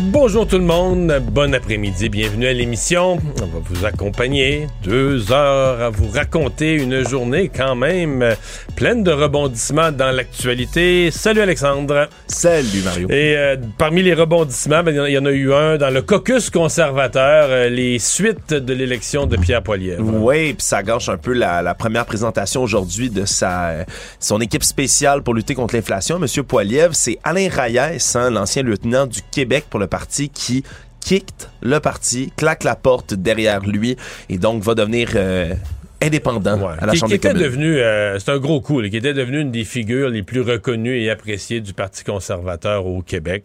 Bonjour tout le monde, bon après-midi, bienvenue à l'émission. On va vous accompagner deux heures à vous raconter une journée quand même pleine de rebondissements dans l'actualité. Salut Alexandre. Salut Mario. Et euh, parmi les rebondissements, ben, il y en- y en a eu un dans le caucus conservateur, euh, les suites de l'élection de Pierre Poilievre. Oui, puis ça gâche un peu la, la première présentation aujourd'hui de sa euh, son équipe spéciale pour lutter contre l'inflation. Monsieur Poiliev, c'est Alain Reyes, hein, l'ancien lieutenant du Québec pour le parti qui quitte le parti, claque la porte derrière lui et donc va devenir euh, indépendant Ouais. à la Qui, Chambre qui des était communes. devenu, euh, c'est un gros coup, là, qui était devenu une des figures les plus reconnues et appréciées du Parti conservateur au Québec.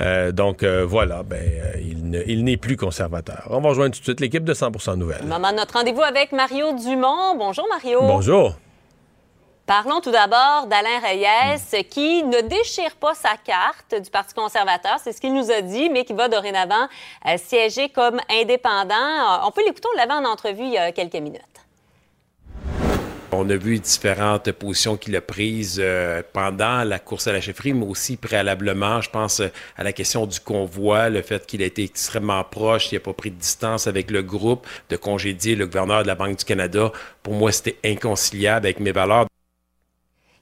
Euh, donc euh, voilà, ben, euh, il, ne- il n'est plus conservateur. On va rejoindre tout de suite l'équipe de 100% Nouvelles. De notre rendez-vous avec Mario Dumont. Bonjour Mario. Bonjour. Parlons tout d'abord d'Alain Reyes qui ne déchire pas sa carte du Parti conservateur, c'est ce qu'il nous a dit, mais qui va dorénavant euh, siéger comme indépendant. On peut l'écouter, on l'avait en entrevue il y a quelques minutes. On a vu différentes positions qu'il a prises euh, pendant la course à la chefferie, mais aussi préalablement. Je pense euh, à la question du convoi, le fait qu'il a été extrêmement proche, qu'il n'a pas pris de distance avec le groupe, de congédier le gouverneur de la Banque du Canada. Pour moi, c'était inconciliable avec mes valeurs.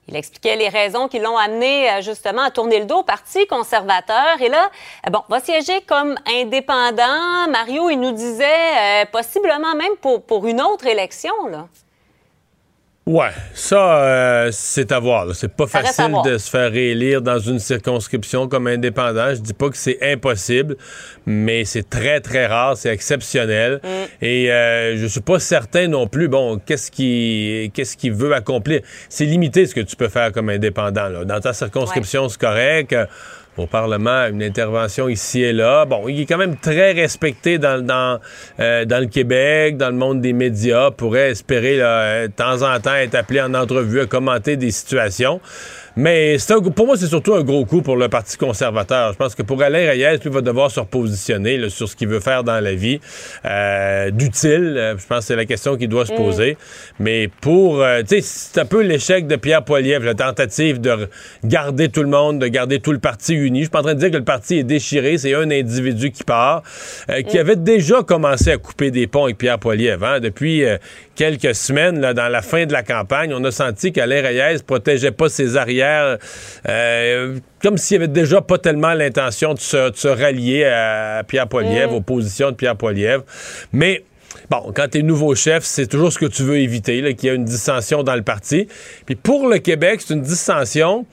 Il expliquait les raisons qui l'ont amené euh, justement à tourner le dos au Parti conservateur. Et là, euh, bon, va siéger comme indépendant. Mario, il nous disait euh, possiblement même pour, pour une autre élection. Là. Ouais, ça, euh, c'est à voir. C'est pas Ça facile de se faire réélire dans une circonscription comme indépendant. Je dis pas que c'est impossible, mais c'est très, très rare, c'est exceptionnel. Mm. Et euh, je suis pas certain non plus, bon, qu'est-ce qu'il qu'est-ce qu'il veut accomplir. C'est limité ce que tu peux faire comme indépendant. Là. Dans ta circonscription, c'est correct. Au Parlement, une intervention ici et là. Bon, il est quand même très respecté dans, euh, le Québec, dans le monde des médias, pourrait espérer euh, de temps en temps être appelé en entrevue à commenter des situations. Mais un- pour moi, c'est surtout un gros coup pour le Parti conservateur. Je pense que pour Alain Reyes, lui va devoir se repositionner là, sur ce qu'il veut faire dans la vie, euh, d'utile. euh, Je pense que c'est la question qu'il doit se poser. Mais pour, euh, tu sais, c'est un peu l'échec de Pierre Poilievre, la tentative de garder tout le monde, de garder tout le parti uni. Je suis pas en train de dire que le parti est déchiré. C'est un individu qui part, euh, qui avait déjà commencé à couper des ponts avec Pierre Poilievre. hein. Depuis quelques semaines, là, dans la fin de la campagne, on a senti qu'Alain Reyes protégeait pas ses arrières, euh, comme s'il avait déjà pas tellement l'intention de se, de se rallier à Pierre Poilievre, aux positions de Pierre Poilievre. Mais Bon, quand tu es nouveau chef, c'est toujours ce que tu veux éviter, qu'il y ait une dissension dans le parti. Puis pour le Québec, c'est une dissension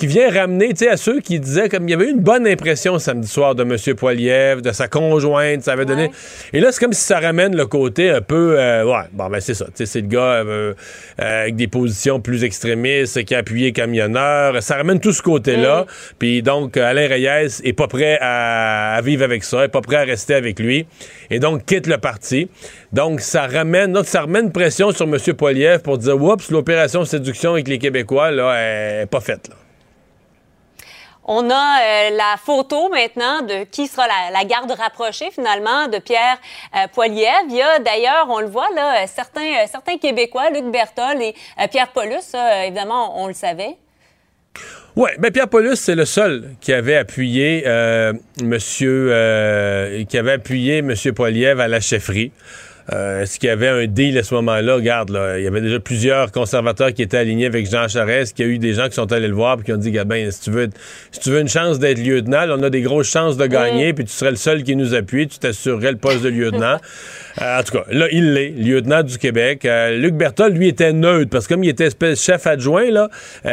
qui vient ramener, tu sais, à ceux qui disaient comme il y avait eu une bonne impression samedi soir de M. Poilievre, de sa conjointe, ça avait donné. Ouais. Et là, c'est comme si ça ramène le côté un peu, euh, ouais, bon ben c'est ça, tu sais, c'est le gars euh, euh, avec des positions plus extrémistes, qui a appuyé camionneur, ça ramène tout ce côté-là. Puis donc Alain Reyes est pas prêt à, à vivre avec ça, est pas prêt à rester avec lui, et donc quitte le parti. Donc ça ramène, donc ça ramène pression sur M. Poilievre pour dire, oups, l'opération séduction avec les Québécois là, est pas faite là. On a euh, la photo maintenant de qui sera la, garde rapprochée finalement de Pierre euh. Il y a d'ailleurs, on le voit là, euh, certains, euh, certains Québécois, Luc Berthold et Pierre Paulus, évidemment, on, le savait. Oui, ben Pierre Paulus, c'est le seul qui avait appuyé monsieur qui à la chefferie. Euh, est-ce qu'il y avait un deal à ce moment-là? Regarde, là, il y avait déjà plusieurs conservateurs qui étaient alignés avec Jean Charest, qu'il y a eu des gens qui sont allés le voir et qui ont dit, ben, si tu veux, si tu veux une chance d'être lieutenant, on a des grosses chances de gagner, puis tu serais le seul qui nous appuie, tu t'assurerais le poste de lieutenant. Euh, en tout cas, là, il l'est, lieutenant du Québec. Euh, Luc Berthold, lui, était neutre, parce que comme il était chef adjoint, là,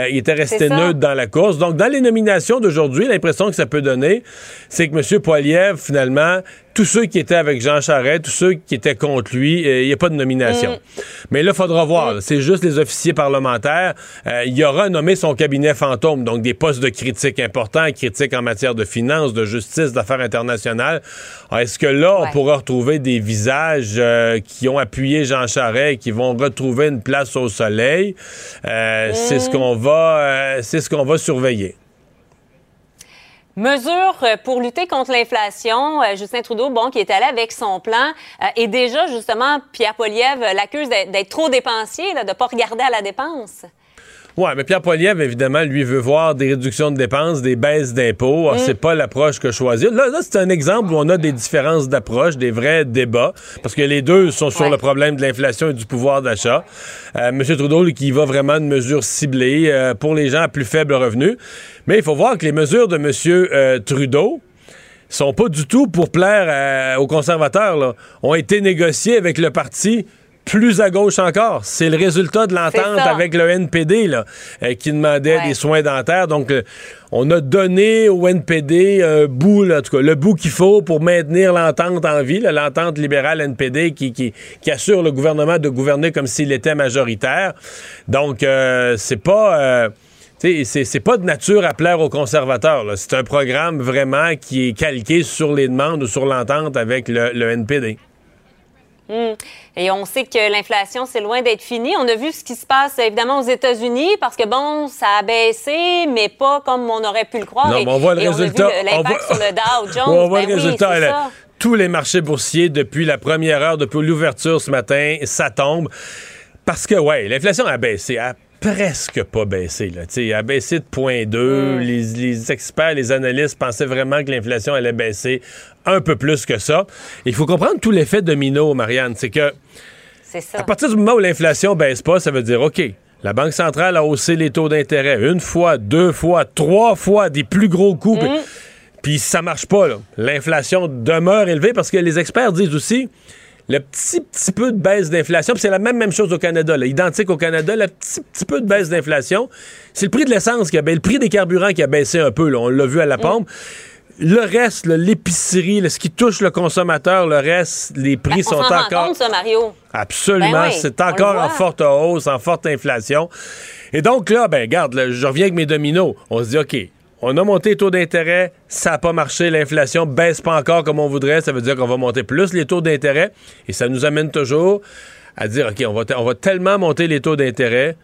il était resté neutre dans la course. Donc, dans les nominations d'aujourd'hui, l'impression que ça peut donner, c'est que M. Poiliev, finalement, tous ceux qui étaient avec Jean Charest, tous ceux qui étaient contre lui, euh, il n'y a pas de nomination. Mm. Mais là, il faudra voir. Mm. C'est juste les officiers parlementaires. Euh, il y aura nommé son cabinet fantôme, donc des postes de critique importants, critique en matière de finances, de justice, d'affaires internationales. Est-ce que là, on pourra retrouver des visages euh, qui ont appuyé Jean Charest qui vont retrouver une place au soleil? C'est ce qu'on va, c'est ce va surveiller. Mesures euh, pour lutter contre l'inflation. Euh, Justin Trudeau, bon, qui est allé avec son plan. Euh, et déjà, justement, Pierre Poliev l'accuse d'être trop dépensier, de ne pas regarder à la dépense. Oui, mais Pierre Poilievre, évidemment, lui veut voir des réductions de dépenses, des baisses d'impôts. Mm. C'est pas l'approche que choisir. Là, là c'est un exemple où on a des différences d'approche, des vrais débats, parce que les deux sont sur le problème de l'inflation et du pouvoir d'achat. Euh, M. Trudeau, lui, qui va vraiment de mesures ciblées euh, pour les gens à plus faible revenu. Mais il faut voir que les mesures de M. Euh, Trudeau, sont pas du tout pour plaire aux conservateurs, là. ont été négociées avec le parti plus à gauche encore. C'est le résultat de l'entente avec le NPD là, euh, qui demandait des soins dentaires. Donc, euh, on a donné au NPD un bout, en tout cas, le bout qu'il faut pour maintenir l'entente en vie, l'entente libérale NPD qui, qui, assure le gouvernement de gouverner comme s'il était majoritaire. Donc, euh, c'est pas... c'est pas de nature à plaire aux conservateurs. C'est un programme vraiment qui est calqué sur les demandes ou sur l'entente avec le NPD. Hmm. Et on sait que l'inflation, c'est loin d'être fini. On a vu ce qui se passe évidemment aux États-Unis parce que bon, ça a baissé, mais pas comme on aurait pu le croire. Non, mais on voit le résultat. L'impact sur le Dow Jones. on voit le ben résultat. tous les marchés boursiers depuis la première heure, depuis l'ouverture ce matin, ça tombe. Parce que, ouais, l'inflation a baissé presque pas baissé. Là. il a baissé de 0.2. Mm. Les, les, experts, les analystes pensaient vraiment que l'inflation allait baisser un peu plus que ça. Il faut comprendre tout l'effet domino, Marianne. C'est que à partir du moment où l'inflation baisse pas, ça veut dire OK. La Banque centrale a haussé les taux d'intérêt une fois, deux fois, trois fois, des plus gros coups. Mm. Puis ça marche pas. L'inflation demeure élevée parce que les experts disent aussi le petit, petit peu de baisse d'inflation, c'est la même, même chose au Canada, là, identique au Canada, le petit, petit peu de baisse d'inflation, c'est le prix de l'essence qui a baissé, le prix des carburants qui a baissé un peu, là, on l'a vu à la mm. pompe. Le reste, l'épicerie, ce qui touche le consommateur, le reste, les prix sont encore. ça, Mario. Absolument. Ben c'est encore en forte hausse, en forte inflation. Et donc là, ben, regarde, je reviens avec mes dominos. On se dit, OK, on a monté les taux d'intérêt, ça n'a pas marché, l'inflation baisse pas encore comme on voudrait, ça veut dire qu'on va monter plus les taux d'intérêt et ça nous amène toujours à dire OK, on va, on va tellement monter les taux d'intérêt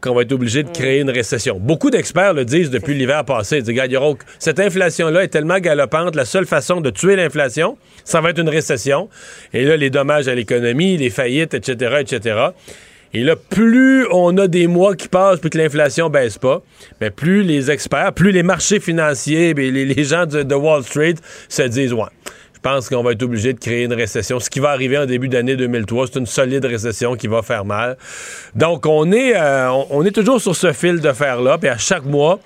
qu'on va être obligé de créer une récession. Beaucoup d'experts le disent depuis l'hiver passé. Ils disent, regarde, cette inflation-là est tellement galopante, la seule façon de tuer l'inflation, ça va être une récession. Et là, les dommages à l'économie, les faillites, etc., etc. Et là, plus on a des mois qui passent puis que l'inflation baisse pas, mais plus les experts, plus les marchés financiers, les, les, gens de, Wall Street se disent ouais. Je pense qu'on va être obligé de créer une récession. Ce qui va arriver en début d'année 2003, c'est une solide récession qui va faire mal. Donc, on est, euh, on est toujours sur ce fil de fer-là. Puis à chaque mois,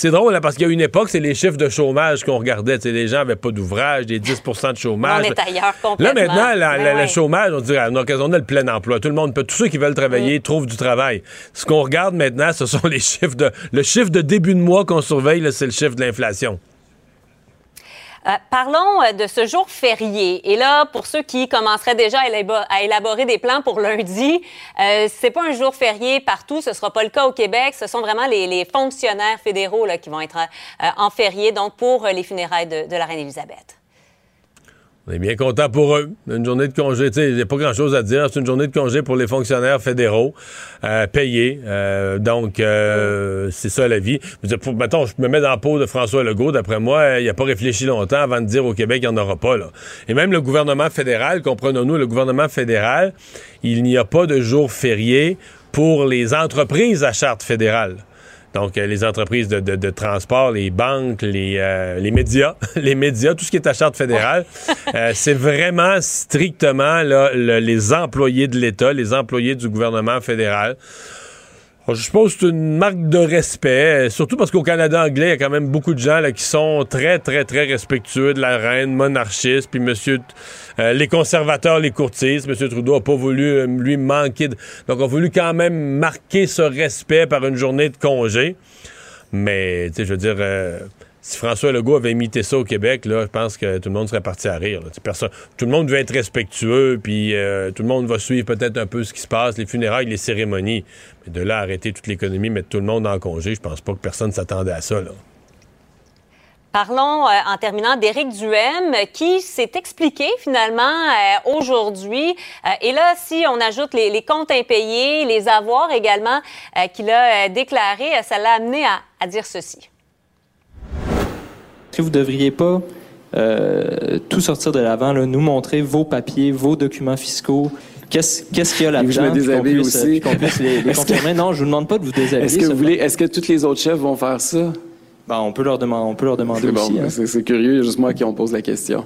c'est drôle, parce qu'il y a une époque, c'est les chiffres de chômage qu'on regardait. les gens n'avaient pas d'ouvrage, des 10% de chômage. On est ailleurs complètement. Là, maintenant, ben le chômage, on dirait, on a le plein emploi. Tout le monde peut, tous ceux qui veulent travailler mm. trouvent du travail. Ce qu'on regarde maintenant, ce sont les chiffres de. Le chiffre de début de mois qu'on surveille, c'est le chiffre de l'inflation. Euh, parlons euh, de ce jour férié. Et là, pour ceux qui commenceraient déjà à élaborer des plans pour lundi, euh, c'est pas un jour férié partout. Ce sera pas le cas au Québec. Ce sont vraiment les, fonctionnaires fédéraux qui vont être euh, en férié, donc pour les funérailles de la reine Élisabeth. On est bien content pour eux. Une journée de congé, il n'y a pas grand-chose à dire. C'est une journée de congé pour les fonctionnaires fédéraux euh, payés. Euh, donc, euh, c'est ça la vie. Pour, mettons, je me mets dans la peau de François Legault. D'après moi, il n'a pas réfléchi longtemps avant de dire au Québec qu'il n'y en aura pas. Et même le gouvernement fédéral, comprenons-nous, le gouvernement fédéral, il n'y a pas de jour férié pour les entreprises à charte fédérale. Donc, euh, les entreprises de, de- de transport, les banques, les, euh, les médias, les médias, tout ce qui est à charte fédérale, euh, c'est vraiment strictement là, le- les employés de l'État, les employés du gouvernement fédéral. Je suppose que c'est une marque de respect, euh, surtout parce qu'au Canada anglais, il y a quand même beaucoup de gens là, qui sont très, très, très respectueux de la reine, monarchiste, puis monsieur, euh, les conservateurs, les courtistes. Monsieur Trudeau n'a pas voulu euh, lui manquer. de- Donc, a voulu quand même marquer ce respect par une journée de congé. Mais, tu sais, je veux dire, si François Legault avait imité ça au Québec, là, je pense que tout le monde serait parti à rire. Personne, tout le monde veut être respectueux, puis euh, tout le monde va suivre peut-être un peu ce qui se passe, les funérailles, les cérémonies. Mais de là arrêter toute l'économie, mettre tout le monde en congé, je pense pas que personne s'attendait à ça. Parlons euh, en terminant d'Éric Duhem qui s'est expliqué finalement euh, aujourd'hui. Et là, si on ajoute les, comptes impayés, les avoirs également qu'il a déclarés, ça l'a amené à dire ceci. Est-ce que vous ne devriez pas euh, tout sortir de l'avant, nous montrer vos papiers, vos documents fiscaux? Qu'est-ce qu'il y a là-dedans? je me qu'on déshabille puisse, aussi. puis qu'on puisse les, les Est-ce que- confirmer. Non, je vous demande pas de vous déshabiller. Est-ce que vous voulez, est-ce que tous les autres chefs vont faire ça? Ben, on peut leur demander, on peut leur demander bon, aussi. hein. c'est c'est curieux, il y a juste moi qui on pose la question.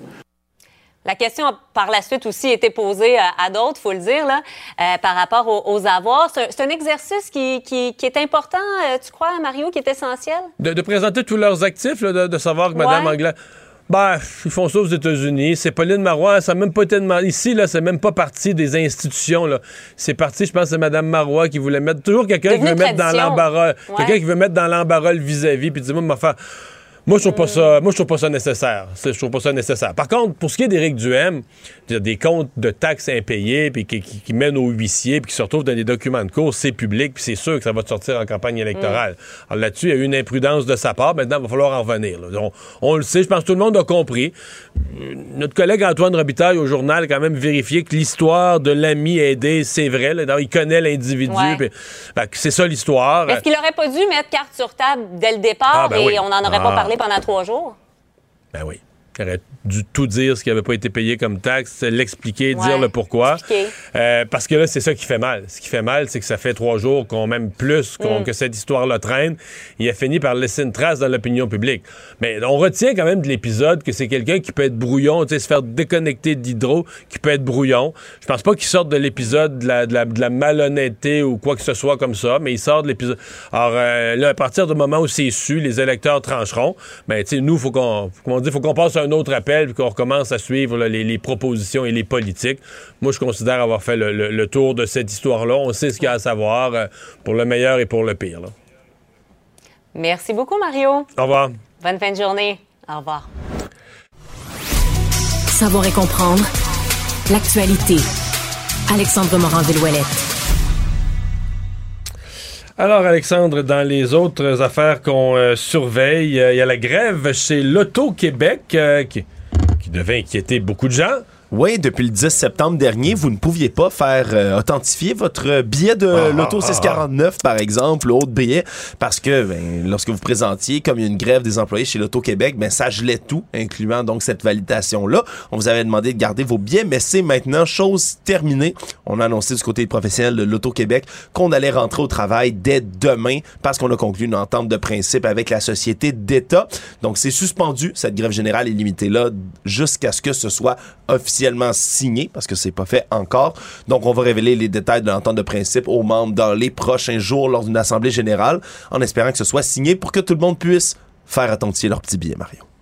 La question a par la suite aussi été posée à, d'autres, faut le dire, là, euh, par rapport aux, aux avoirs. C'est un, exercice qui, qui- qui est important, euh, tu crois, Mario, qui est essentiel? De, de présenter tous leurs actifs, là, de, de savoir que Mme Ouais. Anglais. Ben, ils font ça aux États-Unis. C'est Pauline Marois, ça n'a même pas été demandé. Ici, là, c'est même pas parti des institutions. Là. C'est parti, je pense, c'est Mme Marois qui voulait mettre. Toujours quelqu'un qui veut mettre dans l'embarras. Ouais. Quelqu'un qui veut mettre dans l'embarras le vis-à-vis, puis dis-moi, me faire. Moi, je trouve pas ça, moi, je trouve pas ça nécessaire. Je trouve pas ça nécessaire. Par contre, pour ce qui est d'Éric Duhem, des comptes de taxes impayés, puis qui, qui- qui mènent aux huissiers, puis qui se retrouvent dans des documents de cours, c'est public, puis c'est sûr que ça va te sortir en campagne électorale. Alors là-dessus, il y a eu une imprudence de sa part. Maintenant, il va falloir en revenir. On, on le sait, je pense que tout le monde a compris. Euh, Notre collègue Antoine Robitaille au journal a quand même vérifié que l'histoire de l'ami aidé, c'est vrai. là. Il connaît l'individu. Ouais. puis, ben, c'est ça l'histoire. Est-ce qu'il n'aurait pas dû mettre carte sur table dès le départ Ah, ben et oui. on n'en aurait Ah. pas parlé pendant trois jours? Ben oui. Aurait dû tout dire ce qui n'avait pas été payé comme taxe, l'expliquer, Ouais, dire le pourquoi. Euh, parce que là, c'est ça qui fait mal. Ce qui fait mal, c'est que ça fait trois jours qu'on même plus Mm. que cette histoire-là traîne. Il a fini par laisser une trace dans l'opinion publique. Mais on retient quand même de l'épisode que c'est quelqu'un qui peut être brouillon, se faire déconnecter d'hydro, qui peut être brouillon. Je pense pas qu'il sorte de l'épisode de la, de, la, de la malhonnêteté ou quoi que ce soit comme ça, mais il sort de l'épisode. Alors euh, là, à partir du moment où c'est su, les électeurs trancheront. Mais tu sais, nous, faut qu'on, faut qu'on passe à un autre appel puis qu'on recommence à suivre là, les, les propositions et les politiques. Moi, je considère avoir fait le, le- le tour de cette histoire-là. On sait ce qu'il y a à savoir euh, pour le meilleur et pour le pire. là. Merci beaucoup, Mario. Au revoir. Bonne fin de journée. Au revoir. Savoir et comprendre l'actualité. Alexandre Morand-Villouellette. Alors, Alexandre, dans les autres affaires qu'on euh, surveille, euh, il y a la grève chez l'Auto-Québec euh, qui, qui devait inquiéter beaucoup de gens. Oui, depuis le 10 septembre dernier, vous ne pouviez pas faire euh, authentifier votre billet de Ah, l'auto 649, par exemple, ou autre billet, parce que ben, lorsque vous présentiez, comme il y a une grève des employés chez l'Auto-Québec, ben, ça gelait tout, incluant donc cette validation-là. On vous avait demandé de garder vos billets, mais c'est maintenant chose terminée. On a annoncé du côté des professionnels de l'Auto-Québec qu'on allait rentrer au travail dès demain parce qu'on a conclu une entente de principe avec la société d'État. Donc, c'est suspendu. Cette grève générale est limitée là jusqu'à ce que ce soit signé, parce que c'est pas fait encore. Donc, on va révéler les détails de l'entente de principe aux membres dans les prochains jours lors d'une assemblée générale, en espérant que ce soit signé pour que tout le monde puisse faire authentifier leur petit billet, Mario.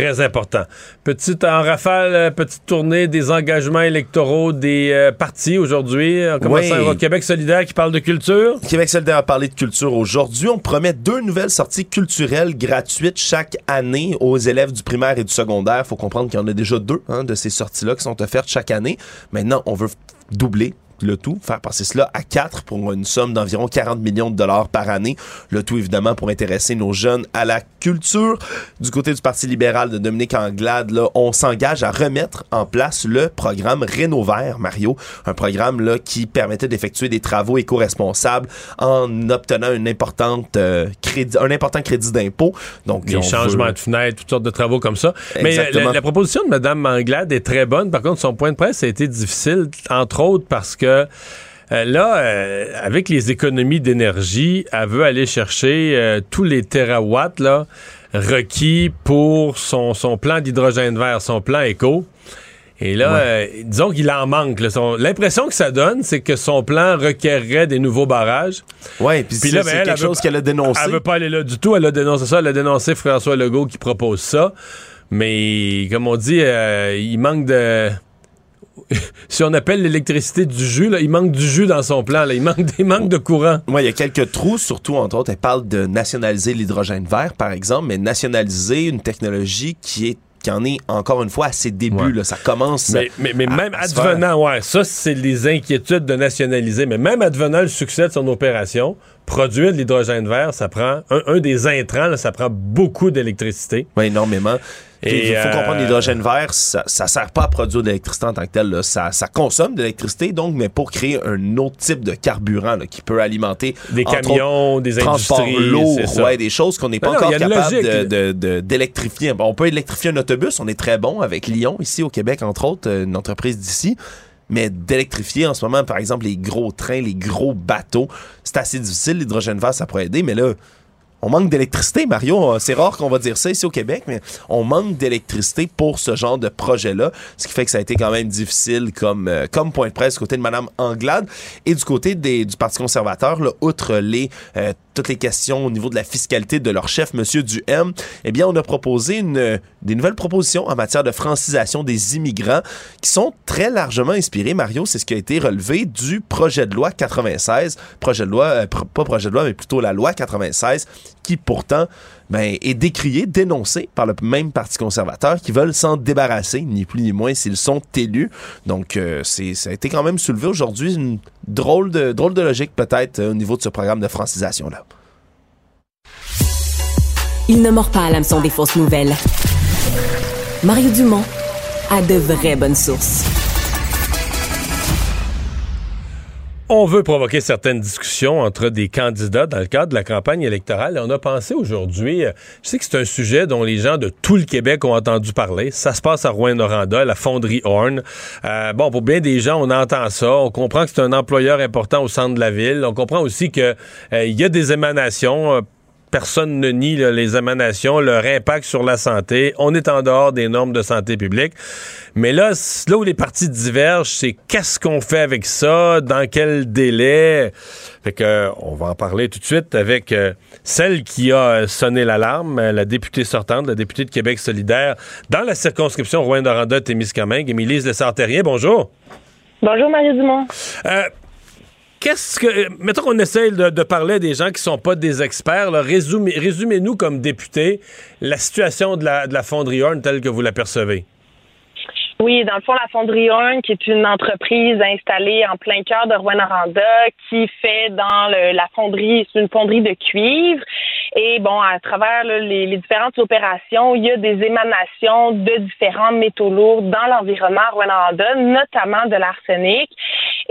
Très important. Petite en rafale, euh, petite tournée des engagements électoraux des euh, partis aujourd'hui. En commençant Oui. au Québec solidaire qui parle de culture. Québec solidaire a parlé de culture aujourd'hui. On promet deux nouvelles sorties culturelles gratuites chaque année aux élèves du primaire et du secondaire. faut comprendre qu'il y en a déjà deux hein, de ces sorties-là qui sont offertes chaque année. Maintenant, on veut doubler le tout, faire passer cela à 4 pour une somme d'environ 40 millions de dollars par année. Le tout, évidemment, pour intéresser nos jeunes à la culture. Du côté du Parti libéral de Dominique Anglade, là, on s'engage à remettre en place le programme Rénovert, Mario. Un programme là, qui permettait d'effectuer des travaux éco-responsables en obtenant une importante, euh, crédit, un important crédit d'impôt. Donc, Des changements veut- de fenêtres, toutes sortes de travaux comme ça. Mais la, Exactement. la proposition de Mme Manglade est très bonne. Par contre, son point de presse a été difficile, entre autres parce que Euh, là, euh, avec les économies d'énergie, elle veut aller chercher euh, tous les terawatts là, requis pour son, son plan d'hydrogène vert, son plan éco. Et là, disons qu'il en manque. L'impression que ça donne, c'est que son plan requerrait des nouveaux barrages. Oui, puis c'est ben, quelque chose qu'elle a dénoncé. Elle veut pas aller là du tout. Elle a dénoncé ça. Elle a dénoncé François Legault qui propose ça. Mais, comme on dit, il manque de si on appelle l'électricité du jus, il manque du jus dans son plan. Il, manque, des de courant. Oui, il y a quelques trous, surtout, entre autres, elle parle de nationaliser l'hydrogène vert, par exemple, mais nationaliser une technologie qui est qui en est encore une fois à ses débuts. Là, ça commence. Mais, mais, même advenant, ouais, ça, c'est les inquiétudes de nationaliser. Mais même advenant le succès de son opération, produire de l'hydrogène vert, ça prend un, des intrants, ça prend beaucoup d'électricité. Oui, énormément. Il faut comprendre euh, l'hydrogène vert, ça, ça sert pas à produire de l'électricité en tant que tel. Ça, ça consomme de l'électricité, donc, mais pour créer un autre type de carburant qui peut alimenter des camions, des industries, lourds, ouais, des choses qu'on n'est pas encore capable d'électrifier. On peut électrifier un autobus, on est très bon avec Lyon ici au Québec entre autres, une entreprise d'ici. Mais d'électrifier en ce moment, par exemple, les gros trains, les gros bateaux, c'est assez difficile. L'hydrogène vert, ça pourrait aider, mais là, on manque d'électricité, Mario. C'est rare qu'on va dire ça ici au Québec, mais on manque d'électricité pour ce genre de projet-là, ce qui fait que ça a été quand même difficile comme, euh, comme point de presse du côté de Mme Anglade et du côté des, du Parti conservateur, là, outre les euh, toutes les questions au niveau de la fiscalité de leur chef, M. Duhem, eh bien, on a proposé des nouvelles propositions en matière de francisation des immigrants qui sont très largement inspirées, Mario, c'est ce qui a été relevé du projet de loi 96, projet de loi, euh, pas projet de loi, mais plutôt la loi 96, qui pourtant ben, est décrié, dénoncé par le même Parti conservateur qui veulent s'en débarrasser, ni plus ni moins s'ils sont élus. Donc, euh, c'est, ça a été quand même soulevé aujourd'hui, une drôle de, drôle de logique peut-être euh, au niveau de ce programme de francisation-là. Il ne mord pas à l'hameçon des fausses nouvelles. Mario Dumont a de vraies bonnes sources. On veut provoquer certaines discussions entre des candidats dans le cadre de la campagne électorale. On a pensé aujourd'hui, euh, je sais que c'est un sujet dont les gens de tout le Québec ont entendu parler. Ça se passe à Rouen-Noranda, la fonderie Horn. Euh, bon, pour bien des gens, on entend ça. On comprend que c'est un employeur important au centre de la ville. On comprend aussi qu'il euh, y a des émanations personne ne nie les émanations, leur impact sur la santé. On est en dehors des normes de santé publique. Mais là, là où les partis divergent, c'est qu'est-ce qu'on fait avec ça, dans quel délai? Fait que, euh, on va en parler tout de suite avec euh, celle qui a sonné l'alarme, euh, la députée sortante, la députée de Québec solidaire, dans la circonscription Rouen-Noranda-Témiscamingue, Émilie Lessartérien. Bonjour. Bonjour, Marie Dumont. Qu'est-ce que. Euh, mettons qu'on essaye de, parler des gens qui sont pas des experts. Résumez-nous comme député la situation de la, de la fonderie Horn telle que vous l'apercevez. Oui, dans le fond, la Fonderie Horn, qui est une entreprise installée en plein cœur de Rouen-Noranda, qui fait dans la fonderie, c'est une fonderie de cuivre. Et bon, à travers les, différentes opérations, il y a des émanations de différents métaux lourds dans l'environnement Rouen-Noranda, notamment de l'arsenic.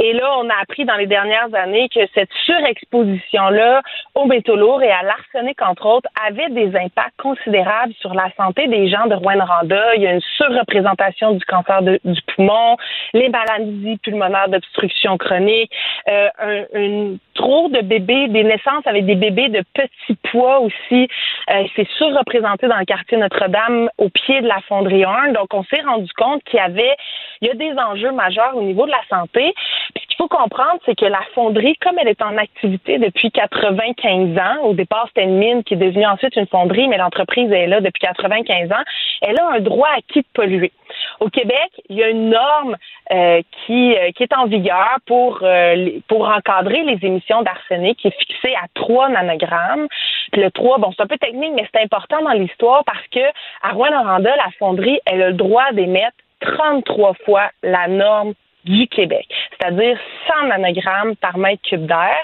Et là, on a appris dans les dernières années que cette surexposition-là aux métaux lourds et à l'arsenic, entre autres, avait des impacts considérables sur la santé des gens de Rouen-Noranda. Il y a une surreprésentation du cancer du poumon, les maladies pulmonaires d'obstruction chronique, euh, un, trop de bébés, des naissances avec des bébés de petits poids aussi. Euh, c'est surreprésenté dans le quartier Notre-Dame au pied de la fonderie 1. Donc, on s'est rendu compte qu'il y avait, il y a des enjeux majeurs au niveau de la santé. Faut comprendre, c'est que la fonderie, comme elle est en activité depuis 95 ans, au départ, c'était une mine qui est devenue ensuite une fonderie, mais l'entreprise est là depuis 95 ans, elle a un droit acquis de polluer. Au Québec, il y a une norme euh, qui, euh, qui est en vigueur pour, euh, pour encadrer les émissions d'arsenic qui est fixée à 3 nanogrammes. le 3, bon, c'est un peu technique, mais c'est important dans l'histoire parce que à Rouen-Noranda, la fonderie, elle a le droit d'émettre 33 fois la norme du Québec, c'est-à-dire 100 nanogrammes par mètre cube d'air.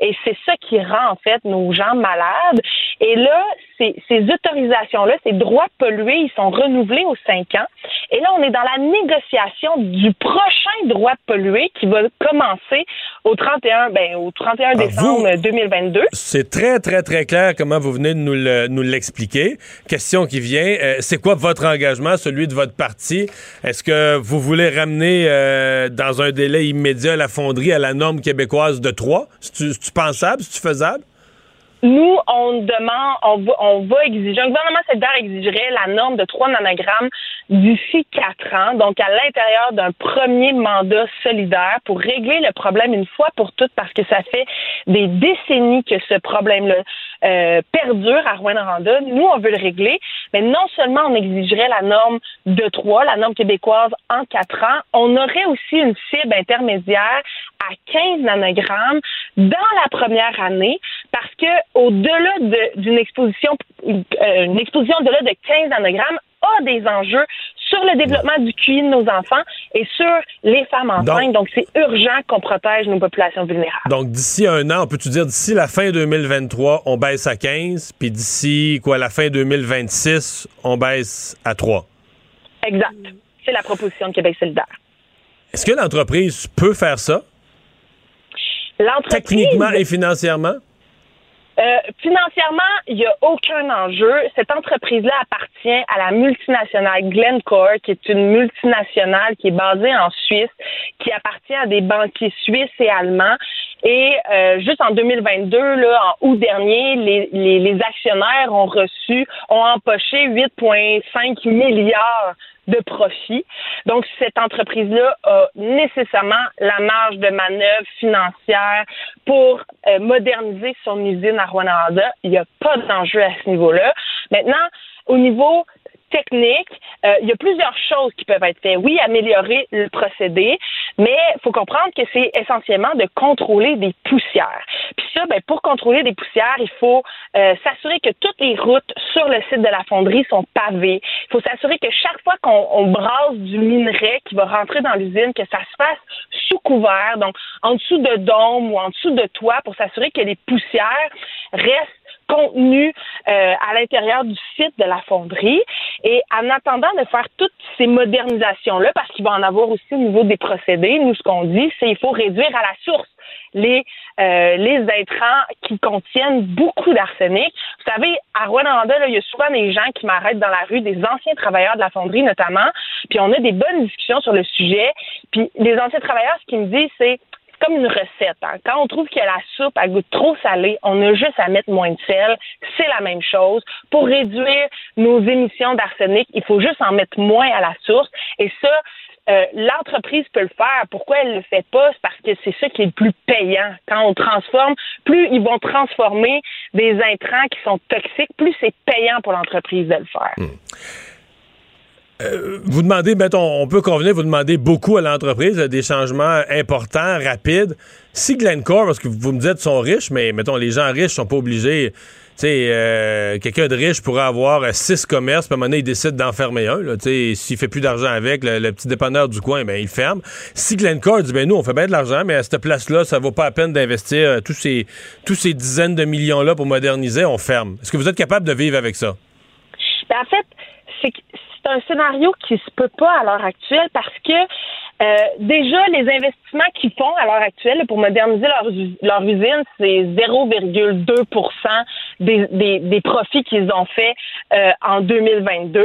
Et c'est ça qui rend en fait nos gens malades. Et là, ces, ces autorisations-là, ces droits de polluer, ils sont renouvelés aux cinq ans. Et là, on est dans la négociation du prochain droit de polluer qui va commencer au 31, ben, au 31 décembre 2022. C'est très, très, très clair comment vous venez de nous, le, nous l'expliquer. Question qui vient, euh, c'est quoi votre engagement, celui de votre parti? Est-ce que vous voulez ramener euh, dans un délai immédiat la fonderie à la norme québécoise de 3? C'est-tu pensable? C'est-tu faisable? Nous, on demande, on va, on va exiger, un gouvernement solidaire exigerait la norme de 3 nanogrammes d'ici 4 ans, donc à l'intérieur d'un premier mandat solidaire pour régler le problème une fois pour toutes parce que ça fait des décennies que ce problème-là euh, perdure à Rouen-Noranda. Nous, on veut le régler, mais non seulement on exigerait la norme de 3, la norme québécoise en 4 ans, on aurait aussi une cible intermédiaire à 15 nanogrammes dans la première année parce que au-delà d'une exposition, euh, une exposition au-delà de 15 nanogrammes a des enjeux sur le développement du QI de nos enfants et sur les femmes enceintes. Donc, c'est urgent qu'on protège nos populations vulnérables. Donc, d'ici un an, on peut-tu dire d'ici la fin 2023, on baisse à 15, puis d'ici, quoi, la fin 2026, on baisse à 3? Exact. C'est la proposition de Québec solidaire. Est-ce que l'entreprise peut faire ça? Techniquement et financièrement? Euh, financièrement, il n'y a aucun enjeu. Cette entreprise-là appartient à la multinationale Glencore, qui est une multinationale qui est basée en Suisse, qui appartient à des banquiers suisses et allemands. Et euh, juste en 2022, là, en août dernier, les, actionnaires ont reçu, ont empoché 8,5 milliards de profit. Donc, cette entreprise-là a nécessairement la marge de manœuvre financière pour euh, moderniser son usine à Rwanda. Il n'y a pas d'enjeu à ce niveau-là. Maintenant, au niveau technique, euh, il y a plusieurs choses qui peuvent être faites. Oui, améliorer le procédé, mais il faut comprendre que c'est essentiellement de contrôler des poussières. Puis ça, ben, pour contrôler des poussières, il faut euh, s'assurer que toutes les routes sur le site de la fonderie sont pavées. Il faut s'assurer que chaque fois qu'on brasse du minerai qui va rentrer dans l'usine, que ça se fasse sous couvert, donc en dessous de dôme ou en dessous de toit, pour s'assurer que les poussières restent contenu euh, à l'intérieur du site de la fonderie. Et en attendant de faire toutes ces modernisations-là, parce qu'il va en avoir aussi au niveau des procédés, nous, ce qu'on dit, c'est qu'il faut réduire à la source les, euh, les intrants qui contiennent beaucoup d'arsenic. Vous savez, à Rwanda, il y a souvent des gens qui m'arrêtent dans la rue, des anciens travailleurs de la fonderie notamment, puis on a des bonnes discussions sur le sujet. Puis les anciens travailleurs, ce qu'ils me disent, c'est comme une recette. Hein. Quand on trouve que la soupe a goût trop salée, on a juste à mettre moins de sel. C'est la même chose. Pour réduire nos émissions d'arsenic, il faut juste en mettre moins à la source. Et ça, euh, l'entreprise peut le faire. Pourquoi elle le fait pas? C'est parce que c'est ça qui est le plus payant. Quand on transforme, plus ils vont transformer des intrants qui sont toxiques, plus c'est payant pour l'entreprise de le faire. Hmm. Euh, vous demandez, mettons, on peut convenir, vous demandez beaucoup à l'entreprise, des changements importants, rapides. Si Glencore, parce que vous me dites sont riches, mais mettons, les gens riches sont pas obligés. Tu sais, euh, quelqu'un de riche pourrait avoir euh, six commerces, puis à un moment donné, il décide d'en fermer un. S'il fait plus d'argent avec, le, petit dépanneur du coin, ben il ferme. Si Glencore dit, ben nous, on fait bien de l'argent, mais à cette place-là, ça vaut pas la peine d'investir tous ces, tous ces dizaines de millions-là pour moderniser, on ferme. Est-ce que vous êtes capable de vivre avec ça? Ben, en fait, c'est c'est un scénario qui se peut pas à l'heure actuelle parce que euh, déjà, les investissements qu'ils font à l'heure actuelle pour moderniser leur, leur usine, c'est 0,2 des, des, des, profits qu'ils ont fait euh, en 2022.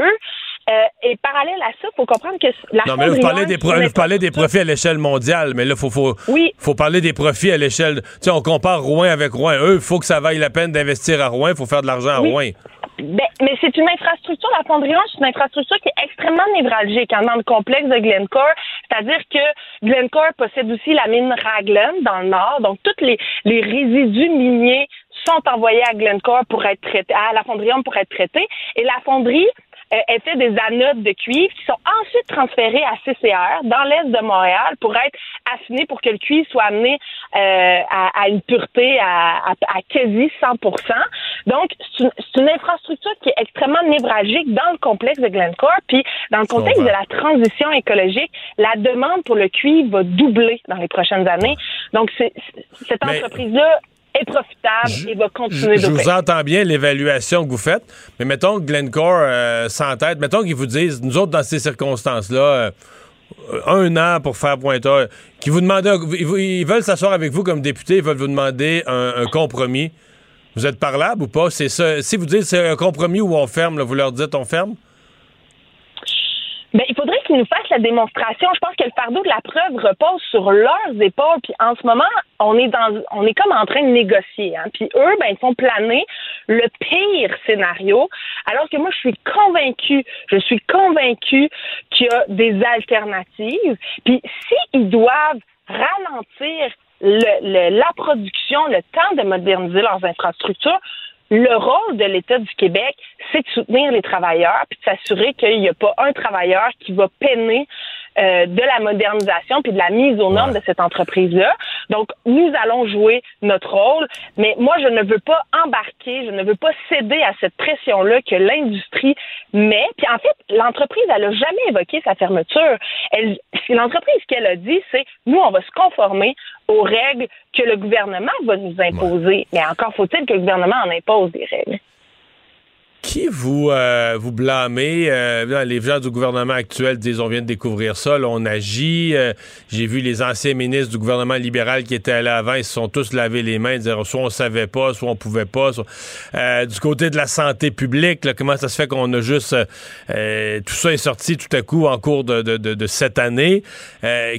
Euh, et parallèle à ça, il faut comprendre que la Non, mais là, vous parlez, des, vous parlez des profits à l'échelle mondiale, mais là, il faut, faut, faut parler des profits à l'échelle... Tu sais, on compare Rouen avec Rouen. Eux, il faut que ça vaille la peine d'investir à Rouen, il faut faire de l'argent à Rouen. Ben, mais c'est une infrastructure, la fonderie c'est une infrastructure qui est extrêmement névralgique hein, dans le complexe de Glencore. C'est-à-dire que Glencore possède aussi la mine Raglan dans le nord. Donc, tous les, résidus miniers sont envoyés à Glencore pour être traités, à la fonderie pour être traités. Et la fonderie fait des anodes de cuivre qui sont ensuite transférées à CCR dans l'est de Montréal pour être affinées pour que le cuivre soit amené euh, à, une pureté à, quasi 100% Donc, c'est une, infrastructure qui est extrêmement névralgique dans le complexe de Glencore. Puis, dans le contexte de la transition écologique, la demande pour le cuivre va doubler dans les prochaines années. Donc, c'est, cette entreprise-là est profitable et va continuer Je vous entends bien l'évaluation que vous faites, mais mettons que Glencore euh, s'entête, mettons qu'ils vous disent, nous autres, dans ces circonstances-là, euh, un an pour faire pointeur, qu'ils vous demandent, ils, veulent s'asseoir avec vous comme député, ils veulent vous demander un, un compromis. Vous êtes parlable ou pas? C'est ça. Si vous dites c'est un compromis où on ferme, là, vous leur dites on ferme? Ben, il faudrait qu'ils nous fassent la démonstration. Je pense que le fardeau de la preuve repose sur leurs épaules. Puis en ce moment, on est dans, on est comme en train de négocier. Hein. Puis eux, ben, ils font planer le pire scénario. Alors que moi, je suis convaincue, je suis convaincue qu'il y a des alternatives. Puis s'ils doivent ralentir le- le- la production, le temps de moderniser leurs infrastructures, le rôle de l'État du Québec, c'est de soutenir les travailleurs puis de s'assurer qu'il n'y a pas un travailleur qui va peiner euh, de la modernisation puis de la mise aux normes de cette entreprise-là. Donc, nous allons jouer notre rôle, mais moi, je ne veux pas embarquer, je ne veux pas céder à cette pression-là que l'industrie met. Puis en fait, l'entreprise, elle n'a jamais évoqué sa fermeture. L'entreprise, ce qu'elle a dit, c'est nous, on va se conformer aux règles que le gouvernement va nous imposer. Mais encore faut-il que le gouvernement en impose des règles. Qui vous, euh, vous blâmez? Euh, là, les gens du gouvernement actuel disent on vient de découvrir ça, là, on agit. Euh, J'ai vu les anciens ministres du gouvernement libéral qui étaient allés avant, ils se sont tous lavé les mains, dire soit on savait pas, soit on pouvait pas. Euh, du côté de la santé publique, là, comment ça se fait qu'on a juste euh, euh, tout ça est sorti tout à coup en cours de, de, de, de cette année?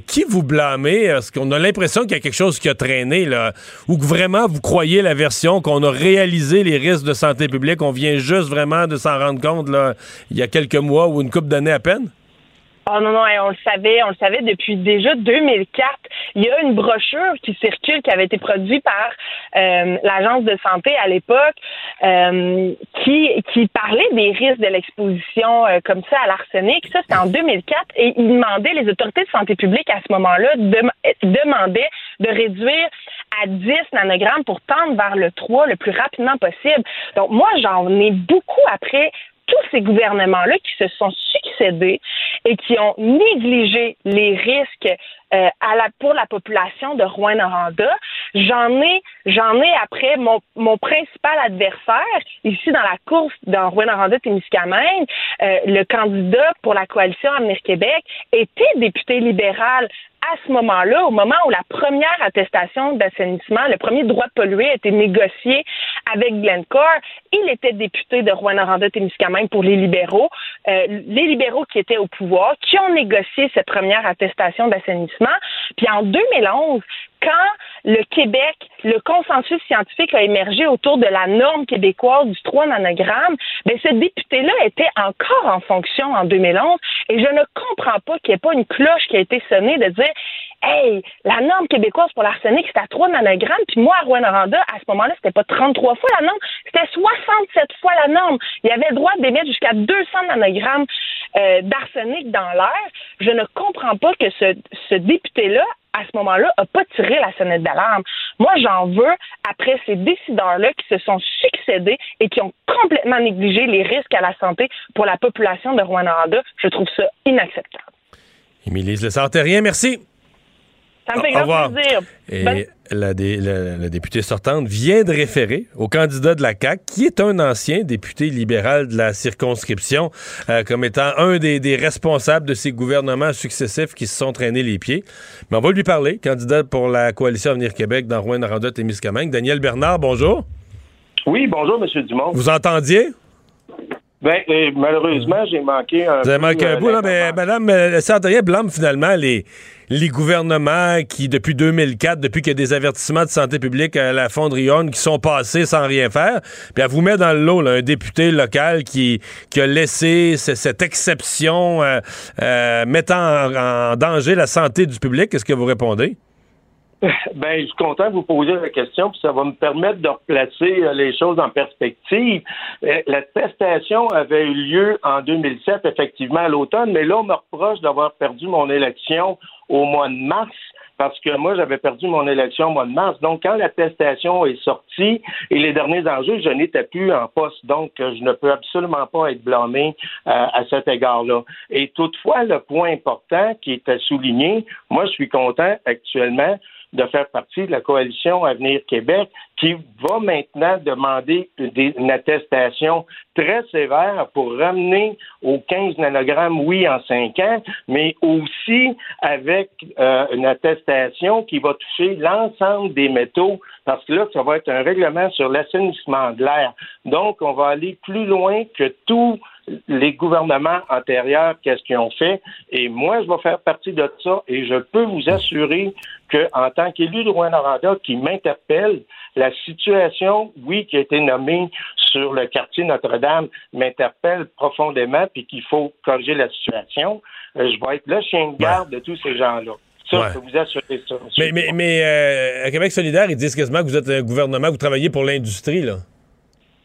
Qui vous blâmez? Est-ce qu'on a l'impression qu'il y a quelque chose qui a traîné là, ou que vraiment vous croyez la version qu'on a réalisé les risques de santé publique, on vient juste vraiment de s'en rendre compte là, il y a quelques mois ou une couple d'années à peine? Oh non, non, on le savait, on le savait depuis déjà 2004. Il y a une brochure qui circule, qui avait été produite par euh, l'Agence de santé à l'époque, euh, qui, qui parlait des risques de l'exposition euh, comme ça à l'arsenic. Ça, c'était en 2004. Et il demandait, les autorités de santé publique à ce moment-là dem- demandaient de réduire à 10 nanogrammes pour tendre vers le 3 le plus rapidement possible. Donc, moi, j'en ai beaucoup après tous ces gouvernements-là qui se sont succédés et qui ont négligé les risques euh, pour la population de Rouen-Noranda. J'en ai, j'en ai après mon, mon principal adversaire ici dans la course dans Rouen-Noranda-Témiscamingue, euh, le candidat pour la coalition Avenir Québec était député libéral à ce moment-là, au moment où la première attestation d'assainissement, le premier droit de polluer a été négocié avec Glencore, il était député de Rouen-Noranda-Témiscamingue pour les libéraux, euh, les libéraux qui étaient au pouvoir, qui ont négocié cette première attestation d'assainissement. Puis en 2011, quand le Québec, le consensus scientifique a émergé autour de la norme québécoise du 3 nanogrammes, ben ce député-là était encore en fonction en 2011 et je ne comprends pas qu'il n'y ait pas une cloche qui a été sonnée de dire Hey, la norme québécoise pour l'arsenic, c'était à 3 nanogrammes, puis moi, à Rouen-Noranda, à ce moment-là, c'était pas 33 fois la norme, c'était 67 fois la norme. Il y avait le droit d'émettre jusqu'à 200 nanogrammes euh, d'arsenic dans l'air. Je ne comprends pas que ce, député-là, à ce moment-là, a pas tiré la sonnette d'alarme. Moi, j'en veux après ces décideurs-là qui se sont succédés et qui ont complètement négligé les risques à la santé pour la population de Rouen-Noranda. Je trouve ça inacceptable. Émilie rien, merci. Ça me fait grand plaisir. Et Bonne- la, dé- la- la députée sortante vient de référer au candidat de la CAQ, qui est un ancien député libéral de la circonscription, euh, comme étant un des, des responsables de ces gouvernements successifs qui se sont traînés les pieds. Mais on va lui parler, candidat pour la coalition Avenir Québec dans Rouen-Noranda et Miscamingue. Daniel Bernard, bonjour. Oui, bonjour, M. Dumont. Vous entendiez? Ben, euh, malheureusement, j'ai manqué un Vous avez peu, manqué un bout, là, mais Madame euh, Sartorier blâme finalement les, les gouvernements qui, depuis 2004, depuis qu'il y a des avertissements de santé publique à la fonderie Horn qui sont passés sans rien faire, puis elle vous met dans le lot un député local qui, a laissé ce- cette exception euh, euh, mettant en, danger la santé du public. Qu'est-ce que vous répondez? Ben, je suis content de vous poser la question, puis ça va me permettre de replacer euh, les choses en perspective. La testation avait eu lieu en 2007, effectivement, à l'automne, mais là, on me reproche d'avoir perdu mon élection au mois de mars parce que moi, j'avais perdu mon élection au mois de mars. Donc, quand l'attestation est sortie et les derniers enjeux, je n'étais plus en poste. Donc, je ne peux absolument pas être blâmé euh, à cet égard-là. Et toutefois, le point important qui à souligner, moi, je suis content actuellement de faire partie de la coalition Avenir Québec qui va maintenant demander une attestation très sévère pour ramener aux 15 nanogrammes, oui, en 5 ans, mais aussi avec euh, une attestation qui va toucher l'ensemble des métaux, parce que là, ça va être un règlement sur l'assainissement de l'air. Donc, on va aller plus loin que tous les gouvernements antérieurs, qu'est-ce qu'ils ont fait? Et moi, je vais faire partie de ça et je peux vous assurer qu'en tant qu'élu de Rouen-Noranda qui m'interpelle, la situation, oui, qui a été nommée sur le quartier Notre-Dame, m'interpelle profondément, puis qu'il faut corriger la situation. Euh, je vais être le chien de garde de tous ces gens-là. Ça, je peux vous assurer ça. Mais, mais, mais euh, à Québec solidaire, ils disent quasiment que vous êtes un gouvernement, que vous travaillez pour l'industrie, là.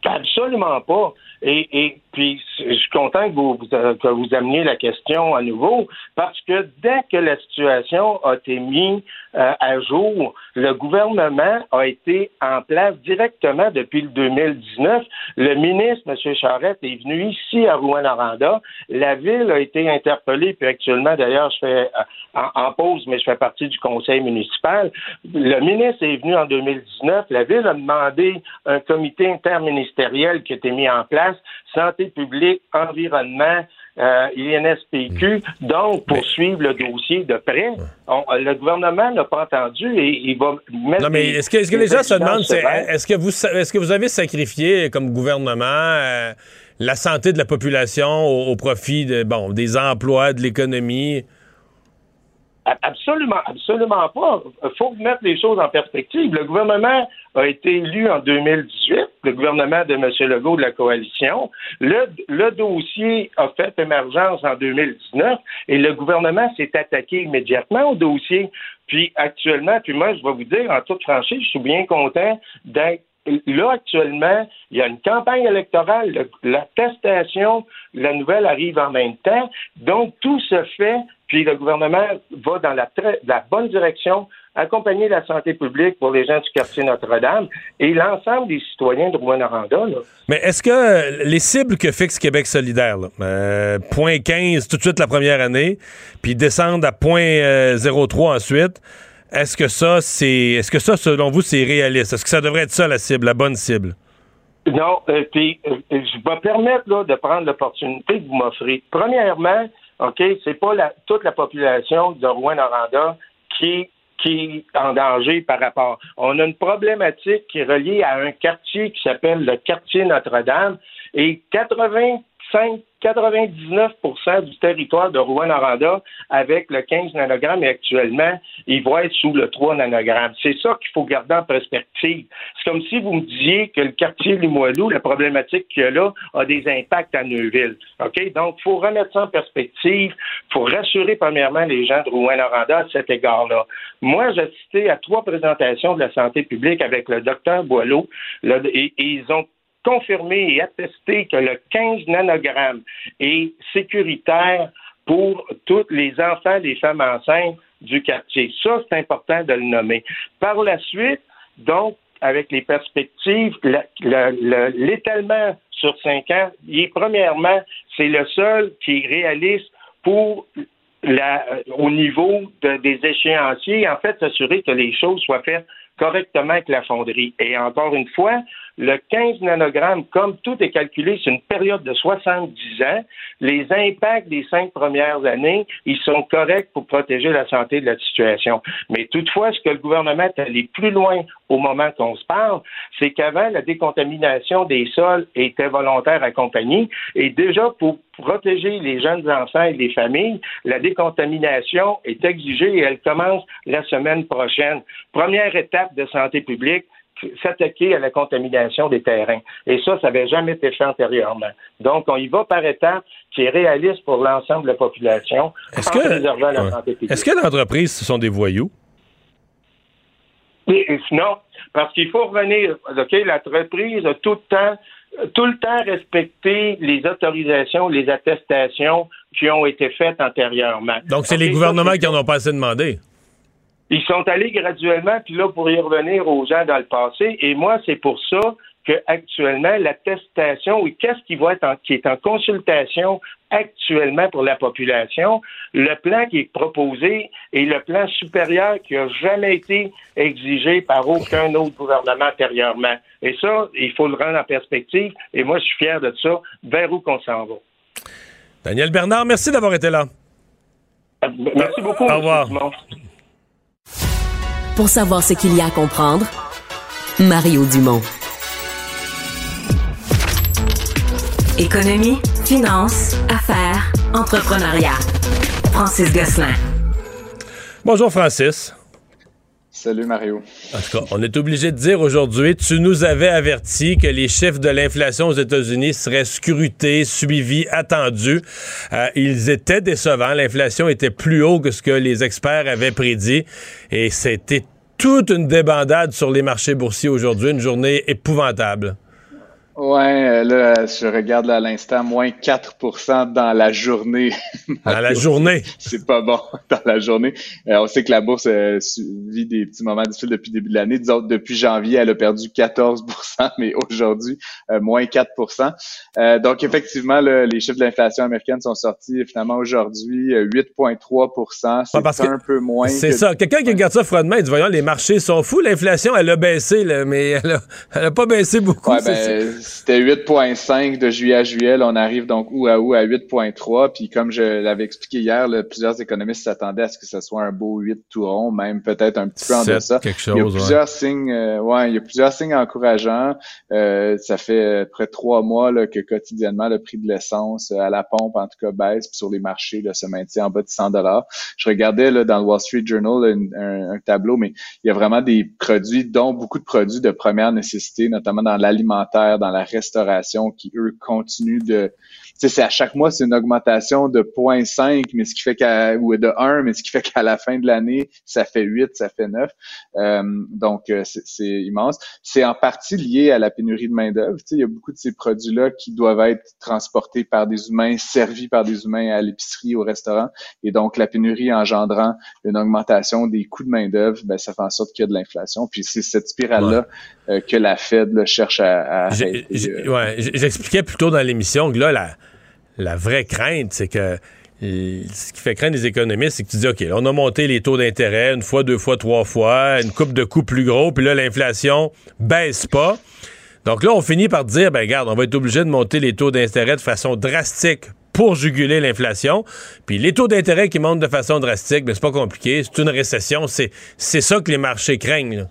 Absolument pas. Et, et puis, je suis content que vous, que vous ameniez la question à nouveau, parce que dès que la situation a été mise euh, à jour, le gouvernement a été en place directement depuis le 2019. Le ministre, M. Charette, est venu ici à Rouen-Noranda. La ville a été interpellée, puis actuellement, d'ailleurs, je fais euh, en, pause, mais je fais partie du conseil municipal. Le ministre est venu en 2019. La ville a demandé un comité interministériel qui a été mis en place, santé publique, environnement, euh, INSPQ, donc pour suivre le dossier de près. le gouvernement n'a pas entendu et il va mettre. Non, mais est-ce que, les gens se demandent, est-ce que, vous, est-ce que vous avez sacrifié comme gouvernement euh, la santé de la population au, profit de, bon, des emplois, de l'économie? Absolument, absolument pas. Il faut mettre les choses en perspective. Le gouvernement a été élu en 2018, le gouvernement de M. Legault de la coalition. Le, le dossier a fait émergence en 2019 et le gouvernement s'est attaqué immédiatement au dossier. Puis actuellement, puis moi, je vais vous dire, en toute franchise, je suis bien content d'être là, actuellement, il y a une campagne électorale, l'attestation, la nouvelle arrive en même temps. Donc, tout se fait, puis le gouvernement va dans la, la bonne direction, accompagner la santé publique pour les gens du quartier Notre-Dame et l'ensemble des citoyens de Rouen-Noranda. Mais est-ce que les cibles que fixe Québec solidaire, euh, point 15 tout de suite la première année, puis descendre à point 03 ensuite, est-ce que ça, c'est. Est-ce que ça, selon vous, c'est réaliste? Est-ce que ça devrait être ça, la cible, la bonne cible? Non, euh, puis euh, je vais permettre là, de prendre l'opportunité que vous m'offrez. Premièrement, OK, c'est pas toute la population de Rouen-Noranda qui, qui est en danger par rapport. On a une problématique qui est reliée à un quartier qui s'appelle le quartier Notre-Dame et 85 99% du territoire de Rouen-Noranda avec le 15 nanogrammes et actuellement, il va être sous le 3 nanogrammes. C'est ça qu'il faut garder en perspective. C'est comme si vous me disiez que le quartier Limoilou, la problématique qu'il y a là, a des impacts à Neuville. OK? Donc, il faut remettre ça en perspective. Il faut rassurer premièrement les gens de Rouen-Noranda à cet égard-là. Moi, j'ai assisté à trois présentations de la santé publique avec le docteur Boileau et ils ont confirmé et attesté que le 15 nanogrammes est sécuritaire pour tous les enfants des femmes enceintes du quartier. Ça, c'est important de le nommer. Par la suite, donc, avec les perspectives, l'étalement sur cinq ans, est, premièrement, c'est le seul qui est réaliste pour la, au niveau des échéanciers, en fait, s'assurer que les choses soient faites correctement avec la fonderie. Et encore une fois, le 15 nanogrammes, comme tout est calculé sur une période de 70 ans, les impacts des cinq premières années, ils sont corrects pour protéger la santé de la situation. Mais toutefois, ce que le gouvernement est allé plus loin au moment qu'on se parle, c'est qu'avant, la décontamination des sols était volontaire accompagnée et déjà pour protéger les jeunes enfants et les familles, la décontamination est exigée et elle commence la semaine prochaine. Première étape de santé publique, s'attaquer à la contamination des terrains. Et ça, ça n'avait jamais été fait antérieurement. Donc, on y va par étapes qui est réaliste pour l'ensemble de la population est-ce que, Est-ce que l'entreprise, ce sont des voyous? non, parce qu'il faut revenir. OK, l'entreprise a tout le temps tout le temps respecté les autorisations, les attestations qui ont été faites antérieurement. Donc, c'est les gouvernements qui en ont pas assez demandé? Ils sont allés graduellement, puis là, pour y revenir aux gens dans le passé. Et moi, c'est pour ça qu'actuellement, l'attestation, et qu'est-ce qui va être en, qui est en consultation actuellement pour la population, le plan qui est proposé est le plan supérieur qui n'a jamais été exigé par aucun autre gouvernement antérieurement. Et ça, il faut le rendre en perspective. Et moi, je suis fier de ça. Vers où qu'on s'en va? Daniel Bernard, merci d'avoir été là. Merci beaucoup. Au revoir. Pour savoir ce qu'il y a à comprendre, Mario Dumont. Économie, finance, affaires, entrepreneuriat. Francis Gosselin. Bonjour Francis. Salut Mario. En tout cas, on est obligé de dire aujourd'hui, tu nous avais averti que les chiffres de l'inflation aux États-Unis seraient scrutés, suivis, attendus. Euh, ils étaient décevants. L'inflation était plus haut que ce que les experts avaient prédit. Et c'était toute une débandade sur les marchés boursiers aujourd'hui, une journée épouvantable. Ouais, euh, là, je regarde à l'instant, moins 4% dans la journée. Dans la journée? C'est pas bon, dans la journée. Euh, on sait que la bourse euh, vit des petits moments difficiles depuis le début de l'année. Disons, depuis janvier, elle a perdu 14% mais aujourd'hui, moins 4% Donc, effectivement, les chiffres de l'inflation américaine sont sortis finalement aujourd'hui, 8,3% C'est un peu moins. C'est ça. Quelqu'un qui regarde ça froidement, il dit, voyons, les marchés sont fous. L'inflation, elle a baissé, là, mais elle a, pas baissé beaucoup. Ouais, ben, c'était 8.5 de juillet à juillet. on arrive donc ou à ou à 8.3. Puis comme je l'avais expliqué hier, plusieurs économistes s'attendaient à ce que ce soit un beau 8 tout rond, même peut-être un petit peu en deçà. il y a plusieurs signes, euh, ouais, il y a plusieurs signes encourageants. Euh, ça fait près de trois mois là, que quotidiennement le prix de l'essence euh, à la pompe en tout cas baisse, puis sur les marchés là, se maintient en bas de 100 dollars. Je regardais là, dans le Wall Street Journal un, un, tableau, mais il y a vraiment des produits, dont beaucoup de produits de première nécessité, notamment dans l'alimentaire, dans la restauration qui, eux, continuent de... Tu sais, c'est à chaque mois, c'est une augmentation de 0.5, mais ce qui fait qu'à... ou de 1, mais ce qui fait qu'à la fin de l'année, ça fait 8, ça fait 9. Euh, donc, euh, c'est immense. C'est en partie lié à la pénurie de main-d'œuvre. Tu sais, il y a beaucoup de ces produits-là qui doivent être transportés par des humains, servis par des humains à l'épicerie, au restaurant. Et donc, la pénurie engendrant une augmentation des coûts de main-d'œuvre, ben, ça fait en sorte qu'il y a de l'inflation. Puis c'est cette spirale-là euh, que la Fed cherche à, à ouais, j'expliquais plus tôt dans l'émission que là, la, la vraie crainte, c'est que ce qui fait craindre les économistes, c'est que tu dis, OK, on a monté les taux d'intérêt une fois, deux fois, trois fois, une coupe de coûts plus gros, puis là, l'inflation baisse pas. Donc là, on finit par dire, ben regarde, on va être obligé de monter les taux d'intérêt de façon drastique pour juguler l'inflation. Puis les taux d'intérêt qui montent de façon drastique, ben c'est pas compliqué, c'est une récession, c'est ça que les marchés craignent.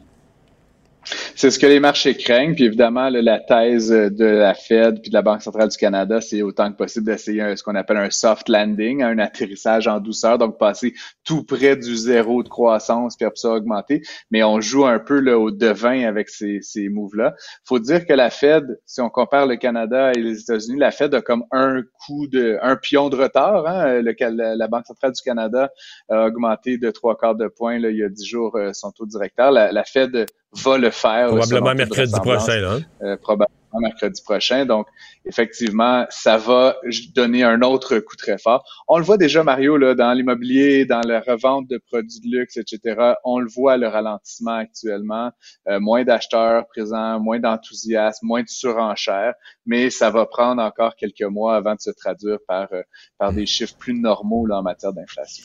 C'est ce que les marchés craignent. Puis évidemment, la thèse de la Fed puis de la Banque centrale du Canada, c'est autant que possible d'essayer ce qu'on appelle un soft landing, un atterrissage en douceur, donc passer tout près du zéro de croissance puis après ça augmenter. Mais on joue un peu là, au devin avec ces, ces moves-là. faut dire que la Fed, si on compare le Canada et les États-Unis, la Fed a comme un coup de, un pion de retard. Hein? La, Banque centrale du Canada a augmenté de trois quarts de point là, il y a dix jours euh, son taux directeur. La Fed va le faire. Probablement mercredi prochain. Là. Hein? Euh, probablement mercredi prochain. Donc, effectivement, ça va donner un autre coup très fort. On le voit déjà, Mario, là, dans l'immobilier, dans la revente de produits de luxe, etc. On le voit, le ralentissement actuellement. Euh, moins d'acheteurs présents, moins d'enthousiasme, moins de surenchères. Mais ça va prendre encore quelques mois avant de se traduire par, euh, par des chiffres plus normaux là, en matière d'inflation.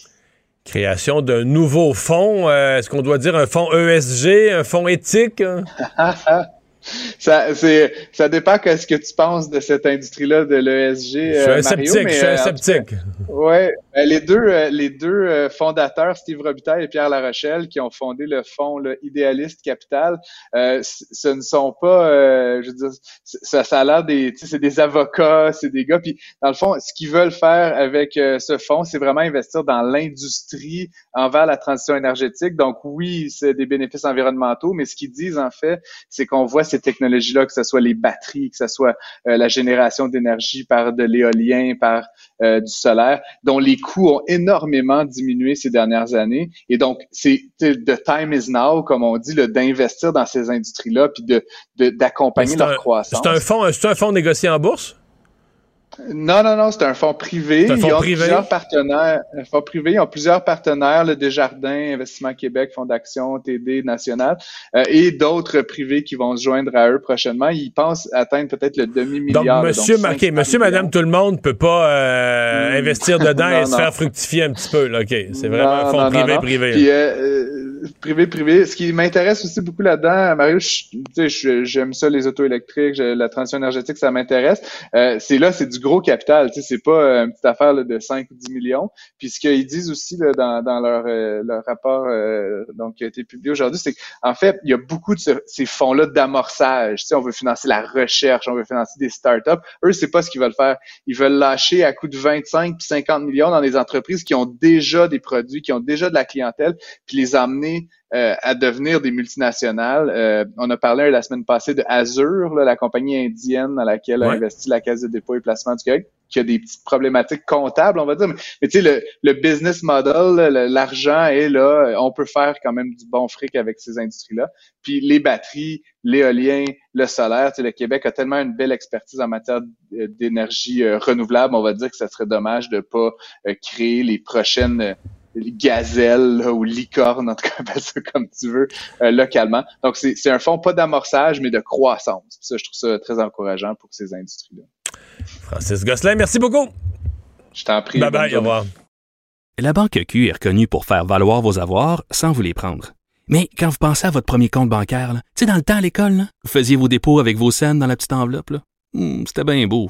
Création d'un nouveau fonds. Euh, est-ce qu'on doit dire un fonds ESG, un fonds éthique? ça, c'est, ça dépend de ce que tu penses de cette industrie-là de l'ESG. Je suis un sceptique, je suis un euh, sceptique. Ben, les deux, euh, les deux euh, fondateurs, Steve Robitaille et Pierre Larochelle, qui ont fondé le fonds le Idéaliste Capital, euh, ce ne sont pas, je veux dire, ça, ça a l'air des, c'est des avocats, c'est des gars. Puis dans le fond, ce qu'ils veulent faire avec ce fonds, c'est vraiment investir dans l'industrie envers la transition énergétique. Donc oui, c'est des bénéfices environnementaux, mais ce qu'ils disent en fait, c'est qu'on voit ces technologies-là, que ce soit les batteries, que ce soit la génération d'énergie par de l'éolien, par du solaire, dont les coûts ont énormément diminué ces dernières années. Et donc, c'est the time is now, comme on dit, d'investir dans ces industries-là, puis de d'accompagner leur croissance. C'est un fonds, c'est un fonds négocié en bourse? Non, non, non, c'est un fonds privé. Un fonds ils ont privé? plusieurs partenaires. Un fonds privé, ils ont plusieurs partenaires, le Desjardins, Investissement Québec, Fonds d'action, TD, National, euh, et d'autres privés qui vont se joindre à eux prochainement. Ils pensent atteindre peut-être le Donc, demi-milliard. là, monsieur, donc marqué, 500 monsieur, madame, tout le monde peut pas euh, Hmm. investir dedans et Non, se faire fructifier un petit peu. Là. OK, c'est vraiment un fonds privé, privé. Puis, euh, euh, privé, privé. Ce qui m'intéresse aussi beaucoup là-dedans, Mario, j'aime ça, les autos électriques, la transition énergétique, ça m'intéresse. Euh, c'est là, c'est du gros capital. Tu sais, c'est pas euh, une petite affaire là, de 5 ou 10 millions. Puis ce qu'ils disent aussi là, dans, dans leur, euh, leur rapport euh, donc, qui a été publié aujourd'hui, c'est qu'en fait, il y a beaucoup de ce- ces fonds-là d'amorçage. Tu sais, on veut financer la recherche, on veut financer des startups. Eux, c'est pas ce qu'ils veulent faire. Ils veulent lâcher à coût de 25 puis 50 millions dans des entreprises qui ont déjà des produits, qui ont déjà de la clientèle, puis les emmener euh, à devenir des multinationales. Euh, on a parlé la semaine passée de Azure, là, la compagnie indienne dans laquelle a investi la Caisse de dépôt et placement du Québec, qui a des petites problématiques comptables, on va dire. Mais, mais tu sais, le, le business model, l'argent est là. On peut faire quand même du bon fric avec ces industries-là. Puis les batteries, l'éolien, le solaire, tu sais, le Québec a tellement une belle expertise en matière d- d'énergie euh, renouvelable. On va dire que ça serait dommage de pas euh, créer les prochaines gazelles là, ou licornes, en tout cas, appelle ça comme tu veux, euh, localement. Donc, c'est un fonds pas d'amorçage, mais de croissance. Puis ça, je trouve ça très encourageant pour ces industries-là. Francis Gosselin, merci beaucoup. Je t'en prie. Bye bye, au revoir. La Banque Q est reconnue pour faire valoir vos avoirs sans vous les prendre. Mais quand vous pensez à votre premier compte bancaire, tu sais, dans le temps à l'école, là, vous faisiez vos dépôts avec vos scènes dans la petite enveloppe. là. Hmm, C'était bien beau.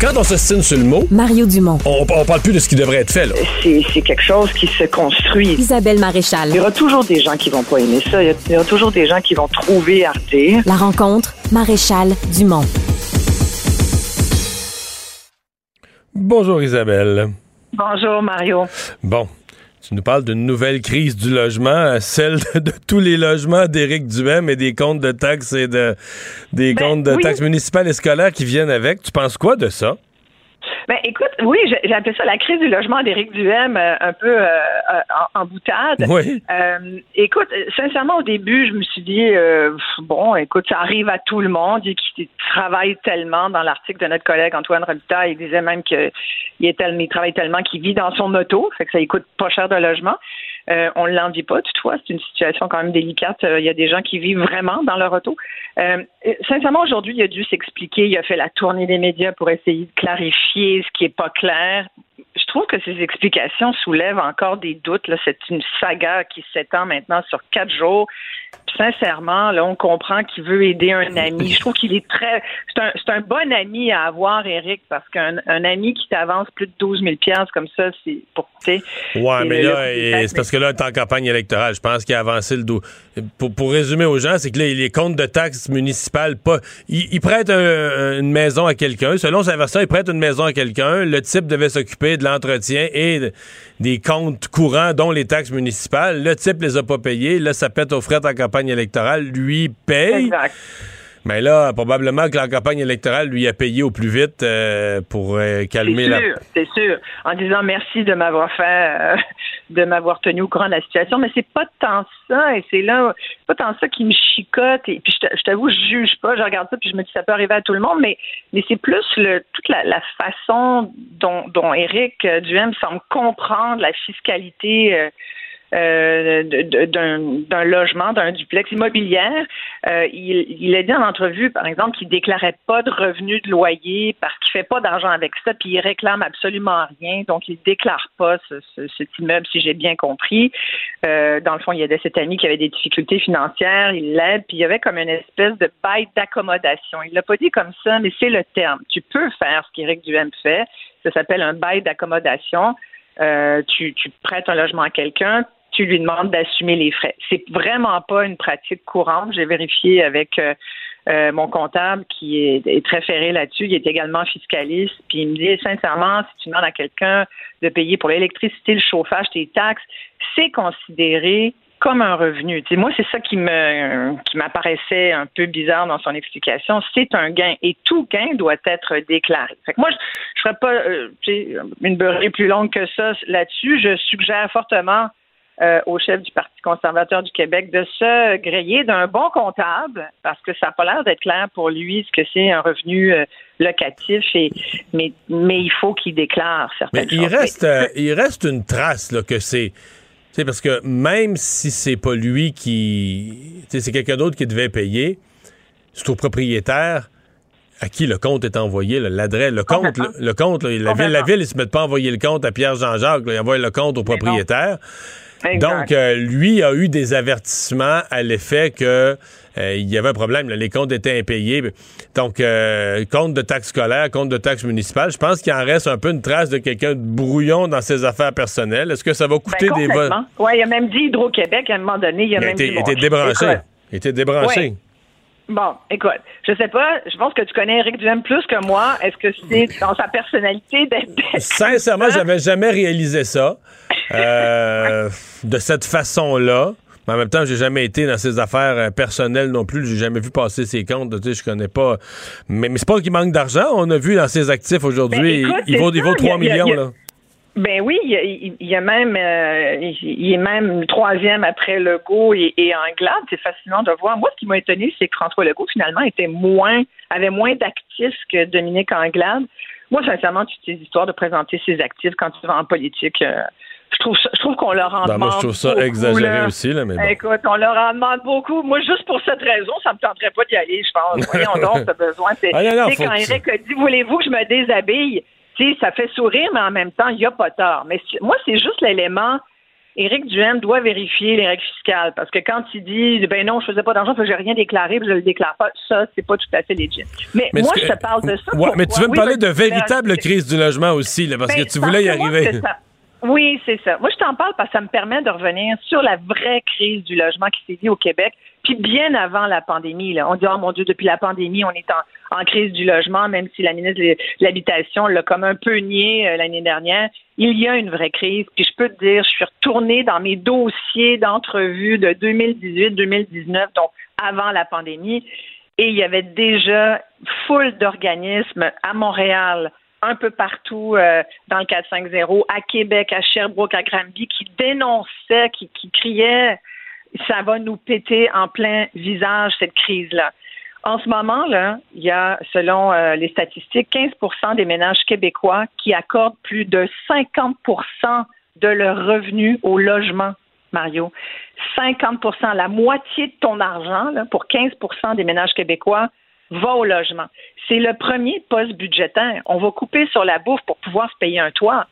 Quand on se signe sur le mot, Mario Dumont. on, on parle plus de ce qui devrait être fait. Là. C'est c'est quelque chose qui se construit. Isabelle Maréchal. Il y aura toujours des gens qui vont pas aimer ça. Il y a- il y aura toujours des gens qui vont trouver à redire. La rencontre, Maréchal Dumont. Bonjour Isabelle. Bonjour, Mario. Bon, tu nous parles d'une nouvelle crise du logement, euh, celle de, de tous les logements d'Éric Duhem et des comptes de taxes et de des Ben, comptes de oui. taxes municipales et scolaires qui viennent avec. Tu penses quoi de ça? Ben, écoute, oui, j'ai appelé ça la crise du logement d'Éric Duhem, euh, un peu euh, euh, en, en boutade. Oui. Euh, écoute, euh, sincèrement, au début, je me suis dit, euh, bon, écoute, ça arrive à tout le monde. Il, il travaille tellement dans l'article de notre collègue Antoine Robitaille, il disait même qu'il est tellement, il travaille tellement qu'il vit dans son auto, fait que ça coûte pas cher de logement. Euh, on ne l'envie pas, toutefois, c'est une situation quand même délicate. Euh, Il y a des gens qui vivent vraiment dans leur auto. Euh, sincèrement, aujourd'hui, il a dû s'expliquer. Il a fait la tournée des médias pour essayer de clarifier ce qui est pas clair. Je trouve que ces explications soulèvent encore des doutes. C'est une saga qui s'étend maintenant sur quatre jours. Sincèrement, là, on comprend qu'il veut aider un ami. Je trouve qu'il est très, c'est un, c'est un bon ami à avoir, Eric, parce qu'un un ami qui t'avance plus de 12 000 piastres comme ça, c'est pour, tu Ouais, mais là, et- c'est parce que là, t'es en campagne électorale. Je pense qu'il a avancé le dos. Pour, pour résumer aux gens, c'est que là, les comptes de taxes municipales, pas, il, il prête un- une maison à quelqu'un. Selon sa version, il prête une maison à quelqu'un. Le type devait s'occuper de l'entretien et de- des comptes courants, dont les taxes municipales. Le type les a pas payés. Là, ça pète aux frais en campagne électorale. Lui paye. Exact. Mais là, probablement que la campagne électorale lui a payé au plus vite euh, pour euh, calmer C'est la. sûr, c'est sûr. En disant merci de m'avoir fait, euh, de m'avoir tenu au courant de la situation, mais c'est pas tant ça, et c'est là, pas tant ça qui me chicote. Et puis je t'avoue, je juge pas, je regarde ça, puis je me dis ça peut arriver à tout le monde, mais mais c'est plus le toute la, la façon dont dont Éric Duhem semble comprendre la fiscalité. Euh, d'un logement, d'un duplex immobilière. Euh, il, il a dit en entrevue, par exemple, qu'il déclarait pas de revenus de loyer parce qu'il fait pas d'argent avec ça, puis il réclame absolument rien, donc il déclare pas ce, ce- cet immeuble, si j'ai bien compris. Euh, dans le fond, il y avait cet ami qui avait des difficultés financières, il l'aide, puis il y avait comme une espèce de bail d'accommodation. Il l'a pas dit comme ça, mais c'est le terme. Tu peux faire ce qu'Éric Duhem fait. Ça s'appelle un bail d'accommodation. Euh, tu, tu prêtes un logement à quelqu'un, tu lui demandes d'assumer les frais. C'est vraiment pas une pratique courante. J'ai vérifié avec euh, euh, mon comptable qui est, très ferré là-dessus, il est également fiscaliste, puis il me dit sincèrement, si tu demandes à quelqu'un de payer pour l'électricité, le chauffage, tes taxes, c'est considéré comme un revenu. Moi, c'est ça qui me qui m'apparaissait un peu bizarre dans son explication. C'est un gain et tout gain doit être déclaré. Fait que moi, je, ne ferais pas euh, une beurrée plus longue que ça là-dessus. Je suggère fortement euh, au chef du Parti conservateur du Québec de se griller d'un bon comptable parce que ça n'a pas l'air d'être clair pour lui ce que c'est un revenu euh, locatif et mais mais il faut qu'il déclare certaines mais il reste euh, il reste une trace là que c'est c'est parce que même si c'est pas lui qui c'est quelqu'un d'autre qui devait payer c'est au propriétaire à qui le compte est envoyé, l'adresse, le compte, le, compte, la ville, la ville, ils se mettent pas à envoyer le compte à Pierre Jean-Jacques, ils envoient le compte au propriétaire. Donc, euh, lui a eu des avertissements à l'effet que euh, il y avait un problème. les comptes étaient impayés. Donc, euh, compte de taxes scolaires, compte de taxes municipales. Je pense qu'il en reste un peu une trace de quelqu'un de brouillon dans ses affaires personnelles. Est-ce que ça va ben, coûter des votes? Oui, il a même dit Hydro-Québec à un moment donné. Il a, même été, dit, débranché. Il était débranché. Bon, écoute, je sais pas, je pense que tu connais Eric Duhem plus que moi. Est-ce que c'est dans sa personnalité d'être... Sincèrement, j'avais jamais réalisé ça euh, de cette façon-là. Mais en même temps, j'ai jamais été dans ses affaires euh, personnelles non plus. J'ai jamais vu passer ses comptes. Tu sais, je connais pas. Mais, mais c'est pas qu'il manque d'argent. On a vu dans ses actifs aujourd'hui, ben, il, vaut, il vaut 3 millions. là. Ben oui, il, y a même, euh, il est même troisième après Legault et, et Anglade. C'est fascinant de voir. Moi, ce qui m'a étonné, c'est que François Legault finalement était moins, avait moins d'actifs que Dominique Anglade. Moi, sincèrement, tu ces histoires de présenter ses actifs quand tu vas en politique. Euh, je trouve, je trouve qu'on leur en demande. Ben, moi, je trouve ça exagéré aussi, là, mais bon. Écoute, on leur en demande beaucoup. Moi, juste pour cette raison, ça me tenterait pas d'y aller, je pense. Voyons donc, t'as besoin. C'est, ah, quand Eric a dit, voulez-vous que je me déshabille? Ça fait sourire, mais en même temps, il n'y a pas tort. Mais moi, c'est juste l'élément. Éric Duhem doit vérifier les règles fiscales parce que quand il dit ben non, je faisais pas d'argent, que j'ai rien déclaré, je le déclare pas, ça c'est pas tout à fait légitime. Mais, moi je te parle de ça. mais tu veux me parler de véritable crise du logement aussi là, parce que ben, tu voulais y arriver. Oui, c'est ça. Moi, je t'en parle parce que ça me permet de revenir sur la vraie crise du logement qui s'est dit au Québec, puis bien avant la pandémie. Là. On dit, oh mon Dieu, depuis la pandémie, on est en, crise du logement, même si la ministre de l'Habitation l'a comme un peu nié euh, l'année dernière. Il y a une vraie crise. Puis je peux te dire, je suis retournée dans mes dossiers d'entrevue de 2018-2019, donc avant la pandémie, et il y avait déjà foule d'organismes à Montréal, un peu partout euh, dans le 450, à Québec, à Sherbrooke, à Granby, qui dénonçaient, qui, qui criaient ça va nous péter en plein visage cette crise-là. En ce moment-là, il y a, selon euh, les statistiques, 15% des ménages québécois qui accordent plus de 50% de leurs revenus au logement, Mario. 50% la moitié de ton argent, là, pour 15% des ménages québécois, va au logement. C'est le premier poste budgétaire. On va couper sur la bouffe pour pouvoir se payer un toit.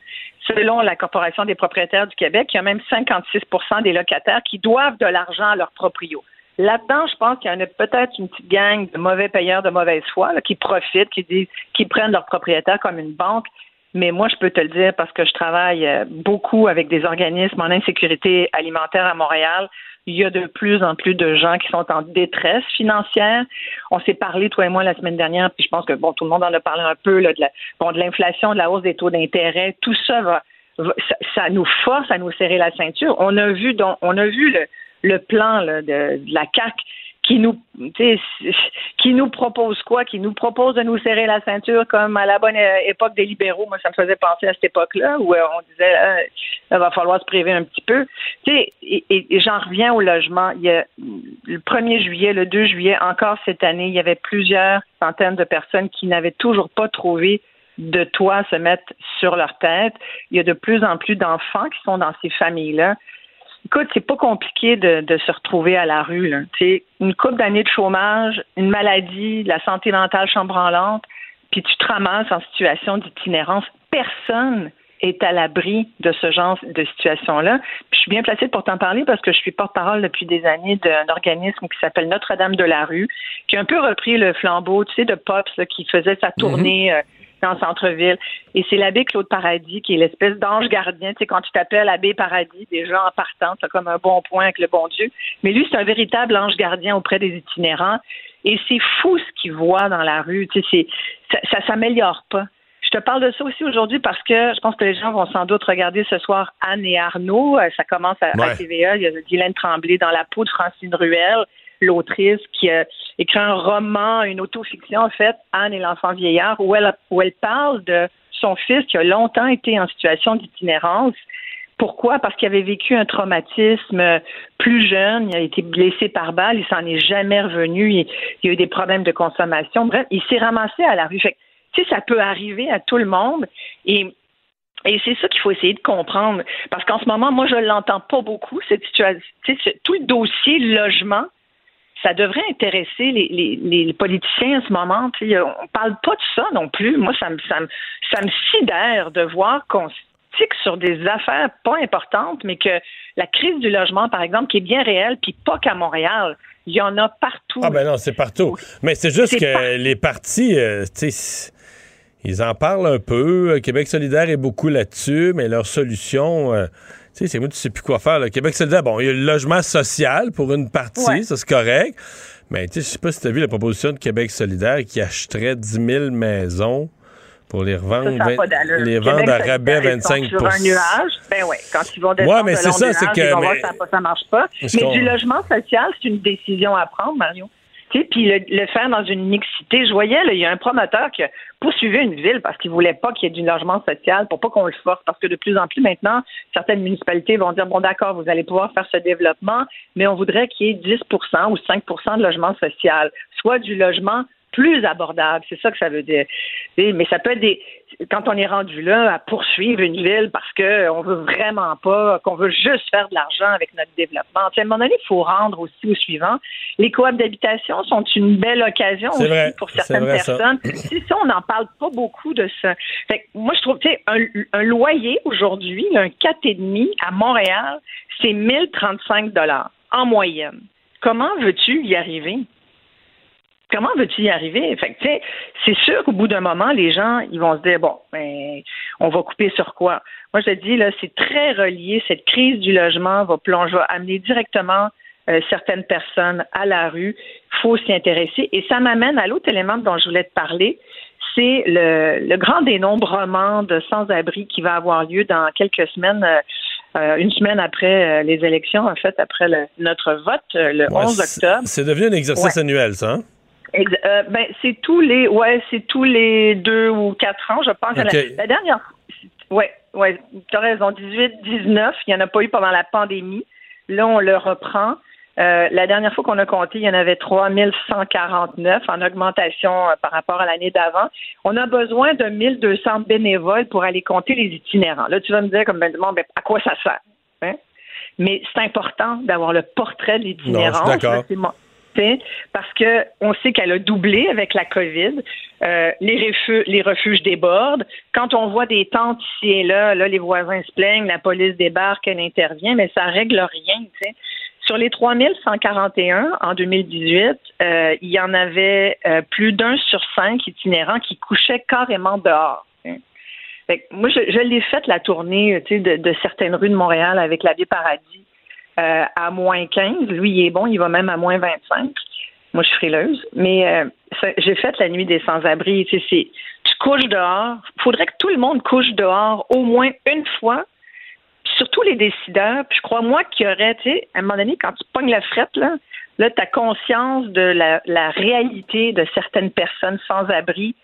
Selon la Corporation des propriétaires du Québec, il y a même 56% des locataires qui doivent de l'argent à leurs proprios. Là-dedans, je pense qu'il y en a peut-être une petite gang de mauvais payeurs de mauvaise foi qui profitent, qui disent, qui prennent leurs propriétaires comme une banque. Mais moi, je peux te le dire parce que je travaille euh, beaucoup avec des organismes en insécurité alimentaire à Montréal il y a de plus en plus de gens qui sont en détresse financière. On s'est parlé, toi et moi, la semaine dernière, puis je pense que bon, tout le monde en a parlé un peu là, de la, bon, de l'inflation, de la hausse des taux d'intérêt. Tout ça va, ça, nous force à nous serrer la ceinture. On a vu, donc, on a vu le, le plan là, de, de la CAC qui nous qui nous propose quoi? Qui nous propose de nous serrer la ceinture comme à la bonne époque des libéraux. Moi, ça me faisait penser à cette époque-là où euh, on disait euh, il va falloir se priver un petit peu. et, et j'en reviens au logement. Il y a le 1er juillet, le 2 juillet, encore cette année, il y avait plusieurs centaines de personnes qui n'avaient toujours pas trouvé de toit à se mettre sur leur tête. Il y a de plus en plus d'enfants qui sont dans ces familles-là. Écoute, c'est pas compliqué de, se retrouver à la rue. Là. une couple d'années de chômage, une maladie, la santé mentale chambranlante, puis tu te ramasses en situation d'itinérance. Personne est à l'abri de ce genre de situation-là. je suis bien placée pour t'en parler parce que je suis porte-parole depuis des années d'un organisme qui s'appelle Notre-Dame de la rue, qui a un peu repris le flambeau, tu sais, de Pops qui faisait sa tournée. Mm-hmm. Euh, dans le centre-ville. Et c'est l'abbé Claude Paradis qui est l'espèce d'ange gardien. Tu sais, quand tu t'appelles abbé Paradis, déjà en partant, c'est comme un bon point avec le bon Dieu. Mais lui, c'est un véritable ange gardien auprès des itinérants. Et c'est fou ce qu'ils voient dans la rue. Tu sais, ça, ça s'améliore pas. Je te parle de ça aussi aujourd'hui parce que je pense que les gens vont sans doute regarder ce soir Anne et Arnaud. Euh, ça commence à, TVA. Il y a Guylaine Tremblay dans la peau de Francine Ruel, l'autrice qui a écrit un roman, une autofiction en fait, Anne et l'enfant vieillard, où elle, où elle parle de son fils qui a longtemps été en situation d'itinérance. Pourquoi? Parce qu'il avait vécu un traumatisme plus jeune, il a été blessé par balle, il s'en est jamais revenu, il, il, a eu des problèmes de consommation. Bref, il s'est ramassé à la rue. Fait tu sais, ça peut arriver à tout le monde. Et et c'est ça qu'il faut essayer de comprendre. Parce qu'en ce moment, moi, je l'entends pas beaucoup, cette situation. Tout le dossier logement, ça devrait intéresser les, les, politiciens en ce moment. On ne parle pas de ça non plus. Moi, ça me, ça me, ça me sidère de voir qu'on tique sur des affaires pas importantes, mais que la crise du logement, par exemple, qui est bien réelle, puis pas qu'à Montréal. Il y en a partout. Ah ben non, c'est partout. Mais c'est juste que les partis, euh, ils en parlent un peu. Québec solidaire est beaucoup là-dessus, mais leur solution, euh, tu sais, c'est moi, tu sais plus quoi faire. Québec solidaire, bon, il y a le logement social pour une partie, ça c'est correct. Mais tu sais, je sais pas si tu as vu la proposition de Québec solidaire qui achèterait 10 000 maisons pour les revendre, les vendre à rabais 25 sur un nuage, ben oui, quand ils vont descendre ouais, mais c'est ça, c'est que ils vont voir ça, ça marche pas. Mais du logement social, c'est une décision à prendre, Mario puis le, faire dans une mixité. Je voyais, il y a un promoteur qui a poursuivi une ville parce qu'il voulait pas qu'il y ait du logement social, pour pas qu'on le force, parce que de plus en plus maintenant, certaines municipalités vont dire, bon d'accord, vous allez pouvoir faire ce développement, mais on voudrait qu'il y ait 10% ou 5% de logement social, soit du logement plus abordable. C'est ça que ça veut dire. Mais ça peut être des. Quand on est rendu là à poursuivre une ville parce qu'on veut vraiment pas, qu'on veut juste faire de l'argent avec notre développement. à un moment donné, il faut rendre aussi au suivant. Les coops d'habitation sont une belle occasion aussi pour certaines personnes. C'est ça, on n'en parle pas beaucoup de ça. moi, je trouve, tu sais, un, un, loyer aujourd'hui, un 4,5 à Montréal, c'est 1035 dollars en moyenne. Comment veux-tu y arriver? Comment veux-tu y arriver? Fait c'est sûr qu'au bout d'un moment, les gens, ils vont se dire, bon, ben, on va couper sur quoi? Moi, je te dis, là, c'est très relié. Cette crise du logement va plonger, va amener directement euh, certaines personnes à la rue. Il faut s'y intéresser. Et ça m'amène à l'autre élément dont je voulais te parler. C'est le, grand dénombrement de sans-abri qui va avoir lieu dans quelques semaines. Euh, euh, une semaine après les élections, en fait, après notre vote, le 11 octobre. C'est devenu un exercice annuel, ça? Hein? Euh, ben, c'est tous les, ouais, c'est tous les deux ou quatre ans, je pense. La, dernière, ouais, ouais, tu as raison, 18, 19, il n'y en a pas eu pendant la pandémie. Là, on le reprend. Euh, la dernière fois qu'on a compté, il y en avait 3149 en augmentation euh, par rapport à l'année d'avant. On a besoin de 1200 bénévoles pour aller compter les itinérants. Là, tu vas me dire comme ben, ben à quoi ça sert? Hein? Mais c'est important d'avoir le portrait de l'itinérant. Parce que on sait qu'elle a doublé avec la COVID. Euh, les, refuges, débordent. Quand on voit des tentes ici et là, là, les voisins se plaignent, la police débarque, elle intervient, mais ça règle rien. Sur les 3141 en 2018, euh, il y en avait euh, plus d'un sur cinq itinérants qui couchaient carrément dehors. moi, je, l'ai fait la tournée de, de certaines rues de Montréal avec la vie Paradis euh, à moins 15. Lui, il est bon, il va même à moins 25. Moi, je suis frileuse. Mais euh, j'ai fait la nuit des sans-abri. Tu, sais, tu couches dehors. Il faudrait que tout le monde couche dehors au moins une fois. surtout les décideurs. Puis je crois, moi, qu'il y aurait, tu sais, à un moment donné, quand tu pognes la frette, là, là tu conscience de la, réalité de certaines personnes sans abri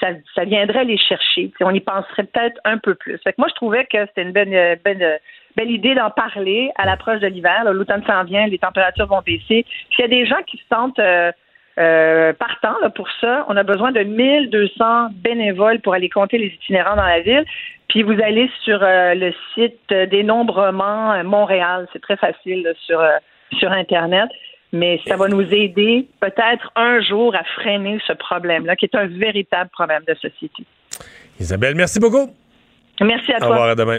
ça, viendrait les chercher. on y penserait peut-être un peu plus. Fait que moi, je trouvais que c'était une belle, belle, belle idée d'en parler à l'approche de l'hiver. L'automne s'en vient, les températures vont baisser. S'il y a des gens qui se sentent euh, euh, partants pour ça, on a besoin de 1200 bénévoles pour aller compter les itinérants dans la ville. Puis vous allez sur euh, le site Dénombrement Montréal. C'est très facile sur, sur Internet mais ça va nous aider peut-être un jour à freiner ce problème-là, qui est un véritable problème de société. Isabelle, merci beaucoup. Merci à toi. Au revoir, à demain.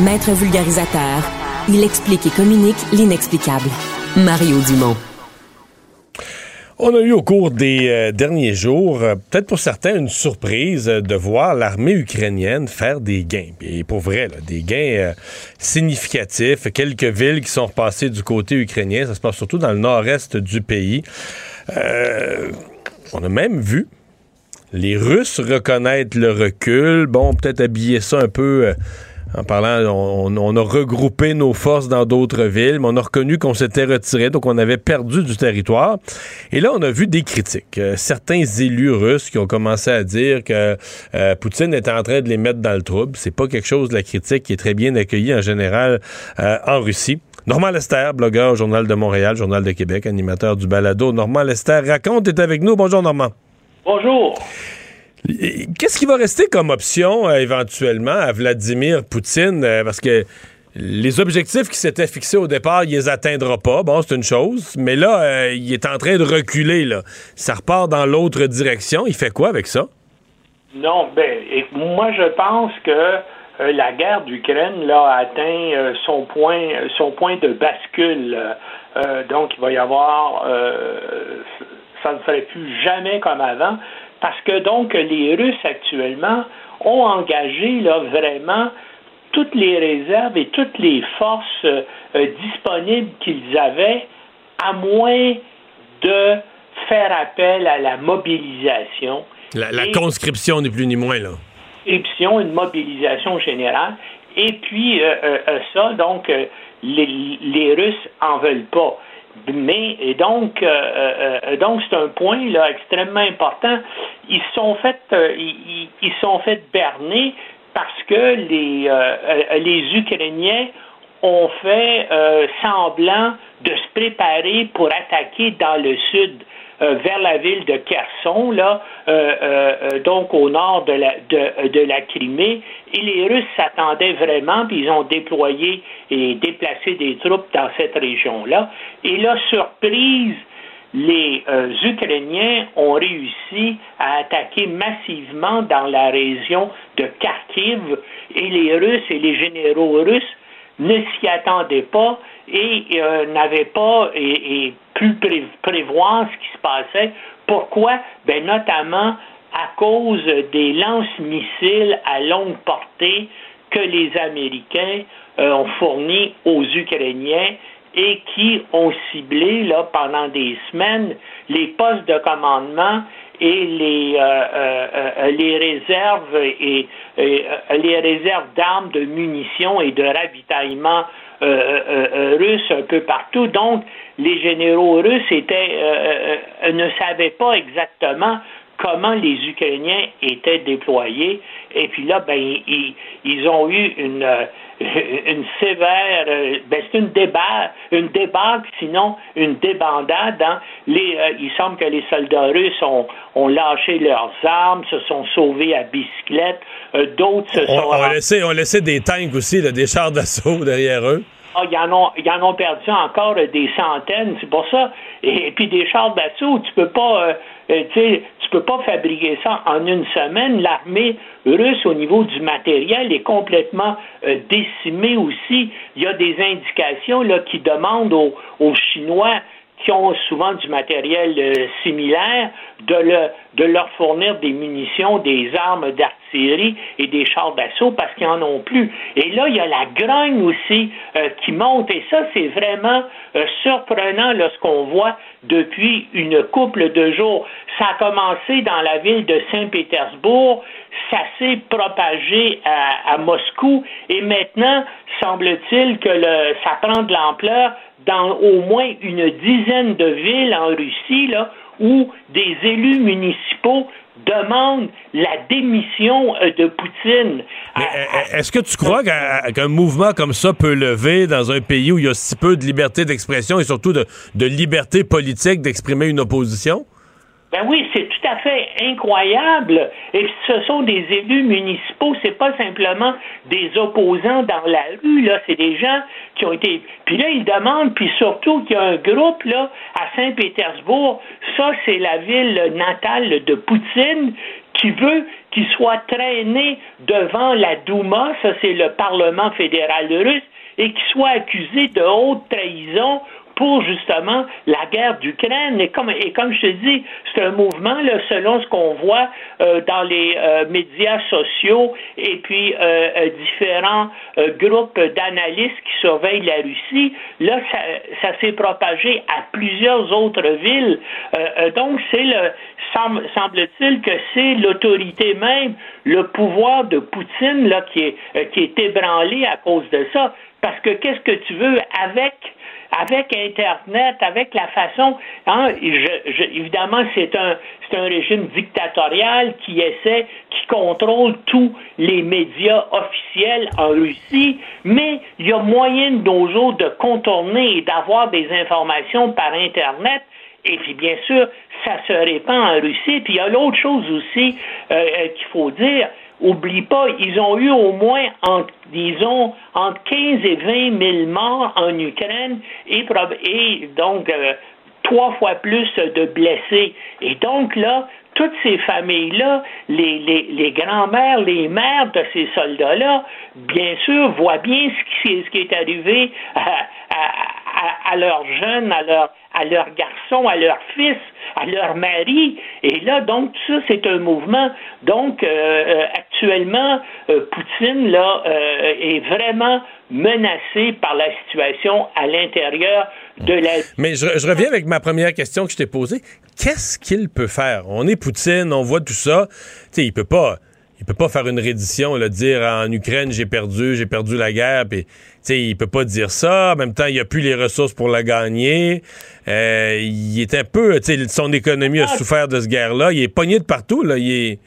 Maître vulgarisateur, il explique et communique l'inexplicable. Mario Dumont. On a eu au cours des euh, derniers jours, euh, peut-être pour certains, une surprise euh, de voir l'armée ukrainienne faire des gains. Et pour vrai, des gains significatifs. Quelques villes qui sont repassées du côté ukrainien. Ça se passe surtout dans le nord-est du pays. on a même vu les Russes reconnaître le recul. Bon, peut-être habiller ça un peu en parlant, on, a regroupé nos forces dans d'autres villes, mais on a reconnu qu'on s'était retiré, donc on avait perdu du territoire. Et là, on a vu des critiques. Euh, certains élus russes qui ont commencé à dire que euh, Poutine était en train de les mettre dans le trouble. C'est pas quelque chose la critique qui est très bien accueillie en général euh, en Russie. Normand Lester, blogueur au Journal de Montréal, Journal de Québec, animateur du balado. Normand Lester raconte, est avec nous. Bonjour Normand. Bonjour. Qu'est-ce qui va rester comme option euh, éventuellement à Vladimir Poutine? Euh, parce que les objectifs qui s'étaient fixés au départ, il les atteindra pas. Bon, c'est une chose. Mais là, euh, il est en train de reculer. Là. Ça repart dans l'autre direction. Il fait quoi avec ça? Non, ben, moi, je pense que la guerre d'Ukraine là, a atteint son, point, son point de bascule. donc, il va y avoir. ça ne serait plus jamais comme avant parce que donc les Russes actuellement ont engagé là vraiment toutes les réserves et toutes les forces euh, disponibles qu'ils avaient, à moins de faire appel à la mobilisation. La, conscription ni plus ni moins, là. Conscription, une mobilisation générale. Et puis, euh, euh, ça, donc, les, les Russes en veulent pas. Mais et donc, euh, euh, euh, donc c'est un point là extrêmement important. Ils sont fait, ils, ils, sont fait berner parce que les les Ukrainiens ont fait semblant de se préparer pour attaquer dans le sud. Euh, vers la ville de Kherson, là, euh, euh, donc au nord de la, de, de la Crimée. Et les Russes s'attendaient vraiment, puis ils ont déployé et déplacé des troupes dans cette région-là. Et là, surprise, les Ukrainiens ont réussi à attaquer massivement dans la région de Kharkiv et les Russes et les généraux russes ne s'y attendaient pas et n'avaient pas et, pu prévoir ce qui se passait. Pourquoi? Ben, notamment à cause des lance-missiles à longue portée que les Américains euh, ont fournis aux Ukrainiens et qui ont ciblé là, pendant des semaines les postes de commandement et les, euh, euh, les réserves et, les réserves d'armes, de munitions et de ravitaillement russes un peu partout. Donc, les généraux russes étaient, euh, euh, ne savaient pas exactement comment les Ukrainiens étaient déployés. Et puis là, ben, ils, ont eu une, euh, une sévère, ben, c'est une débat, une débâcle, sinon une débandade. Hein. Les, il semble que les soldats russes ont, ont lâché leurs armes, se sont sauvés à bicyclette. D'autres se sont... On, laissé, on laissé des tanks aussi, des chars d'assaut derrière eux. Ah, ils, en ont, ils en ont perdu encore des centaines, c'est pour ça. Et, puis des chars d'assaut, tu peux pas, euh, euh, tu peux pas fabriquer ça en une semaine. L'armée russe, au niveau du matériel, est complètement euh, décimée aussi. Il y a des indications là, qui demandent aux Chinois qui ont souvent du matériel euh, similaire, de, le, de leur fournir des munitions, des armes d'artillerie et des chars d'assaut parce qu'ils n'en ont plus. Et là, il y a la grogne aussi euh, qui monte et ça, c'est vraiment euh, surprenant lorsqu'on voit depuis une couple de jours. Ça a commencé dans la ville de Saint-Pétersbourg, ça s'est propagé à, Moscou et maintenant, semble-t-il que ça prend de l'ampleur dans au moins une dizaine de villes en Russie, là, où des élus municipaux demandent la démission euh, de Poutine. Euh, euh, est-ce que tu crois qu'un mouvement comme ça peut lever dans un pays où il y a si peu de liberté d'expression et surtout de, liberté politique d'exprimer une opposition? Ben oui, c'est tout à fait incroyable. Et ce sont des élus municipaux, c'est pas simplement des opposants dans la rue, là, c'est des gens qui ont été. Puis là, ils demandent, puis surtout qu'il y a un groupe à Saint-Pétersbourg, ça c'est la ville natale de Poutine, qui veut qu'il soit traîné devant la Douma, ça c'est le Parlement fédéral russe, et qu'il soit accusé de haute trahison pour justement la guerre d'Ukraine. Et comme, et comme je te dis, c'est un mouvement, là, selon ce qu'on voit euh, dans les euh, médias sociaux et puis euh, différents groupes d'analystes qui surveillent la Russie, là, ça, ça s'est propagé à plusieurs autres villes. donc, c'est le semble-t-il que c'est l'autorité même, le pouvoir de Poutine là, qui, est, qui est ébranlé à cause de ça. Parce que qu'est-ce que tu veux avec avec Internet, avec la façon, hein, évidemment, c'est un, c'est un régime dictatorial qui essaie, qui contrôle tous les médias officiels en Russie, mais il y a moyen de nos jours de contourner et d'avoir des informations par Internet. Et puis, bien sûr, ça se répand en Russie. Puis, il y a l'autre chose aussi euh, euh, qu'il faut dire, Oublie pas, ils ont eu au moins, entre, disons, entre 15 et 20 000 morts en Ukraine et, donc euh, trois fois plus de blessés. Et donc là, toutes ces familles-là, les, les, les grands-mères, les mères de ces soldats-là, bien sûr, voient bien ce qui, ce qui est arrivé à, leurs jeunes, à, leur, à leurs garçons, à leurs fils à leur mari. Et là, donc, ça, c'est un mouvement. Donc, euh, euh, actuellement, euh, Poutine, là, est vraiment menacé par la situation à l'intérieur de la... Mais je, je, reviens avec ma première question que je t'ai posée. Qu'est-ce qu'il peut faire? On est Poutine, on voit tout ça. Tu sais, il peut pas il peut pas faire une reddition, le dire en Ukraine j'ai perdu, j'ai perdu la guerre, puis il peut pas dire ça. En même temps, il a plus les ressources pour la gagner. Euh, il est un peu, son économie a ah. souffert de ce guerre-là. Il est pogné de partout là. Il est.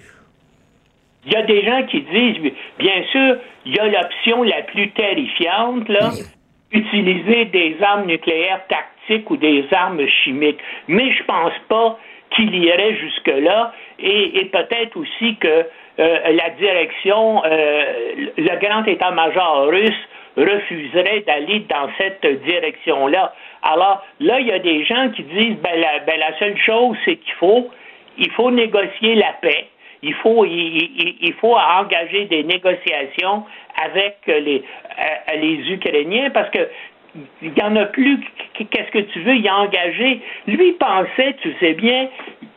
Il y a des gens qui disent, bien sûr, il y a l'option la plus terrifiante là, utiliser des armes nucléaires tactiques ou des armes chimiques. Mais je pense pas qu'il irait jusque là, et peut-être aussi que euh, la direction, euh, le grand état-major russe refuserait d'aller dans cette direction-là. Alors là, il y a des gens qui disent ben la, ben, la seule chose, c'est qu'il faut, il faut négocier la paix. Il faut, il, il, engager des négociations avec les, euh, Ukrainiens parce que il n'y en a plus. Qu'est-ce que tu veux y engager? Lui pensait, tu sais bien,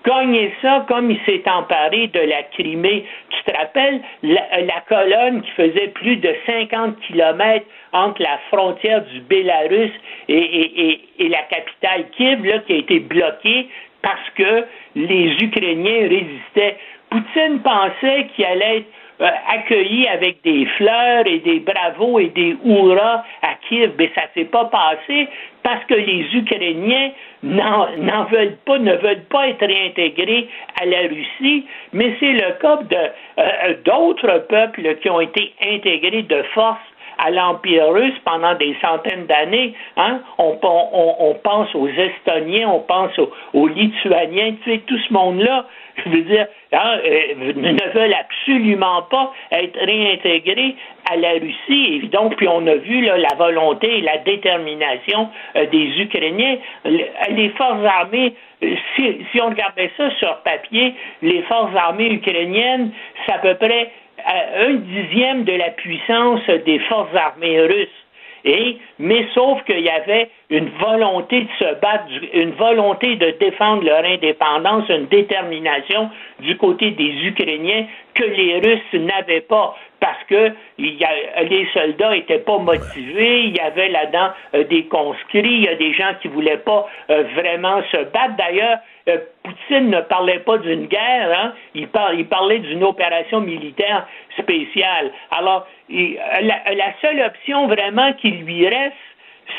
gagner ça comme il s'est emparé de la Crimée. Tu te rappelles la, colonne qui faisait plus de 50 kilomètres entre la frontière du Bélarus et, la capitale Kiev, qui a été bloquée parce que les Ukrainiens résistaient. Poutine pensait qu'il allait être euh, accueilli avec des fleurs et des bravos et des hurrahs à Kiev, mais ça s'est pas passé parce que les Ukrainiens n'en veulent pas, ne veulent pas être réintégrés à la Russie, mais c'est le cas euh, d'autres peuples qui ont été intégrés de force à l'Empire russe pendant des centaines d'années. Hein? On, pense aux Estoniens, on pense aux, Lituaniens, tu sais, tout ce monde-là, je veux dire, hein, euh, ne veulent absolument pas être réintégrés à la Russie. Et donc, puis on a vu là, la volonté et la détermination euh, des Ukrainiens. Les forces armées, euh, si, si on regardait ça sur papier, les forces armées ukrainiennes, c'est à peu près un dixième de la puissance des forces armées russes. Mais sauf qu'il y avait une volonté de se battre, une volonté de défendre leur indépendance, une détermination du côté des Ukrainiens que les Russes n'avaient pas parce que les soldats n'étaient pas motivés, il y avait là-dedans euh, des conscrits, il y a des gens qui voulaient pas euh, vraiment se battre. D'ailleurs, euh, Poutine ne parlait pas d'une guerre, hein? il, il, parlait d'une opération militaire spéciale. Alors, la, seule option vraiment qui lui reste,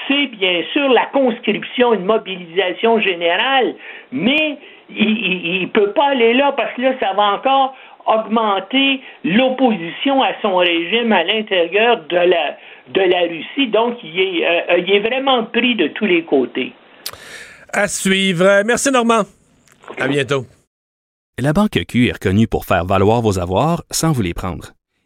c'est bien sûr la conscription, une mobilisation générale, mais il ne peut pas aller là parce que là, ça va encore augmenter l'opposition à son régime à l'intérieur de la, de la Russie. Donc, il est, euh, il est vraiment pris de tous les côtés. À suivre. Merci, Normand. À bientôt. La Banque Q est reconnue pour faire valoir vos avoirs sans vous les prendre.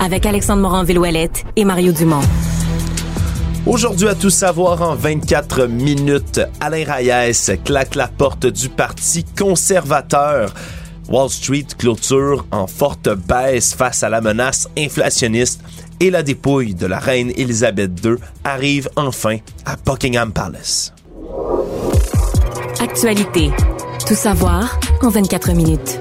Avec Alexandre Morin-Villouellette et Mario Dumont. Aujourd'hui, à tout savoir en 24 minutes, Alain Reyes claque la porte du Parti conservateur. Wall Street clôture en forte baisse face à la menace inflationniste et la dépouille de la reine Elisabeth II arrive enfin à Buckingham Palace. Actualité. Tout savoir en 24 minutes.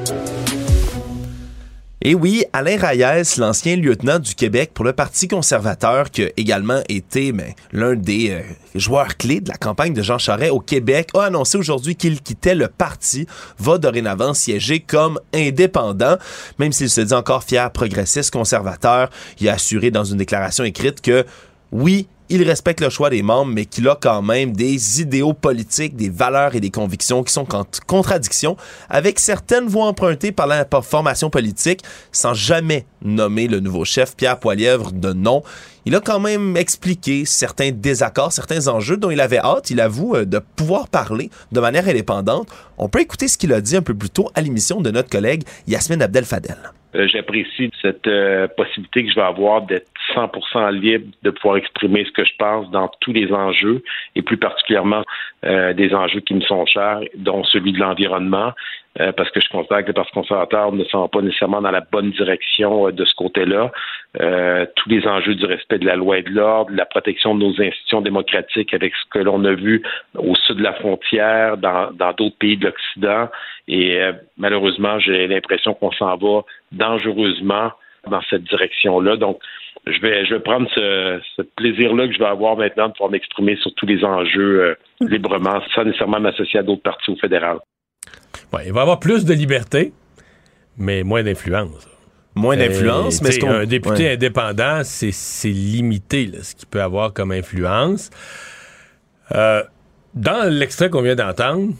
Et oui, Alain Reyes, l'ancien lieutenant du Québec pour le Parti conservateur, qui a également été ben, l'un des euh, joueurs clés de la campagne de Jean Charest au Québec, a annoncé aujourd'hui qu'il quittait le parti, va dorénavant siéger comme indépendant, même s'il se dit encore fier, progressiste, conservateur. Il a assuré dans une déclaration écrite que oui, il respecte le choix des membres, mais qu'il a quand même des idéaux politiques, des valeurs et des convictions qui sont en contradiction avec certaines voies empruntées par la formation politique, sans jamais nommer le nouveau chef Pierre Poilièvre de nom. Il a quand même expliqué certains désaccords, certains enjeux dont il avait hâte, il avoue, euh, de pouvoir parler de manière indépendante. On peut écouter ce qu'il a dit un peu plus tôt à l'émission de notre collègue Yasmine Abdel-Fadel. Euh, J'apprécie cette euh, possibilité que je vais avoir d'être 100% libre de pouvoir exprimer ce que je pense dans tous les enjeux et plus particulièrement euh, des enjeux qui me sont chers, dont celui de l'environnement, euh, parce que je constate que le Parti conservateur ne s'en va pas nécessairement dans la bonne direction euh, de ce côté-là. Euh, tous les enjeux du respect de la loi et de l'ordre, la protection de nos institutions démocratiques avec ce que l'on a vu au sud de la frontière, dans d'autres pays de l'Occident. Et malheureusement, j'ai l'impression qu'on s'en va dangereusement dans cette direction-là. Donc, je vais, je vais prendre ce, ce plaisir-là que je vais avoir maintenant de pouvoir m'exprimer sur tous les enjeux euh, librement, sans nécessairement m'associer à d'autres partis au fédéral. Ouais, il va avoir plus de liberté, mais moins d'influence. Moins d'influence, mais ce qu'on... un député ouais. indépendant, c'est, c'est limité là, ce qu'il peut avoir comme influence. Euh, dans l'extrait qu'on vient d'entendre,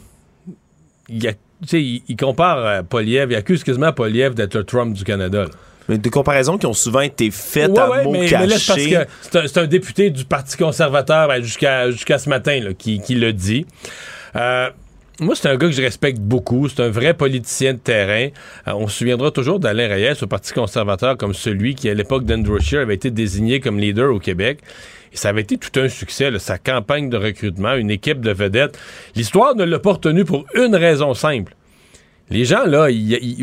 il, y il, il compare à Poliev, il accuse quasiment Poliev d'être le Trump du Canada. là. Des comparaisons qui ont souvent été faites Ouais, à ouais, mots mais, cachés. mais là, c'est parce que c'est un, député du Parti conservateur ben, jusqu'à jusqu'à ce matin là, qui, qui le dit. Euh, moi, c'est un gars que je respecte beaucoup. C'est un vrai politicien de terrain. Euh, on se souviendra toujours d'Alain Reyes au Parti conservateur comme celui qui, à l'époque d'Andrew Scheer, avait été désigné comme leader au Québec. Et ça avait été tout un succès, là, sa campagne de recrutement, une équipe de vedettes. L'histoire ne l'a pas retenu pour une raison simple. Les gens, là,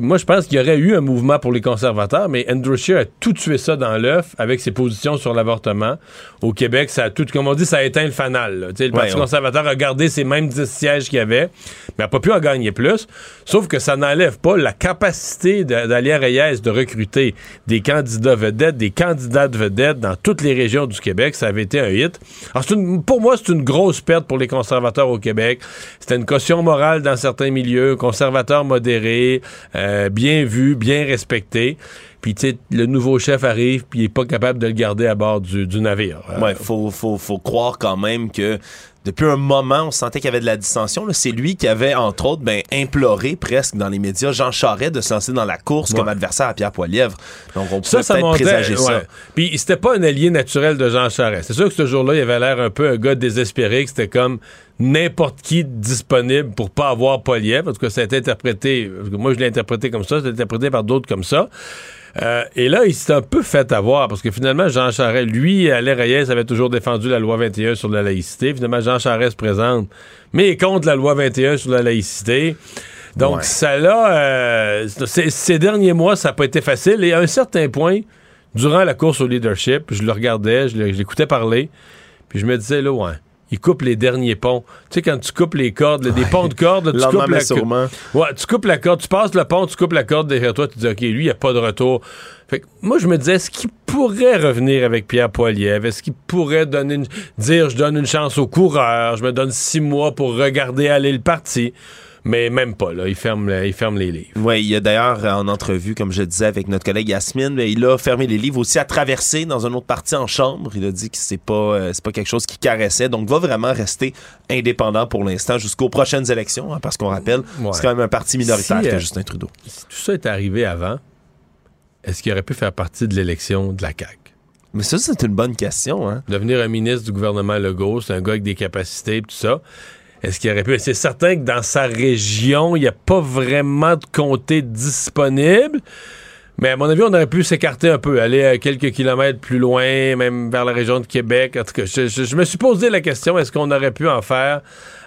moi, je pense qu'il y aurait eu un mouvement pour les conservateurs, mais Andrew Scheer a tout tué ça dans l'œuf avec ses positions sur l'avortement. Au Québec, ça a tout, comme on dit, ça a éteint le fanal. Le Ouais, Parti on- conservateur a gardé ses mêmes 10 sièges qu'il y avait, mais n'a pas pu en gagner plus. Sauf que ça n'enlève pas la capacité de- d'Alien Reyes de recruter des candidats vedettes, des candidates vedettes dans toutes les régions du Québec. Ça avait été un hit. Alors, c'est une- pour moi, c'est une grosse perte pour les conservateurs au Québec. C'était une caution morale dans certains milieux, conservateurs modérés, euh, bien vus, bien respectés. Puis, tu sais, le nouveau chef arrive, puis il est pas capable de le garder à bord du, du navire. Euh, Ouais, faut, faut, faut croire quand même que depuis un moment, on sentait qu'il y avait de la dissension. C'est lui qui avait, entre autres, ben, imploré presque dans les médias Jean Charest de se lancer dans la course comme adversaire à Pierre Poilièvre. Donc, on Ça, peut peut-être montait. présager ça. Puis c'était pas un allié naturel de Jean Charest. C'est sûr que ce jour-là, il avait l'air un peu un gars désespéré, que c'était comme n'importe qui disponible pour pas avoir Poliev. En tout cas, ça a été interprété. Moi, je l'ai interprété comme ça. C'est interprété par d'autres comme ça. Euh, et là, il s'est un peu fait avoir parce que finalement, Jean Charest, lui, Alain Reyes avait toujours défendu la loi 21 sur la laïcité. Finalement, Jean Charest se présente, mais il est contre la loi 21 sur la laïcité. Donc, Ouais. ça là, euh, ces, derniers mois, ça n'a pas été facile. Et à un certain point, durant la course au leadership, je le regardais, je l'écoutais parler, puis je me disais, là, ouais. Il coupe les derniers ponts. Tu sais, quand tu coupes les cordes, là, des ponts de cordes, là, tu coupes la co- sûrement. Ouais, tu coupes la corde, tu passes le pont, tu coupes la corde derrière toi, tu dis, OK, lui, il n'y a pas de retour. Fait que moi, je me disais, est-ce qu'il pourrait revenir avec Pierre Poilievre? Est-ce qu'il pourrait donner une- dire, je donne une chance aux coureurs, je me donne six mois pour regarder aller le parti? Mais même pas, là. Il ferme, il ferme les livres. Oui, il y a d'ailleurs euh, en entrevue, comme je disais avec notre collègue Yasmine, il a fermé les livres aussi à traverser dans un autre parti en chambre. Il a dit que c'est pas euh, c'est pas quelque chose qui caressait, donc va vraiment rester indépendant pour l'instant jusqu'aux prochaines élections, hein, parce qu'on rappelle, Ouais. c'est quand même un parti minoritaire Si, que euh, Justin Trudeau. Si tout ça est arrivé avant, est-ce qu'il aurait pu faire partie de l'élection de la CAQ? Mais ça, c'est une bonne question. Hein? Devenir un ministre du gouvernement Legault, c'est un gars avec des capacités et tout ça. Est-ce qu'il aurait pu? C'est certain que dans sa région, il n'y a pas vraiment de comté disponible. Mais à mon avis, on aurait pu s'écarter un peu, aller à quelques kilomètres plus loin, même vers la région de Québec. En tout cas, je, me suis posé la question, est-ce qu'on aurait pu en faire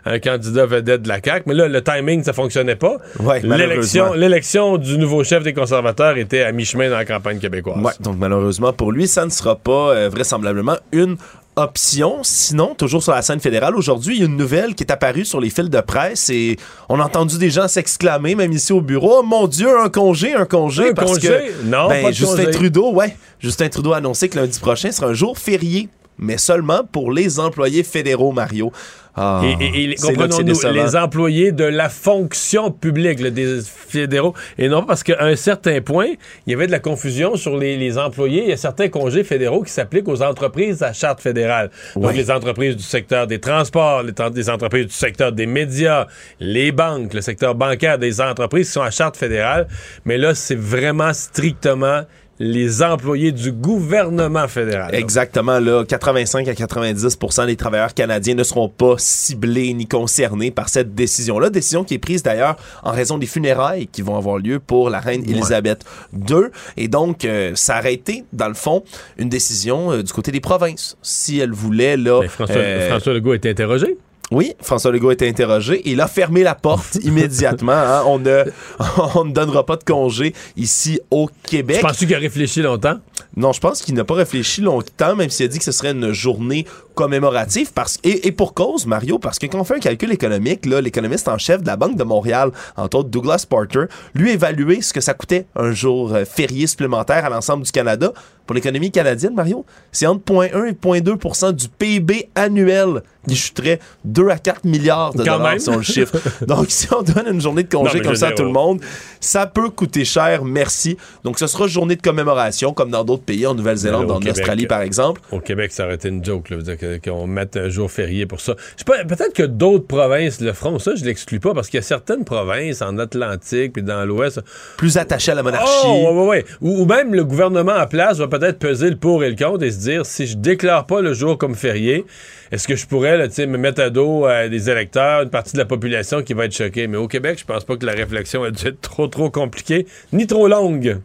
un candidat vedette de la CAQ? Mais là, le timing, ça fonctionnait pas. Ouais, L'élection, du nouveau chef des conservateurs était à mi-chemin dans la campagne québécoise. Ouais, donc malheureusement pour lui, ça ne sera pas euh, vraisemblablement une option. Sinon, toujours sur la scène fédérale, aujourd'hui, il y a une nouvelle qui est apparue sur les fils de presse et on a entendu des gens s'exclamer, même ici au bureau, oh mon Dieu, un congé, un congé. Un parce congé? que Non, ben, pas de Justin congé. Trudeau, ouais, Justin Trudeau a annoncé que lundi prochain sera un jour férié, mais seulement pour les employés fédéraux, Mario. Ah, Et, comprenons-nous, les employés de la fonction publique, là, des fédéraux, et non parce qu'à un certain point, il y avait de la confusion sur les, les employés. Il y a certains congés fédéraux qui s'appliquent aux entreprises à charte fédérale. Donc, les entreprises du secteur des transports, les, des entreprises du secteur des médias, les banques, le secteur bancaire, des entreprises qui sont à charte fédérale. Mais là, c'est vraiment strictement les employés du gouvernement fédéral. Exactement, là, 85 à 90 des travailleurs canadiens ne seront pas ciblés ni concernés par cette décision-là. Décision qui est prise d'ailleurs en raison des funérailles qui vont avoir lieu pour la reine Elisabeth II. Et donc, euh, ça aurait été, dans le fond, une décision euh, du côté des provinces. Si elle voulait, là... Mais François, euh, François Legault a été interrogé. Oui, François Legault a été interrogé il a fermé la porte immédiatement. hein. On, ne, on ne donnera pas de congé ici au Québec. Je pense qu'il a réfléchi longtemps? Non, je pense qu'il n'a pas réfléchi longtemps, même s'il a dit que ce serait une journée commémorative. Parce, et, et pour cause, Mario, parce que quand on fait un calcul économique, là, l'économiste en chef de la Banque de Montréal, entre autres Douglas Porter, lui a évalué ce que ça coûtait un jour euh, férié supplémentaire à l'ensemble du Canada. Pour l'économie canadienne, Mario, c'est entre 0,1 et 0,2 du PIB annuel qui chuterait 2 à 4 milliards de Quand dollars, si on le chiffre. Donc, si on donne une journée de congé comme ça à tout le monde, ça peut coûter cher, merci. Donc, ce sera journée de commémoration, comme dans d'autres pays, en Nouvelle-Zélande, en Québec, Australie, par exemple. Au Québec, ça aurait été une joke, là, veut dire que- qu'on mette un jour férié pour ça. Je sais pas, peut-être que d'autres provinces le feront. Ça, je l'exclus pas, parce qu'il y a certaines provinces en Atlantique puis dans l'Ouest. Plus attachées à la monarchie. Oh, ouais, ouais, ouais. Ou, ou même le gouvernement en place va peut-être peser le pour et le contre et se dire si je déclare pas le jour comme férié, est-ce que je pourrais là, me mettre à dos euh, des électeurs, une partie de la population qui va être choquée? Mais au Québec, je pense pas que la réflexion a dû être trop, trop compliquée, ni trop longue.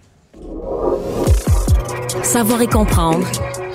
Savoir et comprendre.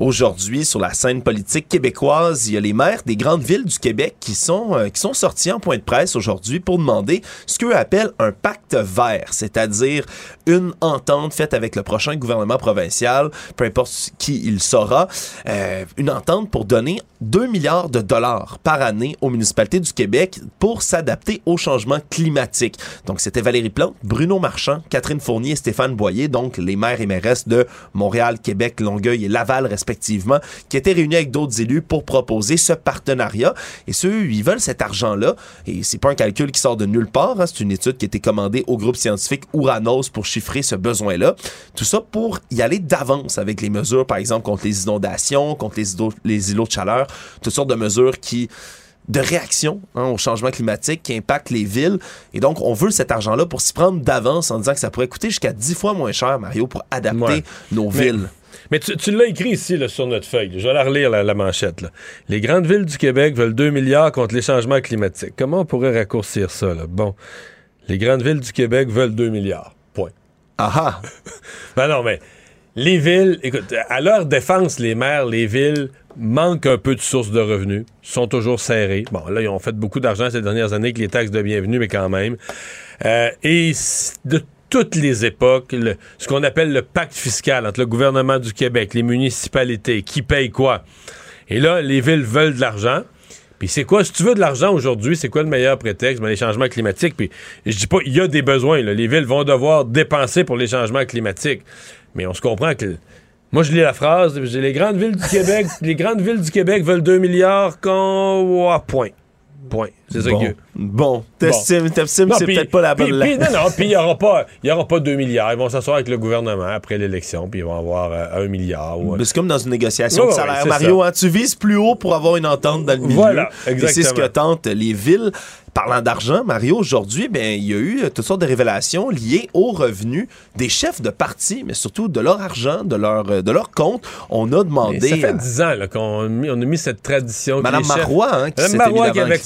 Aujourd'hui, sur la scène politique québécoise, il y a les maires des grandes villes du Québec qui sont, euh, qui sont sortis en point de presse aujourd'hui pour demander ce qu'eux appellent un pacte vert, c'est-à-dire une entente faite avec le prochain gouvernement provincial, peu importe qui il sera, euh, une entente pour donner 2 milliards de dollars par année aux municipalités du Québec pour s'adapter au changement climatique. Donc, c'était Valérie Plante, Bruno Marchand, Catherine Fournier et Stéphane Boyer, donc les maires et mairesses de Montréal, Québec, Longueuil et Laval, respectivement, qui étaient réunis avec d'autres élus pour proposer ce partenariat. Et ceux, ils veulent cet argent-là. Et c'est pas un calcul qui sort de nulle part. hein. C'est une étude qui a été commandée au groupe scientifique Ouranos pour chiffrer ce besoin-là. Tout ça pour y aller d'avance avec les mesures, par exemple, contre les inondations, contre les îlots, les îlots de chaleur, toutes sortes de mesures qui de réaction hein, au changement climatique qui impactent les villes. Et donc, on veut cet argent-là pour s'y prendre d'avance en disant que ça pourrait coûter jusqu'à 10 fois moins cher, Mario, pour adapter Ouais. nos Mais- villes. Mais tu, tu l'as écrit ici là, sur notre feuille. Je vais la relire, la, la manchette. là. Les grandes villes du Québec veulent 2 milliards contre les changements climatiques. Comment on pourrait raccourcir ça? Là? Bon, les grandes villes du Québec veulent 2 milliards. Point. Ah ah! Ben non, mais les villes, écoute, à leur défense, les maires, les villes manquent un peu de sources de revenus, sont toujours serrés. Bon, là, ils ont fait beaucoup d'argent ces dernières années avec les taxes de bienvenue, mais quand même. Euh, et de toutes les époques, ce qu'on appelle le pacte fiscal entre le gouvernement du Québec, les municipalités, qui payent quoi. Et là, les villes veulent de l'argent. Puis c'est quoi, si tu veux de l'argent aujourd'hui, c'est quoi le meilleur prétexte? Ben, les changements climatiques? Puis je dis pas, il y a des besoins. Les villes vont devoir dépenser pour les changements climatiques. Mais on se comprend que. Moi, je lis la phrase, les grandes villes du Québec, les grandes villes du Québec veulent 2 milliards quand. point. Point. C'est ça bon. que. Bon, t'estimes, c'est peut-être pas la bonne puis, Non, non, puis il n'y aura, pas, y aura pas 2 milliards. Ils vont s'asseoir avec le gouvernement après l'élection, puis ils vont avoir euh, 1 milliard. Ou... C'est comme dans une négociation Ouais, de salaire. Mario, hein, tu vises plus haut pour avoir une entente dans le milieu. Voilà, Et c'est ce que exactement. tentent les villes. Parlant d'argent, Mario, aujourd'hui, ben, il y a eu euh, toutes sortes de révélations liées aux revenus des chefs de parti, mais surtout de leur argent, de leur, euh, de leur compte. On a demandé. Mais ça fait à- 10 ans là, qu'on a mis, on a mis cette tradition. Madame les chefs- Marois, hein, qui Madame Marois qui avait avec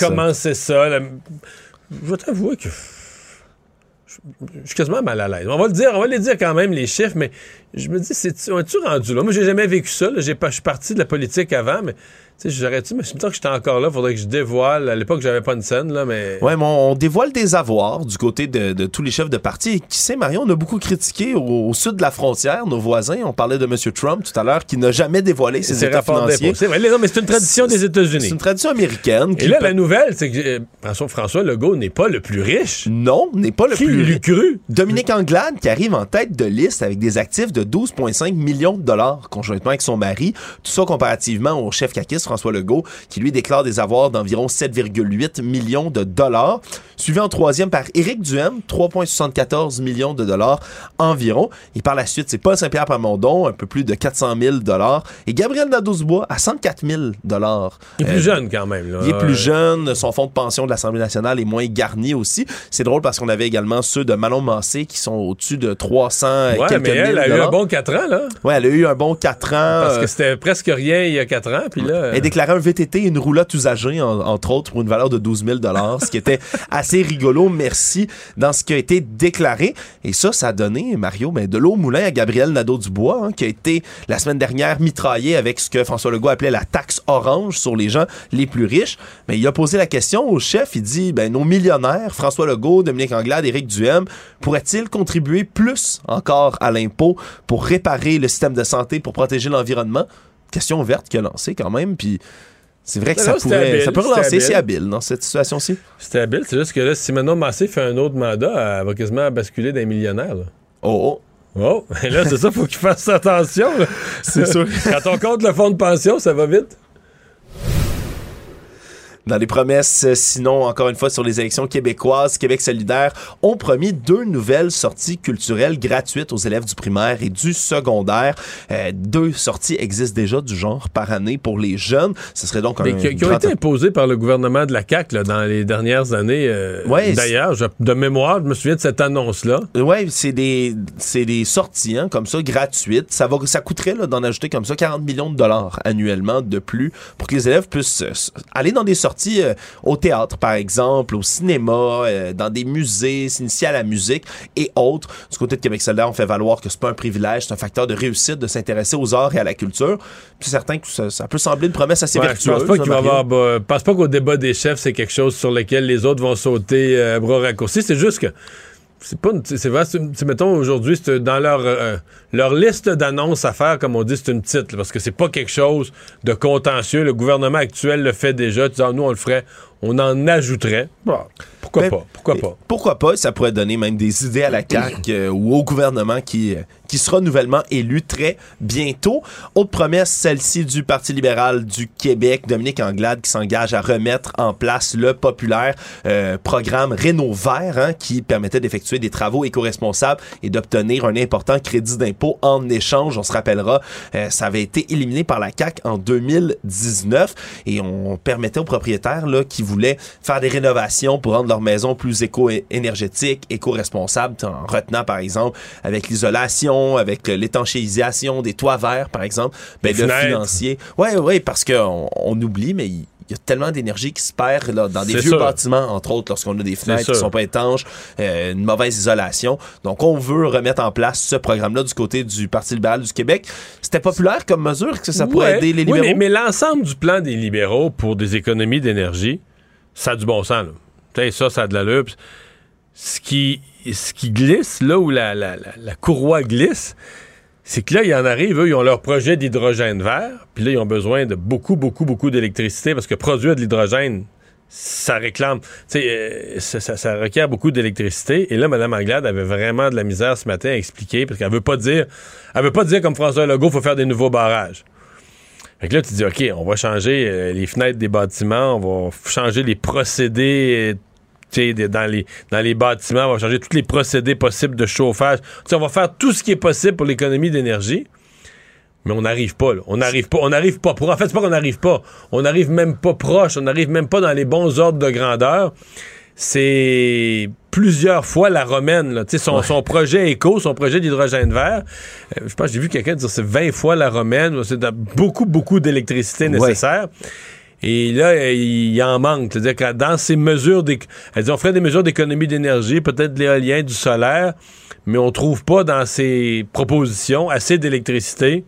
commencé ça. Je vais t'avouer que je suis quasiment mal à l'aise. On va le dire, on va dire quand même, les chiffres, mais je me dis, c'est, on est-tu rendu là? Moi, j'ai jamais vécu ça. je suis parti de la politique avant, mais sais, j'aurais-tu, mais je me que j'étais encore là, faudrait que je dévoile. À l'époque, j'avais pas une scène, là, mais. Ouais, mais on dévoile des avoirs du côté de, de tous les chefs de parti. Et qui sait, Marion, on a beaucoup critiqué au, au sud de la frontière, nos voisins. On parlait de M. Trump tout à l'heure, qui n'a jamais dévoilé ses Ses états financiers. C'est vrai, non, mais c'est une tradition des États-Unis. C'est une tradition américaine. Et là, peut- la nouvelle, c'est que euh, François, François Legault n'est pas le plus riche. Non, n'est pas le Qui plus l'eût cru? Dominique Anglade qui arrive en tête de liste avec des actifs de 12,5 millions de dollars conjointement avec son mari. Tout ça comparativement au chef François Legault qui lui déclare des avoirs d'environ 7,8 millions de dollars. Suivi en troisième par Éric Duhem, 3,74 millions de dollars environ. Et par la suite, c'est Paul Saint-Pierre Plamondon, un peu plus de 400 000 dollars. Et Gabriel Nadeau-Dubois à 104 000 dollars. Il est Euh, plus jeune quand même. Là. il est plus jeune, son fonds de pension de l'Assemblée nationale est moins garni aussi. C'est drôle parce qu'on avait également ceux de Manon Massé qui sont au-dessus de 300 et Ouais, quelques mais elle mille a eu un bon 4 ans, là. Ouais, elle a eu un bon 4 ans. Parce euh, que c'était presque rien il y a 4 ans, puis là... elle déclarait un VTT et une roulotte usagée, en- entre autres, pour une valeur de 12 000 ce qui était assez rigolo, merci, dans ce qui a été déclaré. Et ça, ça a donné, Mario, ben, de l'eau au moulin à Gabriel Nadeau-Dubois, hein, qui a été, la semaine dernière, mitraillé avec ce que François Legault appelait la taxe orange sur les gens les plus riches. Mais il a posé la question au chef, il dit, ben, nos millionnaires, François Legault, Dominique Anglade, Éric Duhem, pourraient-ils contribuer plus encore à l'impôt pour réparer le système de santé, pour protéger l'environnement? Question ouverte qu'il a lancée quand même, puis c'est vrai que Non, ça non, pourrait, habile, ça peut relancer, c'est habile dans cette situation-ci. C'était habile, c'est juste que là, si Manon Massé fait un autre mandat, elle va quasiment basculer d'un millionnaire. Là. Oh, Oh, et là, c'est ça, faut qu'il fasse attention. C'est sûr. Quand on compte le fonds de pension, ça va vite. Dans les promesses, euh, sinon, encore une fois, sur les élections québécoises, Québec solidaire ont promis deux nouvelles sorties culturelles gratuites aux élèves du primaire et du secondaire. Euh, deux sorties existent déjà du genre par année pour les jeunes. Ce serait donc un Mais qui, qui ont été imposés par le gouvernement de la CAQ là, dans les dernières années. euh, Ouais, D'ailleurs, de mémoire, je me souviens de cette annonce-là. Ouais, c'est des c'est des sorties hein, comme ça gratuites. Ça va ça coûterait là, d'en ajouter comme ça 40 millions de dollars annuellement de plus pour que les élèves puissent euh, aller dans des sorties euh, au théâtre par exemple, au cinéma, euh, dans des musées, s'initier à la musique et autres. Du côté de Québec solidaire, on fait valoir que c'est pas un privilège, c'est un facteur de réussite de s'intéresser aux arts et à la culture. Puis c'est certain que ça, ça peut sembler une promesse assez Ouais, je vertueuse. pense pas qu'il va avoir. bah, je pense pas qu'au débat des chefs, c'est quelque chose sur lequel les autres vont sauter bras raccourcis. C'est juste que. C'est pas. C'est vrai, c'est- mettons, aujourd'hui, c'est dans leur, euh, leur liste d'annonces à faire, comme on dit, c'est une petite, là, parce que c'est pas quelque chose de contentieux. Le gouvernement actuel le fait déjà. Tu dis, ah, nous, on le ferait, on en ajouterait. Pourquoi Ben, pas? Pourquoi pas? Pourquoi pas? Ça pourrait donner même des idées à la CAQ euh, ou au gouvernement qui, euh, qui sera nouvellement élu très bientôt. Autre promesse, celle-ci du Parti libéral du Québec, Dominique Anglade, qui s'engage à remettre en place le populaire euh, programme Rénov Vert, hein, qui permettait d'effectuer des travaux éco-responsables et d'obtenir un important crédit d'impôt en échange. On se rappellera, euh, ça avait été éliminé par la CAQ en 2019 et on permettait aux propriétaires là, qui voulaient faire des rénovations pour rendre leur maison plus éco-énergétique, éco-responsable, en retenant par exemple avec l'isolation, avec l'étanchéisation des toits verts par exemple, ben, le financier. Ouais, ouais, parce qu'on on oublie, mais il il y a tellement d'énergie qui se perd là, dans des vieux sûr. bâtiments, entre autres, lorsqu'on a des fenêtres qui sûr. sont pas étanches, euh, une mauvaise isolation. Donc, on veut remettre en place ce programme-là du côté du Parti libéral du Québec. C'était populaire comme mesure? Que ça pourrait Ouais. aider les Oui, libéraux? mais, mais l'ensemble du plan des libéraux pour des économies d'énergie, ça a du bon sens. Là. Ça, ça a de l'allure. Ce qui, ce qui glisse, là où la, la- la- courroie glisse, c'est que là, il y en arrive, eux, ils ont leur projet d'hydrogène vert, puis là, ils ont besoin de beaucoup, beaucoup, beaucoup d'électricité parce que produire de l'hydrogène, ça réclame, tu sais, euh, ça, ça- ça requiert beaucoup d'électricité. Et là, Mme Anglade avait vraiment de la misère ce matin à expliquer parce qu'elle veut pas dire, elle veut pas dire comme François Legault, faut faire des nouveaux barrages. Fait que là, tu dis, OK, on va changer euh, les fenêtres des bâtiments, on va changer les procédés dans, les, dans les bâtiments, on va changer tous les procédés possibles de chauffage. Tu sais, on va faire tout ce qui est possible pour l'économie d'énergie. Mais on n'arrive pas, là. On n'arrive pas. On n'arrive pas pour. En fait, c'est pas qu'on n'arrive pas. On n'arrive même pas proche. On n'arrive même pas dans les bons ordres de grandeur. C'est plusieurs fois la romaine. Là. Tu sais, Son, son projet éco, son projet d'hydrogène vert, euh, je pense que j'ai vu quelqu'un dire c'est 20 fois la romaine. C'est beaucoup, beaucoup d'électricité nécessaire. Et là, il en manque. C'est-à-dire que dans ces mesures, on ferait des mesures d'économie d'énergie, peut-être de l'éolien, du solaire, mais on trouve pas dans ces propositions assez d'électricité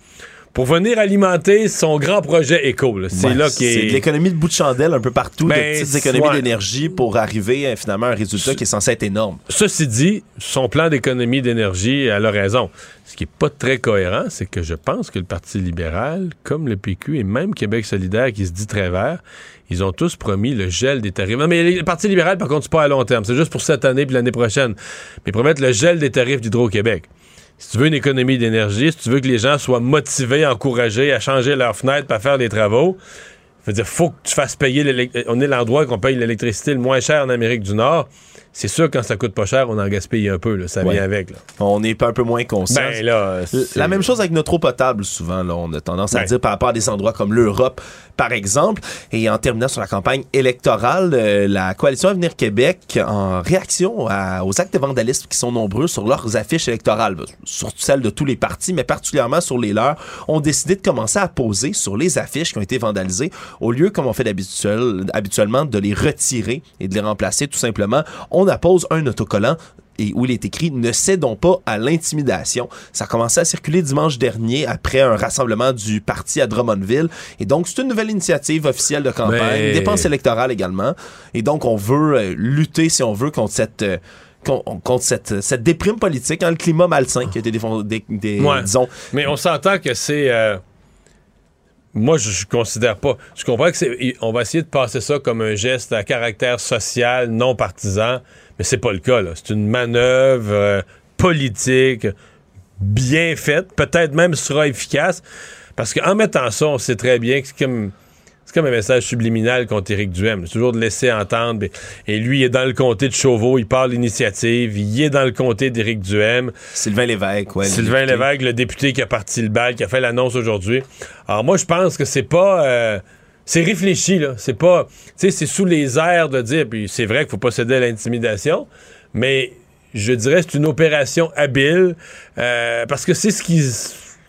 pour venir alimenter son grand projet éco. C'est là qui est... l'économie de bout de chandelle un peu partout, Ben, de petites économies d'énergie pour arriver euh, finalement à un résultat qui est censé être énorme. Ceci dit, son plan d'économie d'énergie, elle a raison. Ce qui n'est pas très cohérent, c'est que je pense que le Parti libéral, comme le PQ et même Québec solidaire, qui se dit très vert, ils ont tous promis le gel des tarifs. Non, mais le Parti libéral, par contre, c'est pas à long terme. C'est juste pour cette année puis l'année prochaine. Mais ils promettent le gel des tarifs d'Hydro-Québec. Si tu veux une économie d'énergie, si tu veux que les gens soient motivés, encouragés à changer leurs fenêtres, à faire des travaux, dire, faut que tu fasses payer l'élec- On est l'endroit qu'on paye l'électricité le moins cher en Amérique du Nord. C'est sûr, quand ça coûte pas cher, on en gaspille un peu. là. Ça Ouais. vient avec. Là. On est un peu moins conscient. Ben là, La même chose avec notre eau potable, souvent. Là, on a tendance à Ouais. dire par rapport à des endroits comme l'Europe, par exemple. Et en terminant sur la campagne électorale, euh, la coalition Avenir Québec, en réaction à- aux actes de vandalisme qui sont nombreux sur leurs affiches électorales, ben, surtout celles de tous les partis, mais particulièrement sur les leurs, ont décidé de commencer à poser sur les affiches qui ont été vandalisées, au lieu, comme on fait habituellement, de les retirer et de les remplacer tout simplement. On appose un autocollant et où il est écrit ne cédons pas à l'intimidation. Ça a commencé à circuler dimanche dernier après un rassemblement du parti à Drummondville. Et donc, c'est une nouvelle initiative officielle de campagne, Mais- dépense électorale également. Et donc, on veut euh, lutter, si on veut, contre cette... euh, con- contre cette, cette déprime politique, hein, le climat malsain qui a été défon- dé- dé- Ouais. disons, Mais on s'entend que c'est. euh, Moi, je, je considère pas. Je comprends que c'est. On va essayer de passer ça comme un geste à caractère social, non partisan, mais c'est pas le cas. C'est une manœuvre euh, politique bien faite, peut-être même sera efficace, parce qu'en mettant ça, on sait très bien que c'est comme. C'est comme un message subliminal contre Éric Duhem. C'est toujours de laisser entendre. Et lui, il est dans le comté de Chauveau, il parle l'initiative, il est dans le comté d'Éric Duhem. Sylvain Lévesque, ouais. Sylvain. Lévesque, le député qui a parti le bal, qui a fait l'annonce aujourd'hui. Alors moi, je pense que c'est pas... euh, c'est réfléchi, là. C'est pas... Tu sais, c'est sous les airs de dire... Puis c'est vrai qu'il faut pas céder à l'intimidation, mais je dirais que c'est une opération habile, euh, parce que c'est ce qui...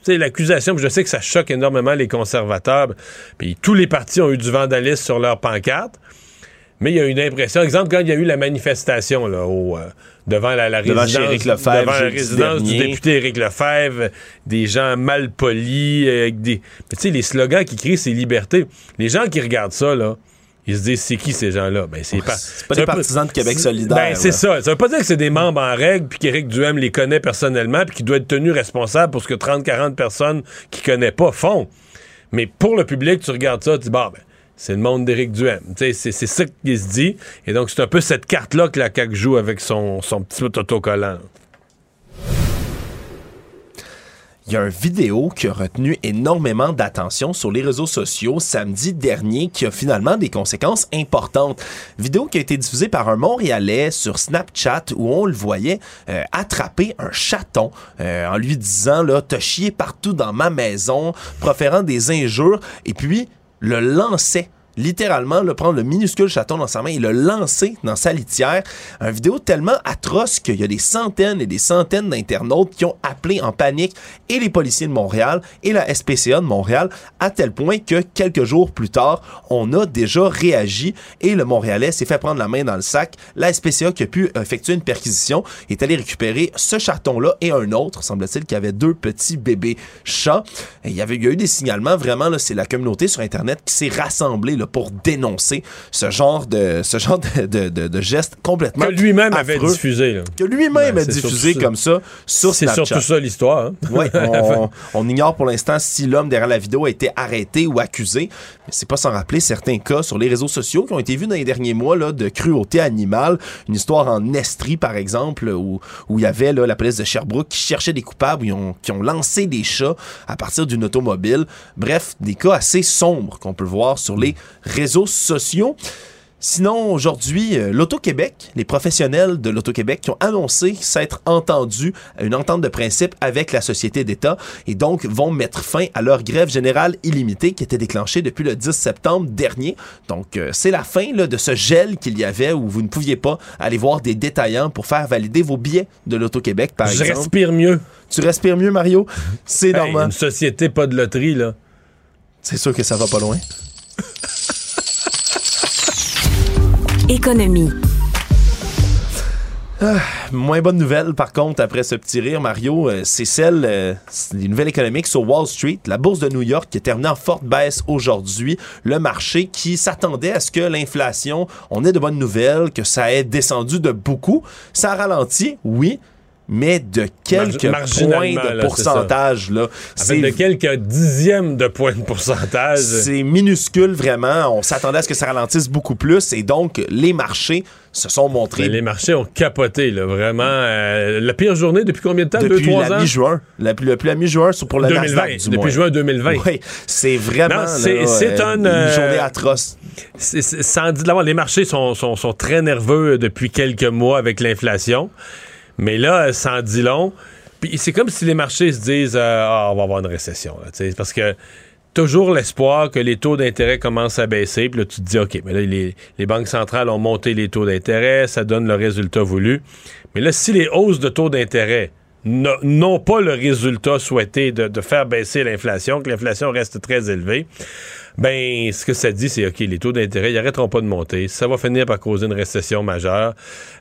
L'accusation, je sais que ça choque énormément les conservateurs, puis tous les partis ont eu du vandalisme sur leur pancarte, mais il y a une impression. Exemple, quand il y a eu la manifestation là, au, euh, devant la, la Devant résidence, chez Éric Lefebvre devant la jeudi résidence du député Éric Lefebvre, des gens mal polis, euh, avec des. Tu sais, les slogans qui crient c'est liberté. Les gens qui regardent ça, là, ils se disent c'est qui ces gens-là? Ben, c'est pas. C'est pas des partisans de Québec solidaire. Ben, c'est ça. Ça veut pas dire que c'est des membres en règle, puis qu'Éric Duhem les connaît personnellement, puis qu'il doit être tenu responsable pour ce que 30-40 personnes qu'il connaît pas font. Mais pour le public, tu regardes ça, tu dis, bah, ben, c'est le monde d'Éric Duhem. C'est ça qu'il se dit. Et donc, c'est un peu cette carte-là que la CAQ joue avec son, son petit autocollant. Il y a une vidéo qui a retenu énormément d'attention sur les réseaux sociaux samedi dernier qui a finalement des conséquences importantes. Vidéo qui a été diffusée par un Montréalais sur Snapchat où on le voyait euh, attraper un chaton euh, en lui disant là t'as chié partout dans ma maison, proférant des injures et puis le lançait littéralement le prendre le minuscule chaton dans sa main et le lancer dans sa litière. Une vidéo tellement atroce qu'il y a des centaines et des centaines d'internautes qui ont appelé en panique et les policiers de Montréal et la SPCA de Montréal à tel point que quelques jours plus tard, on a déjà réagi et le Montréalais s'est fait prendre la main dans le sac. La SPCA qui a pu effectuer une perquisition est allée récupérer ce chaton-là et un autre, semble-t-il, qui avait deux petits bébés chats. il y avait a eu des signalements, vraiment, c'est la communauté sur Internet qui s'est rassemblée là, pour dénoncer ce genre de, ce genre de, de, de, de geste complètement Que lui-même avait diffusé. là. Que lui-même Ben, a diffusé comme ça sur C'est surtout ça l'histoire. hein. Ouais, on, on ignore pour l'instant si l'homme derrière la vidéo a été arrêté ou accusé. Mais c'est pas sans rappeler certains cas sur les réseaux sociaux qui ont été vus dans les derniers mois là, de cruauté animale. Une histoire en Estrie, par exemple, où, où il y avait là, la police de Sherbrooke qui cherchait des coupables, ils ont- qui ont lancé des chats à partir d'une automobile. Bref, des cas assez sombres qu'on peut voir sur les réseaux sociaux. Sinon, aujourd'hui, euh, l'Auto-Québec, les professionnels de l'Auto-Québec qui ont annoncé s'être entendus à une entente de principe avec la société d'État et donc vont mettre fin à leur grève générale illimitée qui était déclenchée depuis le 10 septembre dernier. Donc, euh, c'est la fin là, de ce gel qu'il y avait où vous ne pouviez pas aller voir des détaillants pour faire valider vos billets de l'Auto-Québec, par Je exemple. respire mieux. Tu respires mieux, Mario? C'est Hey, normal. Une société, pas de loterie, là. C'est sûr que ça va pas loin. Économie. Ah, moins bonne nouvelle, par contre, après ce petit rire, Mario, euh, c'est celle euh, des nouvelles économiques sur Wall Street. La bourse de New York qui est terminée en forte baisse aujourd'hui. Le marché qui s'attendait à ce que l'inflation, on ait de bonnes nouvelles, que ça ait descendu de beaucoup. Ça a ralenti, oui, mais de quelques points de pourcentage. Là, fait, de quelques dixièmes de points de pourcentage. c'est minuscule vraiment. On s'attendait à ce que ça ralentisse beaucoup plus et donc les marchés se sont montrés Mais les marchés ont capoté, là, vraiment. euh, la pire journée depuis combien de temps? Deux, depuis trois la mi-juin. La, depuis la mi-juin, c'est pour le 2020, Nasdaq, du depuis moins. juin 2020. Oui, c'est vraiment Non, c'est- c'est euh, un, une euh, journée atroce. C'est- c'est- sans dire les marchés sont, sont- sont très nerveux depuis quelques mois avec l'inflation. Mais là, sans dit long. Puis c'est comme si les marchés se disent euh, Ah, on va avoir une récession. là, parce que toujours l'espoir que les taux d'intérêt commencent à baisser. Puis là, tu te dis OK, mais là, les, banques centrales ont monté les taux d'intérêt, ça donne le résultat voulu. Mais là, si les hausses de taux d'intérêt n'ont pas le résultat souhaité de faire baisser l'inflation, que l'inflation reste très élevée, ben, ce que ça dit, c'est OK, les taux d'intérêt, ils arrêteront pas de monter. Ça va finir par causer une récession majeure.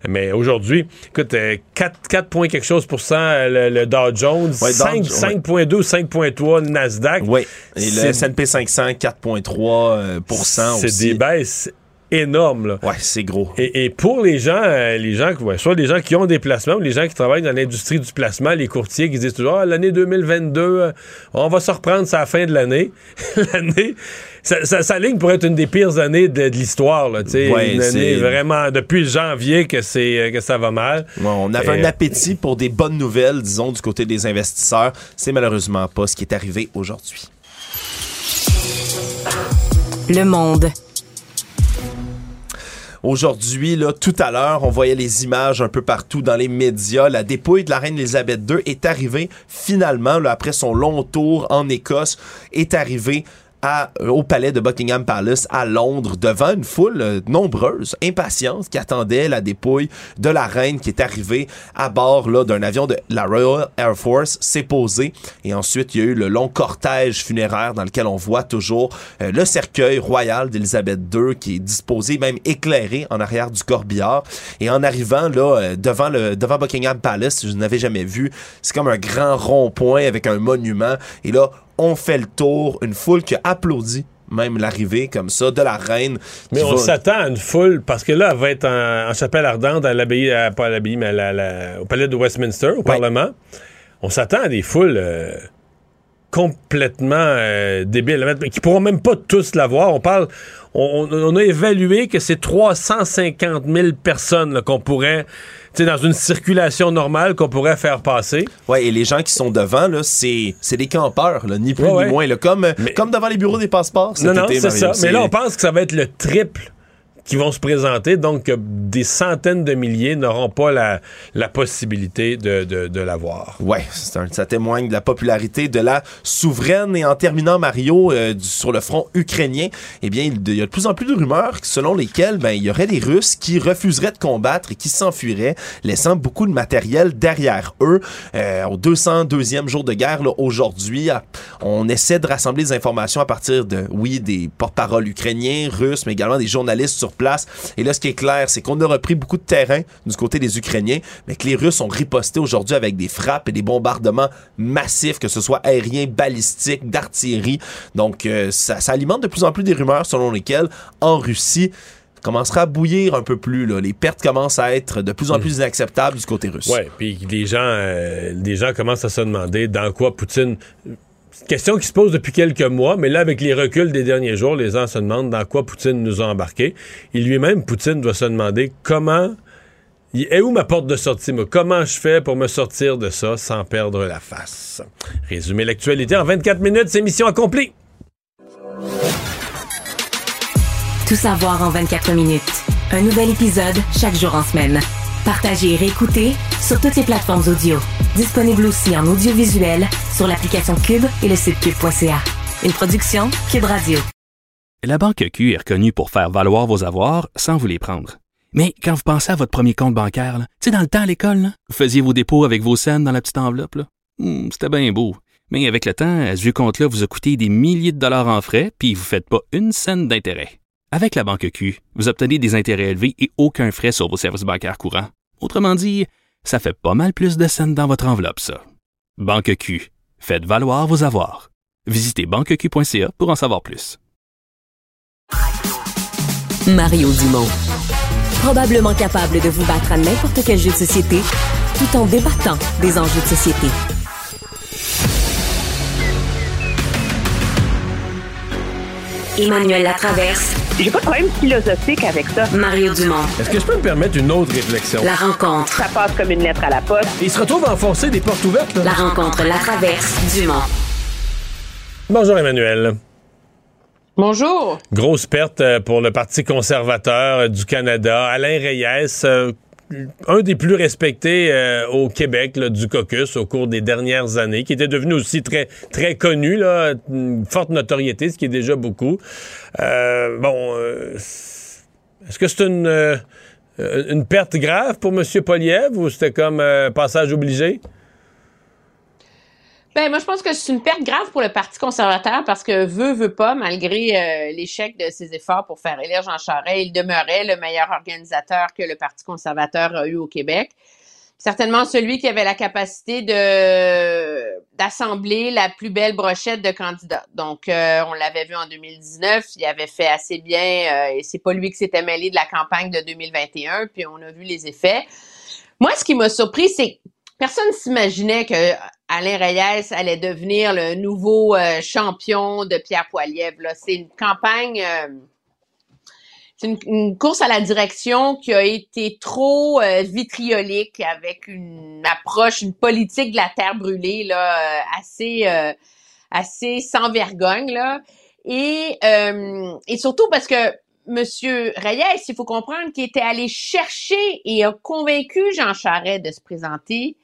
Mais aujourd'hui, écoute, euh, 4, 4 points quelque chose pour cent euh, le, le Dow Jones, Ouais, Dow- 5, 5,2, 5,3 le Nasdaq. Oui. Et le S&P 500, 4,3 euh, pour cent C'est des baisses énormes. Là. Ouais, c'est gros. Et, et pour les gens, euh, les gens, ouais, soit les gens qui ont des placements ou les gens qui travaillent dans l'industrie du placement, les courtiers qui disent toujours Ah, l'année 2022, euh, on va se reprendre ça à la fin de l'année. l'année, ça, ça, ça ligne pour être une des pires années de, de l'histoire. Là, tu sais. Ouais, une année c'est- vraiment depuis janvier que c'est euh, que ça va mal. Ouais, on avait Et, un appétit pour des bonnes nouvelles, disons, du côté des investisseurs. C'est malheureusement pas ce qui est arrivé aujourd'hui. Le monde. Aujourd'hui, là, tout à l'heure, on voyait les images un peu partout dans les médias. La dépouille de la reine Elisabeth II est arrivée finalement, après son long tour en Écosse, est arrivée à, au palais de Buckingham Palace à Londres devant une foule euh, nombreuse, impatiente, qui attendait la dépouille de la reine qui est arrivée à bord là, d'un avion de la Royal Air Force, s'est posé et ensuite il y a eu le long cortège funéraire dans lequel on voit toujours euh, le cercueil royal d'Élisabeth II qui est disposé, même éclairé en arrière du corbillard. Et en arrivant là euh, devant le devant Buckingham Palace, je n'avais jamais vu, c'est comme un grand rond-point avec un monument. Et là on fait le tour, une foule qui applaudit même l'arrivée comme ça de la reine. Mais on va- s'attend à une foule, parce que là, elle va être en, en chapelle ardente à l'abbaye, à- pas à l'abbaye, mais à la- la- au palais de Westminster, au Parlement. On s'attend à des foules euh, complètement euh, débiles, mais qui pourront même pas tous la voir. On parle, on, a évalué que c'est 350 000 personnes qu'on pourrait, sais, dans une circulation normale, qu'on pourrait faire passer. Ouais, et les gens qui sont devant, là, c'est, c'est des campeurs, là, ni plus Ouais, ni ouais. moins, là, comme, comme devant les bureaux des passeports cet Non, non, c'est ça. Mais là, on pense que ça va être le triple qui vont se présenter, donc des centaines de milliers n'auront pas la, la possibilité de, de, de l'avoir. Ouais, ça témoigne de la popularité de la souveraine. Et en terminant, Mario, euh, sur le front ukrainien, eh bien, il, y a de plus en plus de rumeurs selon lesquelles ben, il y aurait des Russes qui refuseraient de combattre et qui s'enfuiraient, laissant beaucoup de matériel derrière eux. Euh, au 202e jour de guerre, aujourd'hui, on essaie de rassembler des informations à partir de, oui, des porte-paroles ukrainiens, russes, mais également des journalistes sur place. Et là, ce qui est clair, c'est qu'on a repris beaucoup de terrain du côté des Ukrainiens, mais que les Russes ont riposté aujourd'hui avec des frappes et des bombardements massifs, que ce soit aériens, balistiques, d'artillerie. Donc, euh, ça, ça alimente de plus en plus des rumeurs selon lesquelles, en Russie, commencera à bouillir un peu plus. Là. Les pertes commencent à être de plus en plus inacceptables du côté russe. Oui, puis les gens, euh, les gens commencent à se demander dans quoi Poutine question qui se pose depuis quelques mois, mais là, avec les reculs des derniers jours, les gens se demandent dans quoi Poutine nous a embarqués. Et lui-même, Poutine doit se demander comment. Et où ma porte de sortie? Comment je fais pour me sortir de ça sans perdre la face? Résumer l'actualité en 24 minutes, c'est mission accomplie. Tout savoir en 24 minutes. Un nouvel épisode chaque jour en semaine. Partagez et réécoutez sur toutes les plateformes audio. Disponible aussi en audiovisuel sur l'application Cube et le site cube.ca. Une production Cube Radio. La Banque Q est reconnue pour faire valoir vos avoirs sans vous les prendre. Mais quand vous pensez à votre premier compte bancaire, tu sais, dans le temps à l'école, vous faisiez vos dépôts avec vos scènes dans la petite enveloppe. Hmm, c'était bien beau. Mais avec le temps, ce vieux compte-là vous a coûté des milliers de dollars en frais, puis vous ne faites pas une scène d'intérêt. Avec la banque Q, vous obtenez des intérêts élevés et aucun frais sur vos services bancaires courants. Autrement dit, ça fait pas mal plus de scènes dans votre enveloppe, ça. Banque Q, faites valoir vos avoirs. Visitez banqueq.ca pour en savoir plus. Mario Dumont. Probablement capable de vous battre à n'importe quel jeu de société tout en débattant des enjeux de société. Emmanuel Latraverse. J'ai pas de problème philosophique avec ça. Mario Dumont. Est-ce que je peux me permettre une autre réflexion? La rencontre. Ça passe comme une lettre à la poste. il se retrouve à enfoncer des portes ouvertes. Là. La rencontre, la traverse, Dumont. Bonjour Emmanuel. Bonjour. Grosse perte euh, pour le Parti conservateur euh, du Canada. Alain Reyes, euh, un des plus respectés euh, au Québec du caucus au cours des dernières années, qui était devenu aussi très très connu, là, une forte notoriété, ce qui est déjà beaucoup. Euh, bon, euh, est-ce que c'est une une perte grave pour M. Poliev ou c'était comme passage obligé? Ben, moi, je pense que c'est une perte grave pour le Parti conservateur parce que veut, veut pas, malgré euh, l'échec de ses efforts pour faire élire Jean Charest, il demeurait le meilleur organisateur que le Parti conservateur a eu au Québec. Certainement celui qui avait la capacité de d'assembler la plus belle brochette de candidats. Donc, euh, on l'avait vu en 2019, il avait fait assez bien euh, et c'est pas lui qui s'était mêlé de la campagne de 2021, puis on a vu les effets. Moi, ce qui m'a surpris, c'est personne s'imaginait que Alain Reyes allait devenir le nouveau euh, champion de Pierre Poilievre. C'est une campagne, euh, c'est une, course à la direction qui a été trop euh, vitriolique avec une approche, une politique de la terre brûlée là, assez, assez sans vergogne là. Et, et surtout parce que Monsieur Reyes, il faut comprendre qu'il était allé chercher et a convaincu Jean Charest de se présenter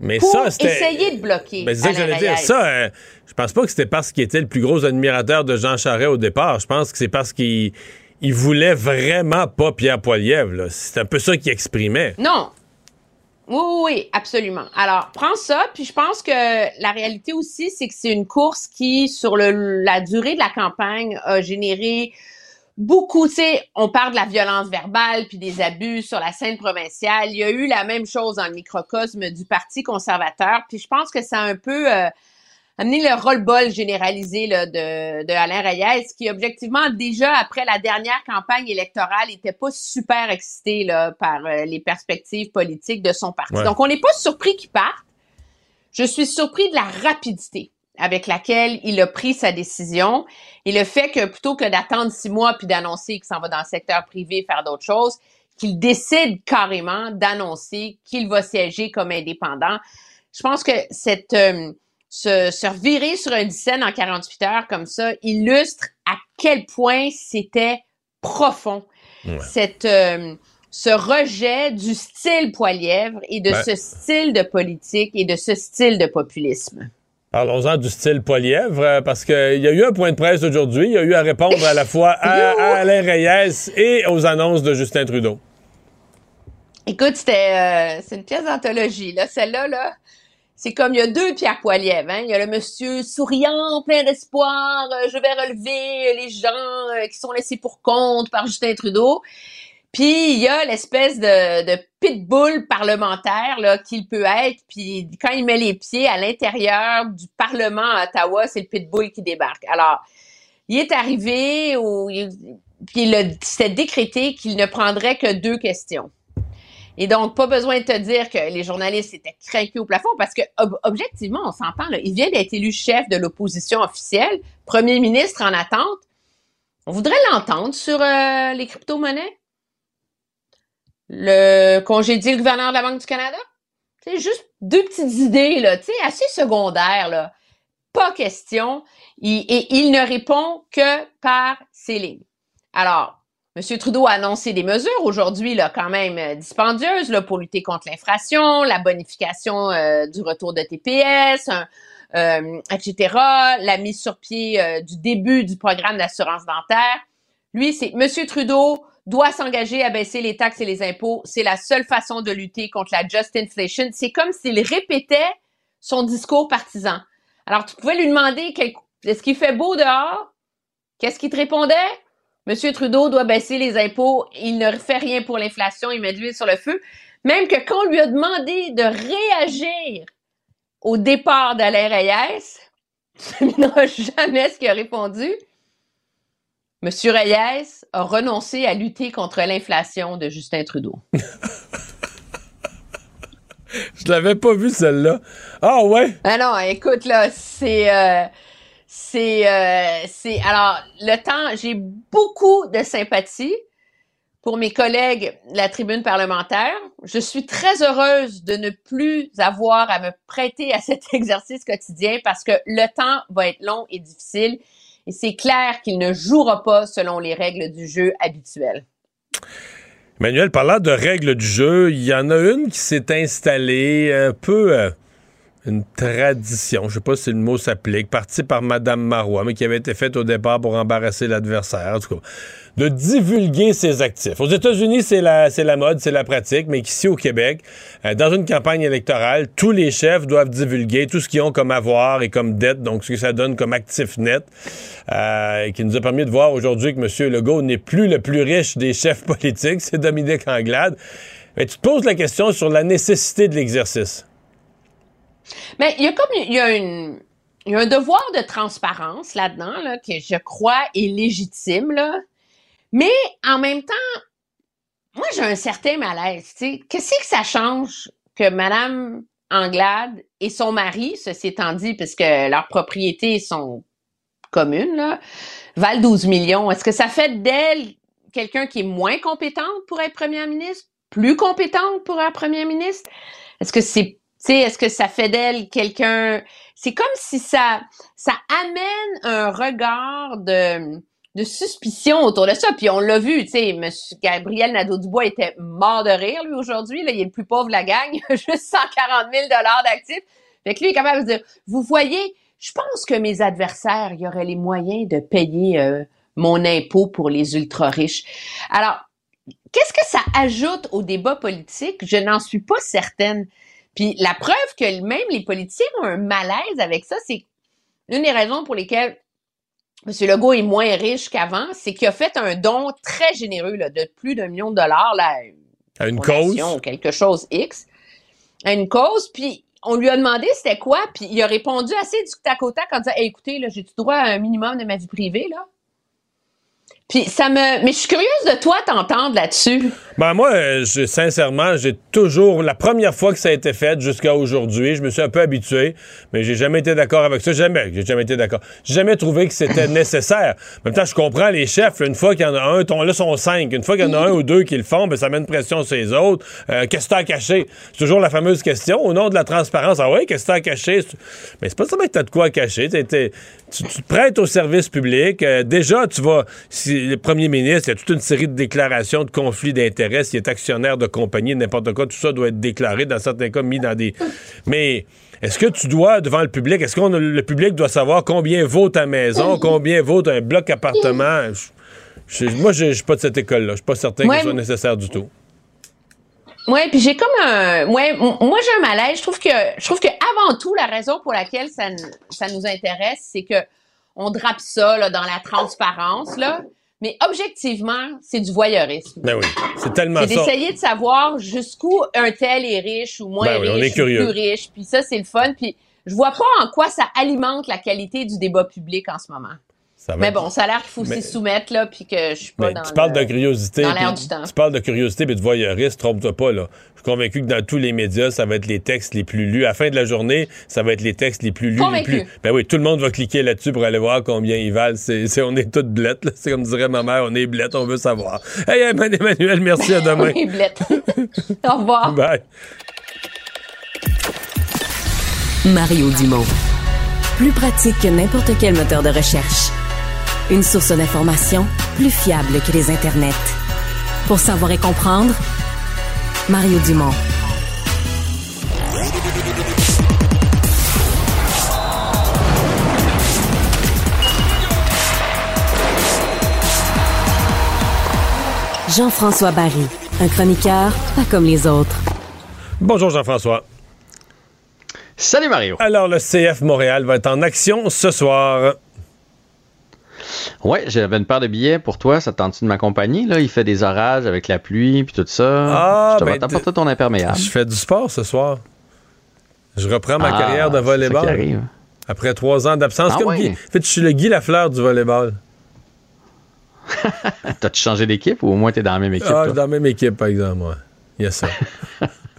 mais pour ça, essayer de bloquer. Mais c'est ça que j'allais dire. Ça, euh, je pense pas que c'était parce qu'il était le plus gros admirateur de Jean Charest au départ. Je pense que c'est parce qu'il il voulait vraiment pas Pierre Poilievre. C'est un peu ça qu'il exprimait. Non. Oui, oui, oui, absolument. Alors, prends ça, puis je pense que la réalité aussi, c'est que c'est une course qui, sur le, la durée de la campagne, a généré beaucoup, tu sais, on parle de la violence verbale puis des abus sur la scène provinciale. Il y a eu la même chose dans le microcosme du Parti conservateur. Puis je pense que ça a un peu euh, amené le roll-ball généralisé là, de, de Alain Reyes, qui objectivement déjà après la dernière campagne électorale n'était pas super excité là, par euh, les perspectives politiques de son parti. Donc on n'est pas surpris qu'il parte. Je suis surpris de la rapidité avec laquelle il a pris sa décision et le fait que plutôt que d'attendre six mois puis d'annoncer qu'il s'en va dans le secteur privé faire d'autres choses, qu'il décide carrément d'annoncer qu'il va siéger comme indépendant. Je pense que cette euh, se, se revirer sur un scène en 48 heures comme ça illustre à quel point c'était profond. Cette, euh, ce rejet du style Poilièvre et de Ben. ce style de politique et de ce style de populisme. Parlons-en du style Poilièvre, euh, parce qu'il y a eu un point de presse aujourd'hui. Il y a eu à répondre à la fois à, à Alain Reyes et aux annonces de Justin Trudeau. Écoute, c'était euh, c'est une pièce d'anthologie. Là, celle-là, là, c'est comme il y a deux Pierre Poilievre. Hein? Il y a le monsieur souriant, plein d'espoir, euh, je vais relever les gens euh, qui sont laissés pour compte par Justin Trudeau. Puis il y a l'espèce de, de pitbull parlementaire là qu'il peut être. Puis quand il met les pieds à l'intérieur du Parlement à Ottawa, c'est le pitbull qui débarque. Alors, il est arrivé au, il- puis décrété qu'il ne prendrait que deux questions. Et donc, pas besoin de te dire que les journalistes étaient craqués au plafond parce que, ob- objectivement, on s'entend, il vient d'être élu chef de l'opposition officielle, premier ministre en attente. On voudrait l'entendre sur euh, les crypto-monnaies? Le congédier le gouverneur de la Banque du Canada? C'est juste deux petites idées, là, tu assez secondaires, là. Pas question. Et il ne répond que par ses lignes. Alors, M. Trudeau a annoncé des mesures aujourd'hui, là, quand même euh, dispendieuses, là, pour lutter contre l'inflation, la bonification euh, du retour de TPS, euh, etc., la mise sur pied du début du programme d'assurance dentaire. Lui, c'est M. Trudeau doit s'engager à baisser les taxes et les impôts. C'est la seule façon de lutter contre la just inflation. C'est comme s'il répétait son discours partisan. Alors, tu pouvais lui demander est-ce qu'il fait beau dehors? Qu'est-ce qu'il te répondait? Monsieur Trudeau doit baisser les impôts. Il ne fait rien pour l'inflation. Il met de l'huile sur le feu. Même que quand on lui a demandé de réagir au départ d'Alain Reyes, tu ne jamais ce qu'il a répondu. Monsieur Reyes a renoncé à lutter contre l'inflation de Justin Trudeau. Je l'avais pas vu celle-là. Ah ouais? Ah non, écoute là, c'est euh, c'est euh, c'est alors le temps, j'ai beaucoup de sympathie pour mes collègues de la tribune parlementaire. Je suis très heureuse de ne plus avoir à me prêter à cet exercice quotidien parce que le temps va être long et difficile et c'est clair qu'il ne jouera pas selon les règles du jeu habituelles. Emmanuel, parlant de règles du jeu, il y en a une qui s'est installée un peu euh, une tradition, je sais pas si le mot s'applique, partie par Madame Marois, mais qui avait été faite au départ pour embarrasser l'adversaire, en tout cas, de divulguer ses actifs. Aux États-Unis, c'est la, la mode, c'est la pratique, mais qu'ici au Québec, euh, dans une campagne électorale, tous les chefs doivent divulguer tout ce qu'ils ont comme avoir et comme dette, donc ce que ça donne comme actif net, euh, qui nous a permis de voir aujourd'hui que M. Legault n'est plus le plus riche des chefs politiques, c'est Dominique Anglade. Mais tu te poses la question sur la nécessité de l'exercice. Mais il y a comme il y a une il y a un devoir de transparence là-dedans là, que je crois est légitime là. Mais en même temps, moi j'ai un certain malaise. Qu'est-ce que ça change que madame Anglade et son mari, ceci étant dit puisque leurs propriétés sont communes là, valent 12 millions. Est-ce que ça fait d'elle quelqu'un qui est moins compétente pour être première ministre, plus compétente pour être première ministre? Est-ce que c'est est-ce que ça fait d'elle quelqu'un? C'est comme si ça ça amène un regard de de suspicion autour de ça. Puis on l'a vu, tu sais, Gabriel Nadeau-Dubois était mort de rire lui aujourd'hui. Il est le plus pauvre de la gang, juste 140 000 dollars d'actifs. Fait que lui il est capable de dire, vous voyez, je pense que mes adversaires, il y aurait les moyens de payer euh, mon impôt pour les ultra riches. Alors, qu'est-ce que ça ajoute au débat politique? Je n'en suis pas certaine. Puis la preuve que même les politiciens ont un malaise avec ça, c'est une des raisons pour lesquelles M. Legault est moins riche qu'avant, c'est qu'il a fait un don très généreux là, de plus d'un million de dollars là, À une cause? quelque chose X à une cause. Puis on lui a demandé c'était quoi, puis il a répondu assez du tac au tac en disant Hey, écoutez, là, j'ai-tu droit à un minimum de ma vie privée, là? Puis ça me. Mais je suis curieuse de toi t'entendre là-dessus. Ben moi, je- sincèrement, j'ai toujours, la première fois que ça a été fait jusqu'à aujourd'hui, je me suis un peu habitué, mais j'ai jamais été d'accord avec ça. Jamais, j'ai jamais été d'accord. J'ai jamais trouvé que c'était nécessaire. En même temps, je comprends les chefs. là, une fois qu'il y en a un, ton, là, sont cinq. Une fois qu'il y en a un ou deux qui le font, ben, ça met une pression sur les autres. Euh, qu'est-ce que t'as à cacher? C'est toujours la fameuse question. Au nom de la transparence, ah ouais, qu'est-ce que t'as à cacher? Mais c'est pas seulement que t'as de quoi cacher. T'es- t'es- tu, tu te prêtes au service public. Euh, déjà, tu vas, si le premier ministre, il y a toute une série de déclarations de conflits d'intérêts. S'il est actionnaire de compagnie, n'importe quoi, tout ça doit être déclaré, dans certains cas, mis dans des. Mais. Est-ce que tu dois, devant le public, est-ce que le public doit savoir combien vaut ta maison, combien vaut un bloc appartement? Je- je- moi, je je suis pas de cette école-là. Je suis pas certain Ouais. que ce soit nécessaire du tout. Ouais, puis j'ai comme un, ouais, moi j'ai un malaise. Je trouve que, je trouve que avant tout, la raison pour laquelle ça nous intéresse, c'est que on drape ça là, dans la transparence là. Mais objectivement, c'est du voyeurisme. Ben oui, c'est tellement C'est d'essayer de savoir jusqu'où un tel est riche ou moins Ben oui, on est riche ou curieux. plus riche. Puis ça, c'est le fun. Puis je vois pas en quoi ça alimente la qualité du débat public en ce moment. Ça va Mais bon, ça a l'air qu'il faut s'y soumettre là, puis que je suis pas Mais dans tu parles le- de curiosité. dans l'air puis du temps. Tu parles de curiosité et de voyeurisme, trompe-toi pas, là. Je suis convaincu que dans tous les médias, ça va être les textes les plus lus. À la fin de la journée, ça va être les textes les plus lus. Les Convaincu. plus... Ben oui, tout le monde va cliquer là-dessus pour aller voir combien ils valent. C'est, c'est- on est toutes blettes, là. C'est comme dirait ma mère, on est blettes, on veut savoir. Hey, Emmanuel, merci, à demain. Oui, Blette. Au revoir. Bye. Mario Dumont. Plus pratique que n'importe quel moteur de recherche. Une source d'information plus fiable que les internets. Pour savoir et comprendre, Mario Dumont. Jean-François Barry, un chroniqueur pas comme les autres. Bonjour, Jean-François. Salut, Mario. Alors, le CF Montréal va être en action ce soir. Ouais, j'avais une paire de billets pour toi. Ça te tente-tu de m'accompagner? Là, il fait des orages avec la pluie puis tout ça. Ah, je te ben, t'apporter ton imperméable. Je fais du sport ce soir. Je reprends ma Ah, carrière de volleyball. Après trois ans d'absence. Ah comme ouais. Guy. En fait, je suis le Guy Lafleur du volleyball. T'as-tu changé d'équipe ou au moins t'es dans la même équipe? Ah, je suis dans la même équipe, par exemple, moi. Il y a ça.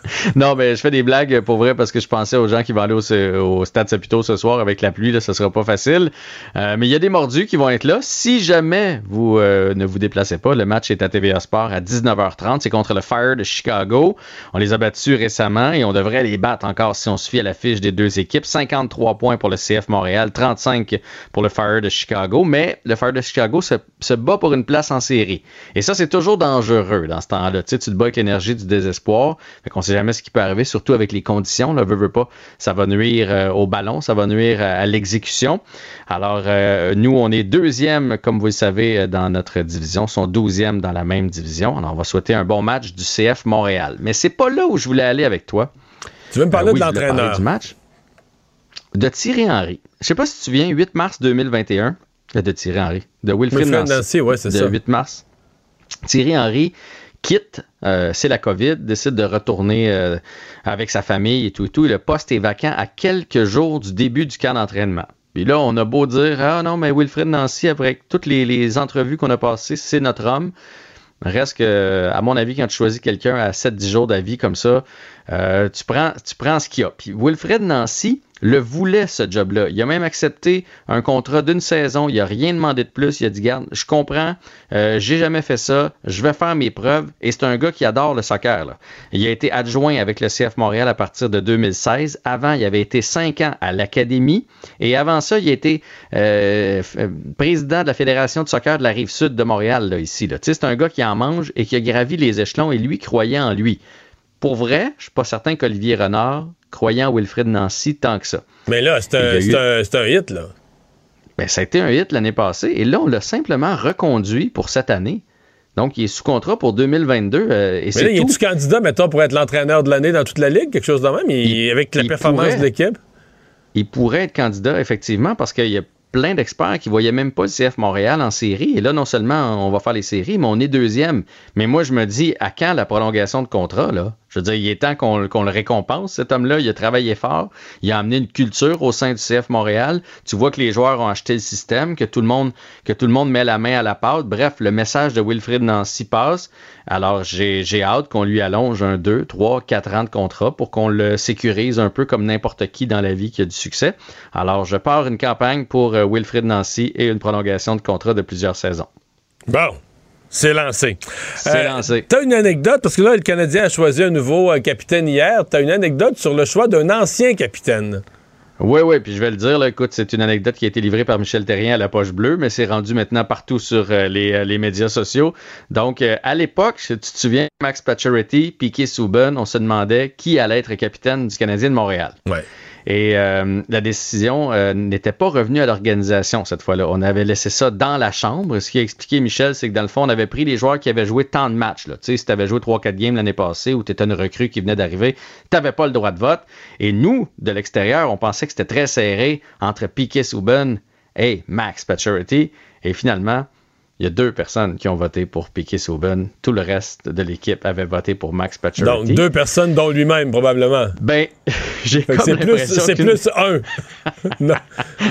Non, mais je fais des blagues pour vrai parce que je pensais aux gens qui vont aller au, Stade Saputo ce soir avec la pluie, là, ce sera pas facile. Euh, mais il y a des mordus qui vont être là. Si jamais vous euh, ne vous déplacez pas, le match est à TVA Sport à 19h30. C'est contre le Fire de Chicago. On les a battus récemment et on devrait les battre encore si on se fie à la fiche des deux équipes. 53 points pour le CF Montréal, 35 pour le Fire de Chicago. Mais le Fire de Chicago se, bat pour une place en série. Et ça, c'est toujours dangereux dans ce temps-là. Tu sais, te bats avec l'énergie du désespoir. Fait sait jamais ce qui peut arriver, surtout avec les conditions. Là, veux, veux pas, ça va nuire euh, au ballon, ça va nuire à, à l'exécution. Alors, euh, nous, on est deuxième, comme vous le savez, euh, dans notre division, sont douzième dans la même division. Alors, on va souhaiter un bon match du CF Montréal. Mais c'est pas là où je voulais aller avec toi. Tu veux me parler Euh, oui, de l'entraîneur? du match. De Thierry Henry. Je sais pas si tu te souviens, 8 mars 2021, euh, de Thierry Henry, de Wilfried Wilfried Nancy. Nancy, ouais, c'est de ça. 8 mars. Thierry Henry quitte, euh, c'est la COVID, décide de retourner euh, avec sa famille et tout et tout. Le poste est vacant à quelques jours du début du camp d'entraînement. Puis là, on a beau dire, ah non, mais Wilfred Nancy, après toutes les, les entrevues qu'on a passées, c'est notre homme. Reste que, à mon avis, quand tu choisis quelqu'un à 7-10 jours d'avis comme ça, euh, tu, prends, tu prends ce qu'il y a. Puis Wilfred Nancy le voulait, ce job-là. Il a même accepté un contrat d'une saison. Il n'a rien demandé de plus. Il a dit, garde, je comprends, euh, j'ai jamais fait ça, je vais faire mes preuves. Et c'est un gars qui adore le soccer. Là. Il a été adjoint avec le CF Montréal à partir de 2016. Avant, il avait été cinq ans à l'Académie. Et avant ça, il a été euh, président de la Fédération de soccer de la rive sud de Montréal, là, ici. Là. C'est un gars qui en mange et qui a gravi les échelons et lui croyait en lui. Pour vrai, je suis pas certain qu'Olivier Renard croyait en Wilfred Nancy tant que ça. Mais là, c'est un, eu- un- c'est un hit, là. Ben, ça a été un hit l'année passée et là, on l'a simplement reconduit pour cette année. Donc, il est sous contrat pour 2022 euh, et Mais c'est là, il tout. est-tu candidat, mettons, pour être l'entraîneur de l'année dans toute la ligue, quelque chose de même? Il- avec la performance pourrait. de l'équipe? Il pourrait être candidat, effectivement, parce qu'il y a plein d'experts qui voyaient même pas le CF Montréal en série. Et là, non seulement on va faire les séries, mais on est deuxième. Mais moi, je me dis, à quand la prolongation de contrat, là? Je veux dire, il est temps qu'on le récompense, cet homme-là. Il a travaillé fort. Il a amené une culture au sein du CF Montréal. Tu vois que les joueurs ont acheté le système, que tout le monde, que tout le monde met la main à la pâte. Bref, le message de Wilfrid Nancy passe. Alors, j'ai hâte qu'on lui allonge un 2, 3, 4 ans de contrat pour qu'on le sécurise un peu comme n'importe qui dans la vie qui a du succès. Alors, je pars une campagne pour euh, Wilfrid Nancy et une prolongation de contrat de plusieurs saisons. Bon, c'est lancé. C'est euh, lancé. Tu as une anecdote, parce que là, le Canadien a choisi un nouveau euh, capitaine hier. Tu as une anecdote sur le choix d'un ancien capitaine. Oui, oui, puis je vais le dire, là, écoute, c'est une anecdote qui a été livrée par Michel Terrien à la poche bleue, mais c'est rendu maintenant partout sur euh, les, les, médias sociaux. Donc, à l'époque, tu te souviens, Max Pacioretty, Piquet Souben, on se demandait qui allait être capitaine du Canadien de Montréal. Ouais. Et euh, la décision euh, n'était pas revenue à l'organisation cette fois-là. On avait laissé ça dans la chambre. Ce qui a expliqué Michel, c'est que dans le fond, on avait pris les joueurs qui avaient joué tant de matchs. Là. Tu sais, si tu avais joué 3-4 games l'année passée ou tu étais une recrue qui venait d'arriver, tu n'avais pas le droit de vote. Et nous, de l'extérieur, on pensait que c'était très serré entre Piquet Souben et Max Pacioretty. Et finalement, il y a deux personnes qui ont voté pour Piquet Souben. Tout le reste de l'équipe avait voté pour Max Pacioretty. Donc, deux personnes, dont lui-même, probablement. Ben, j'ai comme l'impression... C'est plus, un.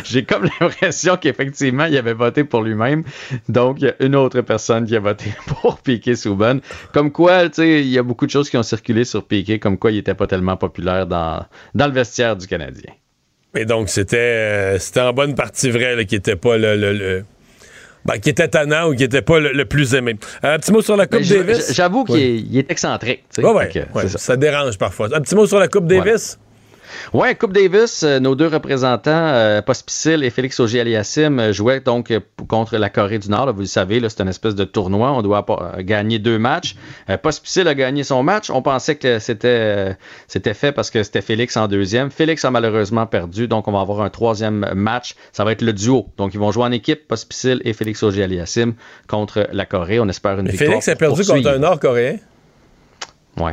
j'ai comme l'impression qu'effectivement, il avait voté pour lui-même. Donc, il y a une autre personne qui a voté pour Piquet Souben. Comme quoi, tu sais, il y a beaucoup de choses qui ont circulé sur Piquet, comme quoi il n'était pas tellement populaire dans, dans le vestiaire du Canadien. Et donc, c'était euh, c'était en bonne partie vrai qu'il n'était pas le ben, qui était tannant ou qui n'était pas le, plus aimé. Euh, un petit mot sur la Coupe ben, Davis? J'avoue qu'il est, excentrique. ouais, ça. dérange parfois. Un petit mot sur la Coupe Davis? Oui, Coupe Davis, euh, nos deux représentants, euh, Pospisil et Félix Auger-Aliassime, euh, jouaient donc contre la Corée du Nord. vous le savez, c'est une espèce de tournoi. On doit gagner deux matchs. Pospisil a gagné son match. On pensait que c'était c'était fait parce que c'était Félix en deuxième. Félix a malheureusement perdu, donc on va avoir un troisième match. Ça va être le duo. Donc ils vont jouer en équipe, Pospisil et Félix Auger-Aliassime contre la Corée. On espère une victoire. Félix a perdu contre un Nord-Coréen? Oui.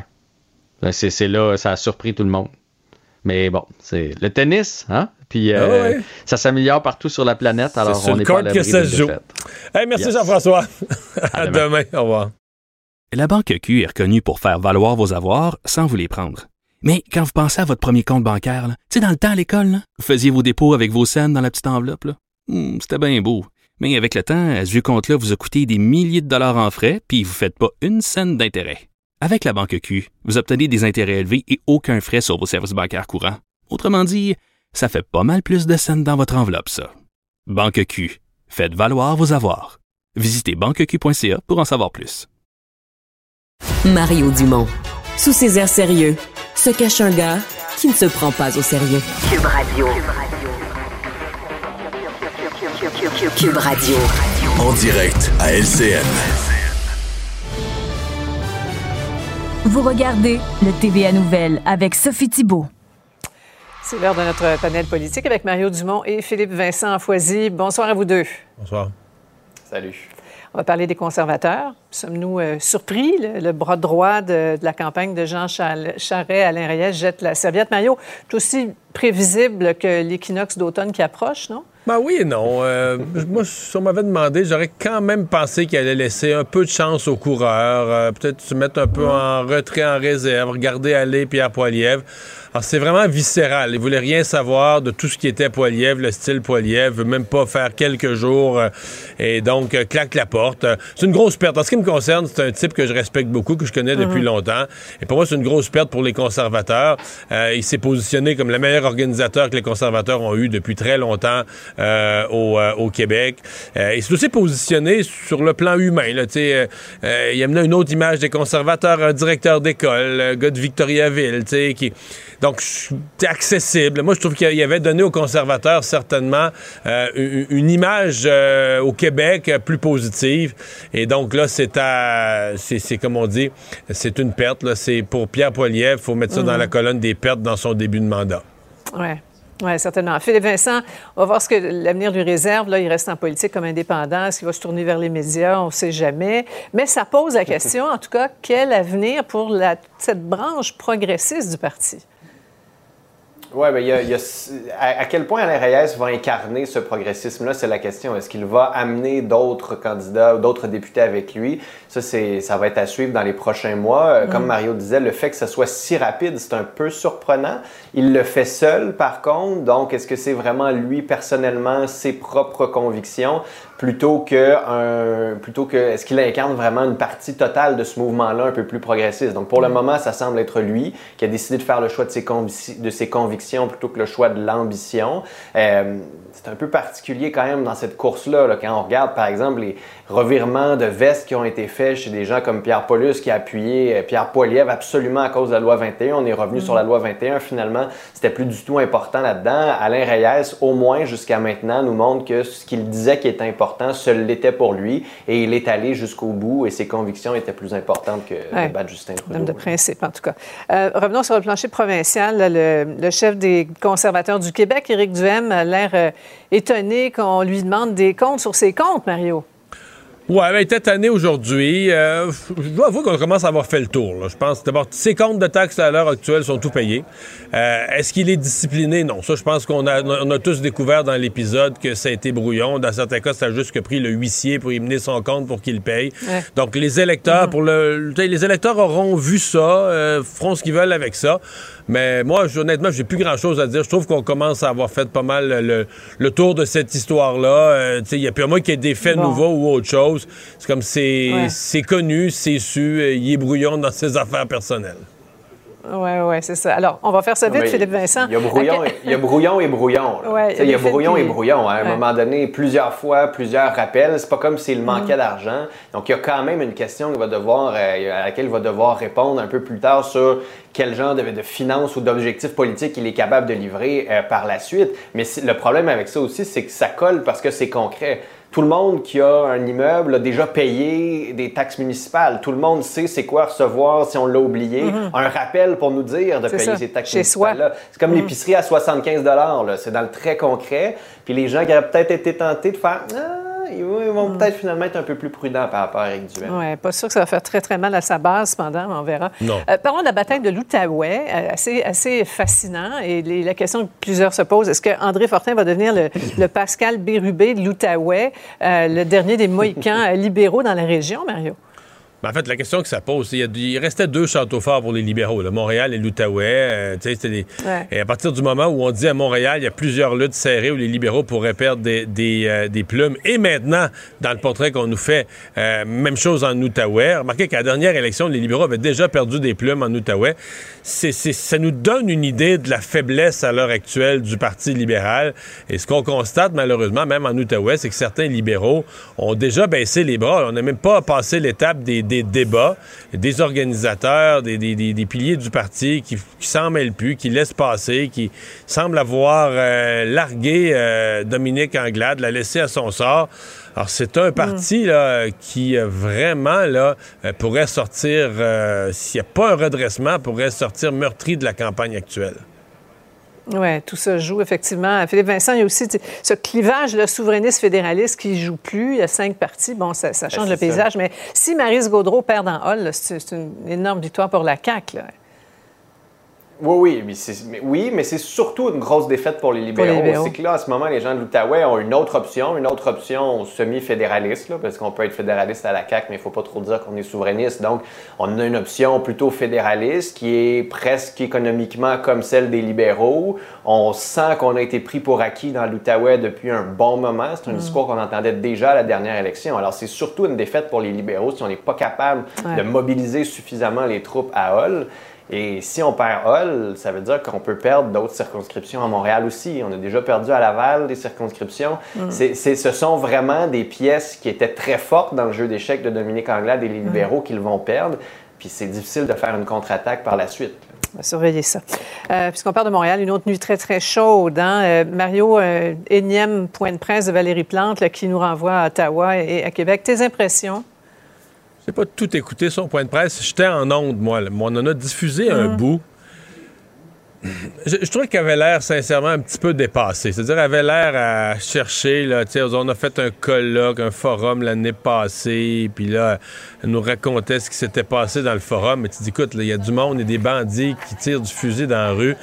C'est là, ça a surpris tout le monde. Mais bon, c'est le tennis, hein? Puis euh, ah ça s'améliore partout sur la planète, alors on n'est pas à que ça se joue. Hey, merci Jean-François. à, demain. Au revoir. La Banque Q est reconnue pour faire valoir vos avoirs sans vous les prendre. Mais quand vous pensez à votre premier compte bancaire, tu sais, dans le temps à l'école, vous faisiez vos dépôts avec vos scènes dans la petite enveloppe. Hmm, c'était bien beau. Mais avec le temps, ce vieux compte-là vous a coûté des milliers de dollars en frais, puis vous ne faites pas une scène d'intérêt. Avec la banque Q, vous obtenez des intérêts élevés et aucun frais sur vos services bancaires courants. Autrement dit, ça fait pas mal plus de scènes dans votre enveloppe, ça. Banque Q, faites valoir vos avoirs. Visitez banqueq.ca pour en savoir plus. Mario Dumont. Sous ses airs sérieux, se cache un gars qui ne se prend pas au sérieux. Cube Radio. Cube Radio. En direct à LCN. Vous regardez le TVA Nouvelle avec Sophie Thibault. C'est l'heure de notre panel politique avec Mario Dumont et Philippe Vincent Foisy. Bonsoir à vous deux. Bonsoir. Salut. On va parler des conservateurs. Sommes-nous euh, surpris? Le, bras droit de, la campagne de Jean Charest, Alain Reyes jette la serviette. Mario, c'est aussi prévisible que l'équinoxe d'automne qui approche, non? Ben oui et non. Euh, moi, si on m'avait demandé, j'aurais quand même pensé qu'il allait laisser un peu de chance aux coureurs, euh, peut-être se mettre un peu en retrait, en réserve, regarder aller Pierre Poilievre. Alors, c'est vraiment viscéral. Il voulait rien savoir de tout ce qui était Poilievre, le style Poilievre, veut même pas faire quelques jours euh, et donc claque la porte. c'est une grosse perte. En ce qui me concerne, c'est un type que je respecte beaucoup, que je connais depuis mhm. longtemps. Et pour moi, c'est une grosse perte pour les conservateurs. il s'est positionné comme le meilleur organisateur que les conservateurs ont eu depuis très longtemps euh, euh, au, Québec. Euh, il s'est aussi positionné sur le plan humain. Là, il a mené une autre image des conservateurs, un directeur d'école, un gars de Victoriaville, qui... Donc, c'est accessible. Moi, je trouve qu'il avait donné aux conservateurs certainement une, image au Québec plus positive. Et donc là, c'est à, c'est comme on dit, c'est une perte. C'est pour Pierre Poilievre, il faut mettre ça dans mhm. la colonne des pertes dans son début de mandat. Ouais. Oui, certainement. Philippe Vincent, on va voir ce que l'avenir lui réserve. Là, il reste en politique comme indépendant. Est-ce qu'il va se tourner vers les médias? On ne sait jamais. Mais ça pose la question, en tout cas, quel avenir pour la, cette branche progressiste du parti? Oui, mais il y a, à, quel point Alain Reyes va incarner ce progressisme-là, c'est la question. Est-ce qu'il va amener d'autres candidats d'autres députés avec lui? Ça, c'est, ça va être à suivre dans les prochains mois. Euh, Comme Mm. Mario disait, le fait que ça soit si rapide, c'est un peu surprenant. Il le fait seul, par contre. Donc, est-ce que c'est vraiment lui, personnellement, ses propres convictions, plutôt que, un, plutôt que est-ce qu'il incarne vraiment une partie totale de ce mouvement-là un peu plus progressiste? Donc, pour le moment, ça semble être lui qui a décidé de faire le choix de ses, de ses convictions plutôt que le choix de l'ambition. Euh, c'est un peu particulier quand même dans cette course-là, là, quand on regarde, par exemple, les revirements de veste qui ont été faits chez des gens comme Pierre Paulus qui a appuyé euh, Pierre Poilievre absolument à cause de la loi 21. On est revenu sur la loi 21. Finalement, c'était plus du tout important là-dedans. Alain Reyes, au moins jusqu'à maintenant, nous montre que ce qu'il disait qui était important, ce l'était pour lui. Et il est allé jusqu'au bout et ses convictions étaient plus importantes que Ouais. de battre Justin Trudeau. Homme de principe, en tout cas. Euh, revenons sur le plancher provincial. là, le, le chef des conservateurs du Québec, Éric Duhem, a l'air euh, étonné qu'on lui demande des comptes sur ses comptes, Mario. Ouais, ben, il était tanné aujourd'hui. Euh, je dois avouer qu'on commence à avoir fait le tour. là. Je pense d'abord, ses comptes de taxes à l'heure actuelle sont tout payés. Euh, Est-ce qu'il est discipliné? Non. Ça, je pense qu'on a, on a tous découvert dans l'épisode que ça a été brouillon. Dans certains cas, ça a juste que pris le huissier pour y mener son compte pour qu'il paye. Ouais. Donc, les électeurs, pour le, les électeurs auront vu ça, euh, feront ce qu'ils veulent avec ça. Mais moi, je- honnêtement, j'ai plus grand-chose à dire. Je trouve qu'on commence à avoir fait pas mal le, le tour de cette histoire-là. Euh, il y a plus à moins qu'il y ait des faits Bon. nouveaux ou autre chose. C'est comme c'est Ouais. connu, c'est su, il est brouillon dans ses affaires personnelles. Oui, oui, c'est ça. Alors, on va faire ça vite, Philippe Vincent. Il y a brouillon, il y a brouillon et brouillon. Ouais, il y a brouillon et brouillon. hein. À un moment donné, plusieurs fois, plusieurs rappels. C'est pas comme s'il manquait Mm. d'argent. Donc, il y a quand même une question va devoir, euh, à laquelle il va devoir répondre un peu plus tard sur quel genre de, de finances ou d'objectifs politiques il est capable de livrer euh, par la suite. Mais le problème avec ça aussi, c'est que ça colle parce que c'est concret. Tout le monde qui a un immeuble a déjà payé des taxes municipales. Tout le monde sait c'est quoi recevoir si on l'a oublié. Mhm. Un rappel pour nous dire de payer ça, ces taxes municipales-là. C'est comme Mhm. l'épicerie à 75 là. C'est dans le très concret. Puis les gens qui auraient peut-être été tentés de faire Ah, ils vont ils vont peut-être finalement être un peu plus prudents par rapport à Eric Duhem. Oui, pas sûr que ça va faire très, très mal à sa base, cependant, mais on verra. Non. Euh, parlons de la bataille de l'Outaouais, euh, assez, assez fascinant. Et les- la question que plusieurs se posent, est-ce que André Fortin va devenir le, le Pascal Bérubé de l'Outaouais, euh, le dernier des Mohicans libéraux dans la région, Mario? Ben, en fait, la question que ça pose, c'est il, il restait deux châteaux forts pour les libéraux, là, Montréal et l'Outaouais. Euh, les- Ouais. Et à partir du moment où on dit à Montréal, il y a plusieurs luttes serrées où les libéraux pourraient perdre des, des, euh, des plumes. Et maintenant, dans le portrait qu'on nous fait, euh, même chose en Outaouais. Remarquez qu'à la dernière élection, les libéraux avaient déjà perdu des plumes en Outaouais. Ça nous donne une idée de la faiblesse à l'heure actuelle du Parti libéral. Et ce qu'on constate, malheureusement, même en Outaouais, c'est que certains libéraux ont déjà baissé les bras. On n'a même pas passé l'étape des, des débats, des organisateurs, des, des- des- des piliers du parti qui, qui s'en mêlent plus, qui laissent passer, qui semblent avoir euh, largué euh, Dominique Anglade, la laissé à son sort. Alors, c'est un parti là, qui euh, vraiment là, pourrait sortir, euh, s'il n'y a pas un redressement, pourrait sortir meurtri de la campagne actuelle. Oui, tout ça joue, effectivement. Philippe Vincent, il y a aussi ce clivage le souverainiste-fédéraliste qui ne joue plus. Il y a cinq partis. Bon, ça, ça change Ben, c'est le ça. paysage. Mais si Maryse Gaudreau perd dans Hall, c'est c'est une énorme victoire pour la CAQ. Là. Oui, oui, mais c'est, oui, mais c'est surtout une grosse défaite pour les libéraux. Pour les libéraux. C'est que là, en ce moment, les gens de l'Outaouais ont une autre option, une autre option semi-fédéraliste, là, parce qu'on peut être fédéraliste à la CAQ, mais il ne faut pas trop dire qu'on est souverainiste. Donc, on a une option plutôt fédéraliste qui est presque économiquement comme celle des libéraux. On sent qu'on a été pris pour acquis dans l'Outaouais depuis un bon moment. C'est un Mm. discours qu'on entendait déjà à la dernière élection. Alors, c'est surtout une défaite pour les libéraux si on n'est pas capable Ouais. de mobiliser suffisamment les troupes à Hull. Et si on perd Hull, ça veut dire qu'on peut perdre d'autres circonscriptions à Montréal aussi. On a déjà perdu à Laval des circonscriptions. Mm. C'est- c'est- ce sont vraiment des pièces qui étaient très fortes dans le jeu d'échecs de Dominique Anglade et les libéraux qu'ils vont perdre. Puis c'est difficile de faire une contre-attaque par la suite. On va surveiller ça. Euh, Puisqu'on parle de Montréal, une autre nuit très, très chaude. hein? Euh, Mario, euh, énième point de presse de Valérie Plante là, qui nous renvoie à Ottawa et à Québec. Tes impressions? J'ai pas tout écouté son point de presse. J'étais en onde, moi. On en a diffusé un Mm. bout. Je, je trouvais qu'elle avait l'air sincèrement un petit peu dépassée. C'est-à-dire, elle avait l'air à chercher, là, on a fait un colloque, un forum l'année passée, puis là, elle nous racontait ce qui s'était passé dans le forum. Mais tu dis, écoute, il y a du monde et des bandits qui tirent du fusil dans la rue.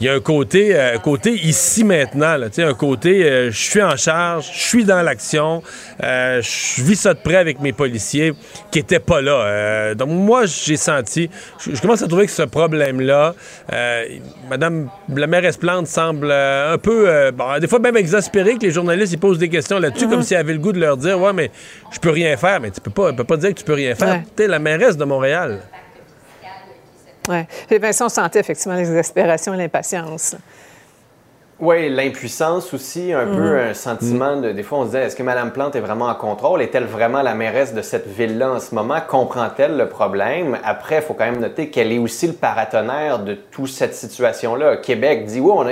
Il y a un côté, euh, côté ici maintenant, là, un côté euh, je suis en charge, je suis dans l'action, euh, je vis ça de près avec mes policiers qui n'étaient pas là. donc moi, j'ai senti, je commence à trouver que ce problème-là, Madame la mairesse Plante semble un peu, bon, des fois même exaspérée que les journalistes ils posent des questions là-dessus, comme si elle avait le goût de leur dire, ouais, mais je peux rien faire, mais tu peux pas, peux pas dire que tu peux rien faire. Tu es la mairesse de Montréal. Oui. Vincent sentait effectivement l'exaspération et l'impatience. Oui, l'impuissance aussi, un peu Mhm. un sentiment de. Des fois, on se disait est-ce que Mme Plante est vraiment en contrôle? Est-elle vraiment la mairesse de cette ville-là en ce moment? Comprend-elle le problème? Après, il faut quand même noter qu'elle est aussi le paratonnerre de toute cette situation-là. Québec dit oui, on a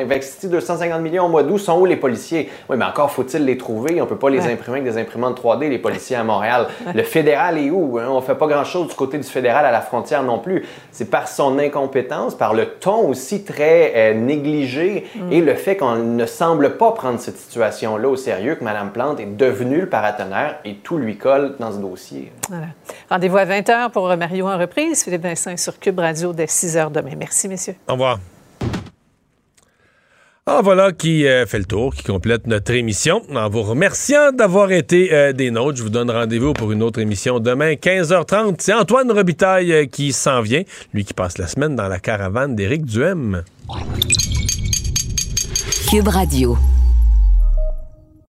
investi 250 millions au mois d'août, sont où les policiers? Oui, mais encore faut-il les trouver On peut pas les Ouais. imprimer avec des imprimantes 3D, les policiers à Montréal. Le fédéral est où hein? On fait pas grand-chose du côté du fédéral à la frontière non plus. C'est par son incompétence, par le ton aussi très euh, négligé Et le fait qu'on ne semble pas prendre cette situation-là au sérieux, que Mme Plante est devenue le paratonnerre et tout lui colle dans ce dossier. Voilà. Rendez-vous à 20h pour euh, Mario en reprise. Philippe Vincent sur Cube Radio dès 6h demain. Merci, messieurs. Au revoir. Ah, voilà qui euh, fait le tour, qui complète notre émission. En vous remerciant d'avoir été euh, des nôtres, je vous donne rendez-vous pour une autre émission demain, 15h30. C'est Antoine Robitaille euh, qui s'en vient, lui qui passe la semaine dans la caravane d'Éric Duhem. Radio.